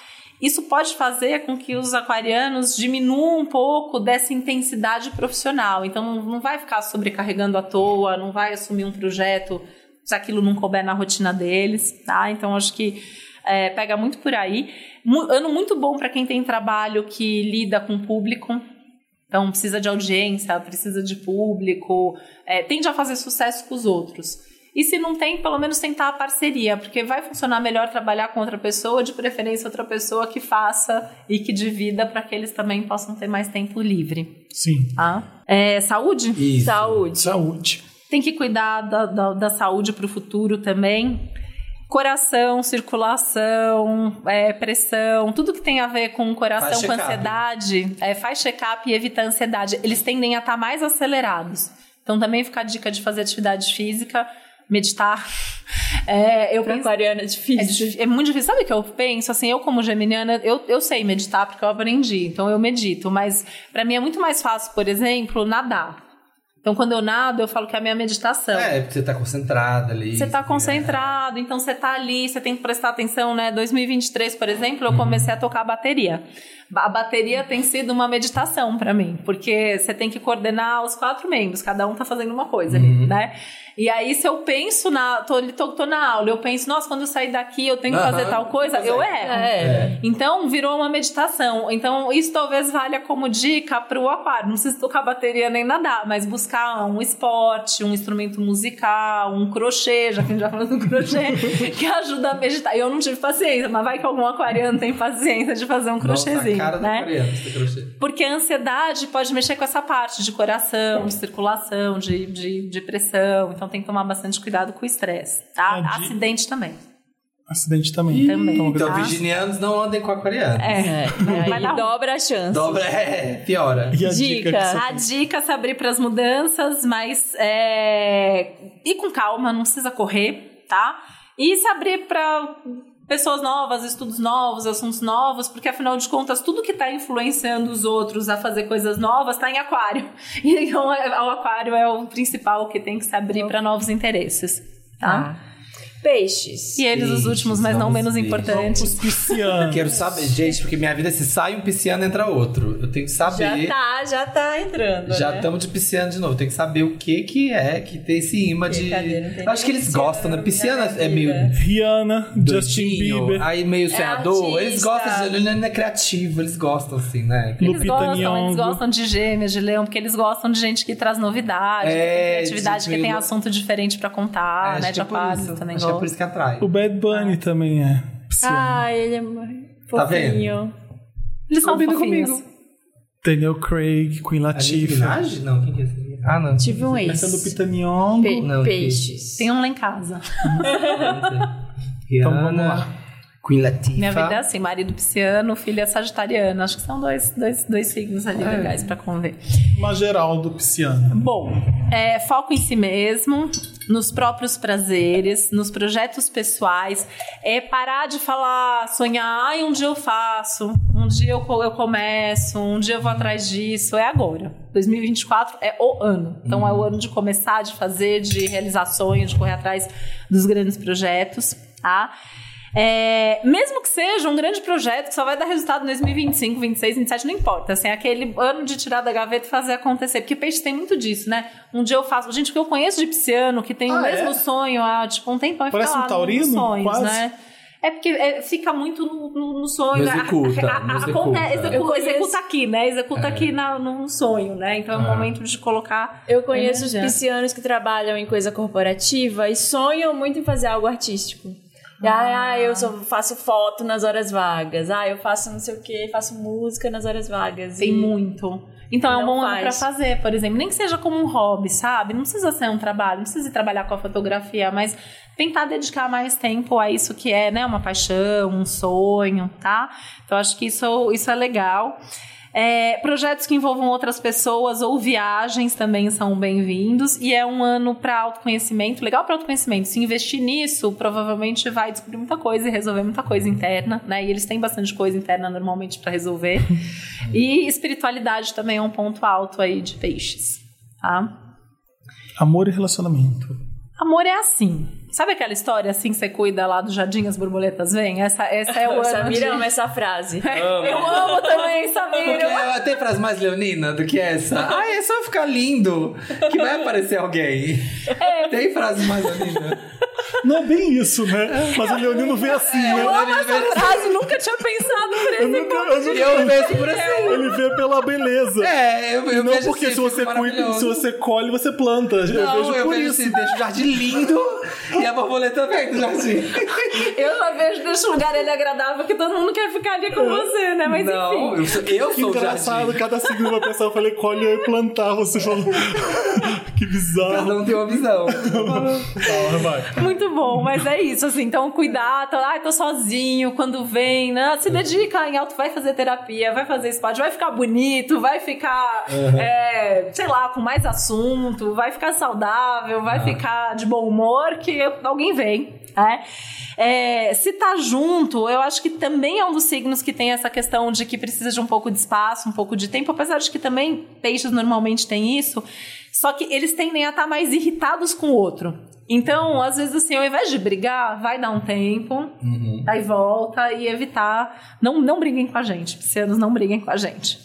Isso pode fazer com que os aquarianos diminuam um pouco dessa intensidade profissional. Então não vai ficar sobrecarregando à toa, não vai assumir um projeto se aquilo não couber na rotina deles, tá? Então acho que é, pega muito por aí. Ano muito bom para quem tem trabalho que lida com o público. Então precisa de audiência, precisa de público, é, tende a fazer sucesso com os outros. E se não tem, pelo menos tentar a parceria, porque vai funcionar melhor trabalhar com outra pessoa, de preferência outra pessoa que faça e que divida para que eles também possam ter mais tempo livre. Sim. Tá? É, saúde? Isso. Saúde. Saúde. Tem que cuidar da, da, da saúde para o futuro também. Coração, circulação, é, pressão, tudo que tem a ver com o coração, com ansiedade, é, faz check-up e evita a ansiedade. Eles tendem a estar mais acelerados. Então também fica a dica de fazer atividade física, meditar. É, eu Pra penso- aquariano é é, difícil. dif- é muito difícil. Sabe o que eu penso? Assim, eu como geminiana, eu, eu sei meditar porque eu aprendi. Então eu medito. Mas pra mim é muito mais fácil, por exemplo, nadar. Então quando eu nado, eu falo que é a minha meditação. É, porque você tá concentrada ali. Você tá É. concentrado, então você tá ali, você tem que prestar atenção, né? 2023, por exemplo, eu comecei a tocar bateria. A bateria tem sido uma meditação pra mim, porque você tem que coordenar os quatro membros, cada um tá fazendo uma coisa ali, né? E aí, se eu penso na. Tô, tô, tô na aula, eu penso, nossa, quando eu sair daqui eu tenho que fazer Aham, tal coisa, eu consegue. erro. É. Então, virou uma meditação. Então, isso talvez valha como dica para o aquário. Não precisa tocar bateria nem nadar, mas buscar um esporte, um instrumento musical, um crochê, já que a gente já falou do crochê, que ajuda a meditar. Eu não tive paciência, mas vai que algum aquariano tem paciência de fazer um Nossa, a crochêzinho, cara do né? coreano, esse crochê. Porque a ansiedade pode mexer com essa parte de coração, de circulação, de, de, de pressão. Então tem que tomar bastante cuidado com o estresse, tá? É, de- Acidente também. Acidente também. Também. Então, Tá. virginianos não andem com aquariano. É. Dar ruim. dobra a chance. Dobra, é, piora. E a Dica. dica, A dica é se abrir para as mudanças, mas é, ir com calma, não precisa correr, tá? E se abrir para pessoas novas, estudos novos, assuntos novos, porque afinal de contas, tudo que está influenciando os outros a fazer coisas novas está em aquário. E então é- o aquário é o principal que tem que se abrir para novos interesses, tá? Peixes. E eles os últimos, mas não menos. Os importantes. piscianos. Quero saber, gente, porque minha vida se sai um pisciano entra outro. Eu tenho que Já saber. tá, já tá entrando. Já né? estamos de pisciano de novo. Tem que saber o que que é que tem esse imã de. Acho que eles pisciano gostam, né? na Pisciano minha é meio. Rihanna, Justin Bieber. Aí meio sonhador. eles artista. gostam de. Ele não é criativo, eles gostam assim, né? Eles Lupita gostam, eles gostam de gêmeas, de leão, porque eles gostam de gente que traz novidade, que É, tem criatividade, de- que tem assunto diferente pra contar, né? que é Aquários isso. também Acho que é por isso que atrai. O Bad Bunny também é pisciano. Ah, ele é Tá vendo? fofinho. Eles são Combina fofinhos. comigo. Daniel Craig, Queen Latifah. Minaj? Não, quem que é esse? Ah, não. Tive um Essa é ex. Lupita Nyong'o. Pe- Não, peixes. Tem um lá em casa. Então vamos lá. Queen Latifah. Minha vida é assim, marido pisciano, filha sagitariana. Acho que são dois, dois, dois signos ali É. legais pra conver. Uma geral do pisciano. Bom, é, foco em si mesmo, nos próprios prazeres, nos projetos pessoais. É parar de falar, sonhar, ai, um dia eu faço, um dia eu, eu começo, um dia eu vou atrás disso. É agora. 2024 é o ano. Então é o ano de começar, de fazer, de realizar sonhos, de correr atrás dos grandes projetos, tá? É, mesmo que seja um grande projeto que só vai dar resultado em 2025, 26, 27, não importa. Assim, é aquele ano de tirar da gaveta e fazer acontecer. Porque peixe tem muito disso, né? Um dia eu faço. Gente, que eu conheço de pisciano, que tem o Ah, mesmo é? sonho há tipo um tempão e Parece fica um taurino, nos sonhos, quase. né? É porque é, fica muito no, no- no sonho. No né? executa, A- a- a- executa. acontece- execu- Eu conheço- executa aqui, né? Executa aqui na, num sonho, né? Então é um Ah. momento de colocar. Eu conheço os piscianos que trabalham em coisa corporativa e sonham muito em fazer algo artístico. Ah, ah, eu só faço foto nas horas vagas. Ah, eu faço não sei o que, faço música nas horas vagas. Tem E- muito. Então é um bom ano pra faz. fazer, por exemplo. Nem que seja como um hobby, sabe? Não precisa ser um trabalho, não precisa ir trabalhar com a fotografia, mas tentar dedicar mais tempo a isso que é, né? Uma paixão, um sonho, tá? Então acho que isso, isso é legal. É, projetos que envolvam outras pessoas ou viagens também são bem-vindos. E é um ano para autoconhecimento, legal para autoconhecimento. Se investir nisso, provavelmente vai descobrir muita coisa e resolver muita coisa interna, né? E eles têm bastante coisa interna normalmente para resolver. e espiritualidade também é um ponto alto aí de peixes, tá? Amor e relacionamento. Amor é assim. Sabe aquela história assim que você cuida lá do jardim as borboletas vêm? Essa, essa é o ano Samira de... ama essa frase. Eu amo também, Samira. Porque tem frase mais leonina do que essa. Ah, é só ficar lindo que vai aparecer alguém. É. Tem frase mais leonina. Não é bem isso, né? Mas o Leonino vê assim, né? Essa frase nunca tinha pensado por Eu esse nunca, ponto. eu nunca- Eu vejo por assim. Ele vê pela beleza. É, eu, eu Não vejo porque assim, se você fica cuida, se você colhe, você planta. Eu Não, vejo eu por vejo isso. assim, deixa o jardim lindo e a borboleta vem do jardim. Eu já vejo desse lugar ele agradável que todo mundo quer ficar ali com você, né? Mas não, enfim. eu sou, eu engraçado, jardim. cada signo vai pensar, eu falei, colhe e plantar. Você falou. que bizarro. Cada um tem uma visão. Muito bom, mas é isso, assim, então cuidar, tá, ai, tô sozinho, quando vem, né? Se dedica em alto, vai fazer terapia, vai fazer spa, vai ficar bonito, vai ficar, é, sei lá, com mais assunto, vai ficar saudável, vai ficar de bom humor, que alguém vem, né? É, se tá junto, eu acho que também é um dos signos que tem essa questão de que precisa de um pouco de espaço, um pouco de tempo, apesar de que também peixes normalmente têm isso, só que eles tendem a estar mais irritados com o outro. Então, às vezes, assim, ao invés de brigar, vai dar um tempo, aí volta e evitar. Não, não briguem com a gente, piscianos, não briguem com a gente.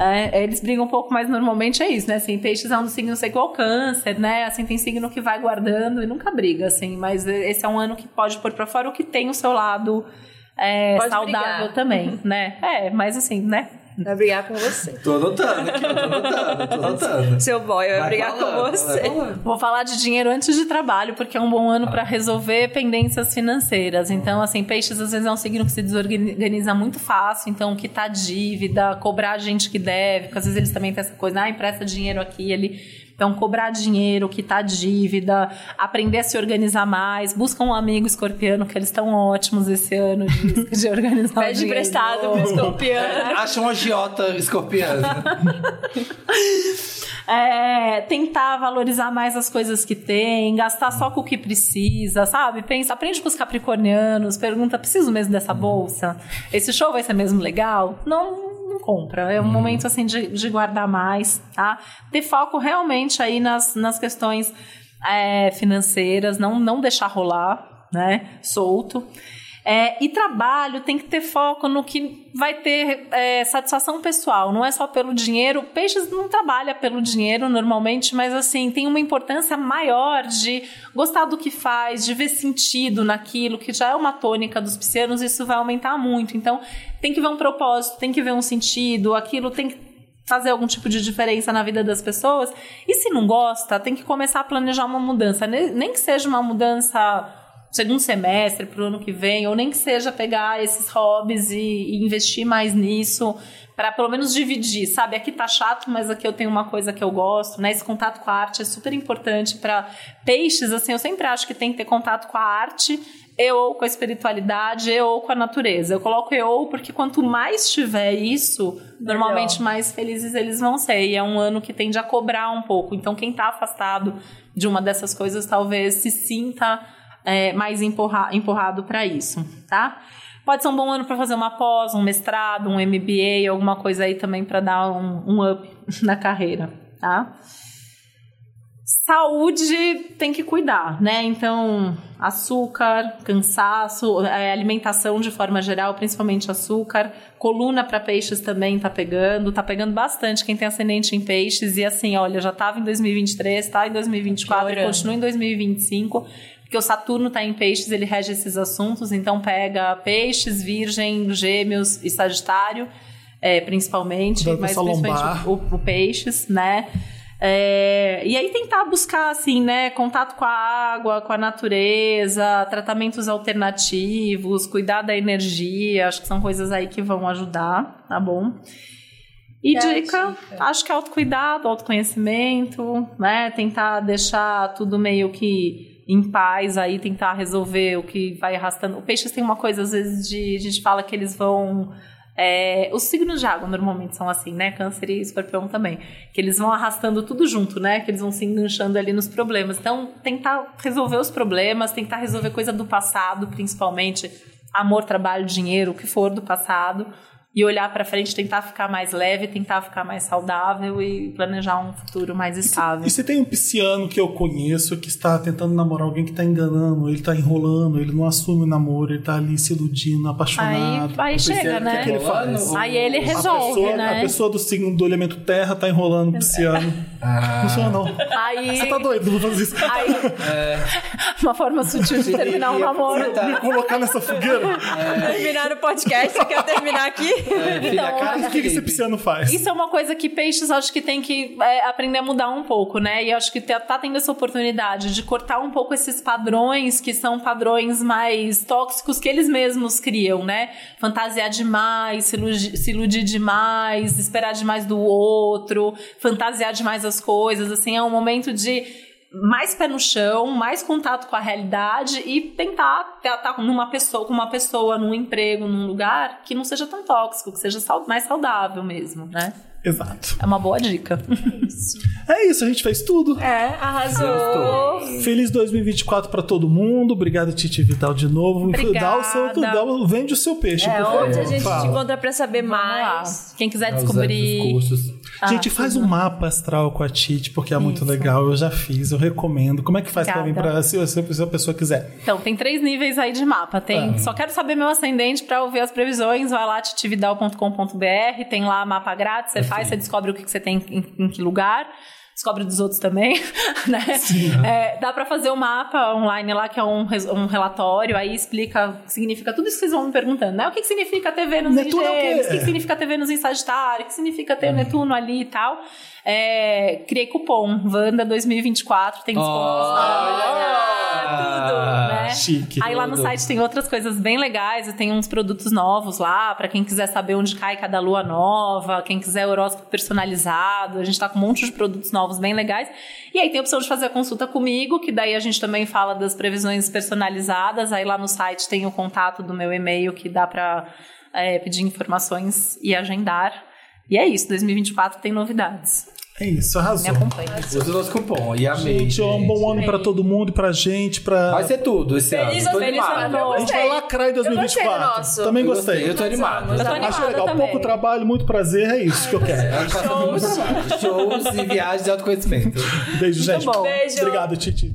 É, eles brigam um pouco, mas normalmente é isso, né? Assim, peixes é um dos signos igual câncer, né? Assim, tem signo que vai guardando e nunca briga, assim. Mas esse é um ano que pode pôr pra fora o que tem o seu lado é, saudável brigar. também, né? É, mas assim, né? Vai brigar com você. Tô anotando aqui, tô anotando, tô anotando. Seu boy vai, Vai brigar falando, com você. falando. Vou falar de dinheiro antes de trabalho, porque é um bom ano para resolver pendências financeiras. Então, assim, peixes às vezes é um signo que se desorganiza muito fácil. Então, quitar dívida, cobrar a gente que deve, porque às vezes eles também têm essa coisa, ah, empresta dinheiro aqui, ele. Então, cobrar dinheiro, quitar dívida, aprender a se organizar mais, busca um amigo escorpiano, que eles estão ótimos esse ano de, de organizar Pede emprestado pro escorpião. Acha um agiota escorpiano. É, tentar valorizar mais as coisas que tem, gastar só com o que precisa, sabe? Pensa, aprende com os capricornianos, pergunta, preciso mesmo dessa bolsa? Esse show vai ser mesmo legal? Não compra. É um momento assim de, de guardar mais, tá? Ter foco realmente aí nas, nas questões é, financeiras, não, não deixar rolar. né? Solto. É, e trabalho tem que ter foco no que vai ter é, satisfação pessoal, não é só pelo dinheiro. Peixes não trabalha pelo dinheiro normalmente, mas assim, tem uma importância maior de gostar do que faz, de ver sentido naquilo, que já é uma tônica dos piscianos, isso vai aumentar muito. Então, tem que ver um propósito, tem que ver um sentido, aquilo tem que fazer algum tipo de diferença na vida das pessoas. E se não gosta, tem que começar a planejar uma mudança, Ne- nem que seja uma mudança segundo semestre para o ano que vem, ou nem que seja pegar esses hobbies e, e investir mais nisso, para pelo menos dividir, sabe? Aqui tá chato, mas aqui eu tenho uma coisa que eu gosto, né? Esse contato com a arte é super importante para peixes, assim, eu sempre acho que tem que ter contato com a arte e ou com a espiritualidade, e ou com a natureza. Eu coloco e ou porque quanto mais tiver isso, normalmente mais felizes eles vão ser. E é um ano que tende a cobrar um pouco. Então, quem tá afastado de uma dessas coisas talvez se sinta é, mais empurra, empurrado para isso, tá? Pode ser um bom ano para fazer uma pós, um mestrado, um MBA, alguma coisa aí também para dar um, um up na carreira, tá? Saúde tem que cuidar, né? Então, açúcar, cansaço, é, alimentação de forma geral, principalmente açúcar, coluna para peixes também tá pegando, tá pegando bastante quem tem ascendente em peixes e assim, olha, já tava em 2023, tá em 2024 e continua em 2025 porque o Saturno está em peixes, ele rege esses assuntos, então pega peixes, virgem, gêmeos e sagitário, é, principalmente, mas principalmente o, o peixes, né? É, e aí tentar buscar, assim, né, contato com a água, com a natureza, tratamentos alternativos, cuidar da energia, acho que são coisas aí que vão ajudar, tá bom? E dica, acho que é autocuidado, autoconhecimento, né? Tentar deixar tudo meio que em paz aí, tentar resolver o que vai arrastando. O peixes tem uma coisa, às vezes, de. A gente fala que eles vão. É, os signos de água normalmente são assim, né? Câncer e escorpião também. Que eles vão arrastando tudo junto, né? Que eles vão se enganchando ali nos problemas. Então, tentar resolver os problemas, tentar resolver coisa do passado, principalmente amor, trabalho, dinheiro, o que for do passado e olhar para frente, tentar ficar mais leve, tentar ficar mais saudável e planejar um futuro mais estável. E se tem um pisciano que eu conheço que está tentando namorar alguém que está enganando, ele está enrolando, ele não assume o namoro, ele está ali se iludindo, Aí, apaixonado. aí chega, Pisciano, né? o que que ele faz? Aí ele a resolve, pessoa, né? A pessoa do signo do elemento terra tá enrolando o pisciano. Ah. Não funciona, não. Aí, Você tá doido, não vou fazer isso. aí uma forma sutil de terminar um Queria namoro. Me colocar nessa fogueira. Terminar o podcast, você quer terminar aqui? É, filha, Então, cara O que, que esse pisciano faz? Isso é uma coisa que peixes acho que tem que é, aprender a mudar um pouco, né? E acho que tá, tá tendo essa oportunidade de cortar um pouco esses padrões que são padrões mais tóxicos que eles mesmos criam, né? Fantasiar demais, se iludir, se iludir demais, esperar demais do outro, fantasiar demais as coisas, assim, é um momento de mais pé no chão, mais contato com a realidade e tentar estar numa pessoa, com uma pessoa, num emprego, num lugar que não seja tão tóxico, que seja mais saudável mesmo, né? Exato. É uma boa dica. É isso, a gente fez tudo. É, arrasou. Feliz 2024 pra todo mundo. Obrigado, Titi Vidal, de novo. Obrigada. Dá o seu, dá o- vende o seu peixe, É por favor. onde a gente Fala. te encontra pra saber Vamos lá. mais. Quem quiser descobrir. Cursos. Gente, Ah, faz um mapa astral com a Titi, porque é muito Isso. legal. Eu já fiz, eu recomendo. Como é que faz pra mim, pra, se, se- se a pessoa quiser? Então, tem três níveis aí de mapa. Tem, Ah. Só quero saber meu ascendente para ouvir as previsões. Vai lá, titividal.com.br. Tem lá mapa grátis. Você faz, você descobre o que que você tem em, em que lugar. Descobre dos outros também, né? É, dá para fazer um mapa online lá, que é um, um relatório. Aí explica, significa tudo isso que vocês vão me perguntando, né? O que, que significa ter Vênus em Netuno é o? Gêmeos? O que, que significa ter Vênus em Sagitário? O que significa ter Netuno ali e tal? É, criei cupom, Wanda 2024. Tem descontos Ah, né? Chique. Aí lá no Tudo. site tem outras coisas bem legais, e tem uns produtos novos lá, pra quem quiser saber onde cai cada lua nova, quem quiser horóscopo personalizado, a gente tá com um monte de produtos novos bem legais. E aí tem a opção de fazer a consulta comigo, que daí a gente também fala das previsões personalizadas, aí lá no site tem o contato do meu e-mail que dá pra é, pedir informações e agendar. E é isso, 2024 tem novidades. É isso, Me arrasou. acompanha. Usa o nosso cupom. E amei. Gente, é um bom ano pra todo mundo, pra gente, pra. Vai ser tudo esse Feliz ano. Tô feliz animado. ano novo. A gente vai lacrar em Eu gostei do 2024. nosso. Também gostei. Eu tô animado. Eu tô animada legal. também. Pouco trabalho, muito prazer, é isso que eu quero. Ano passado foi muito trabalho. Shows e viagens de autoconhecimento. Beijo, gente. bom. Beijo. Obrigado, Titi.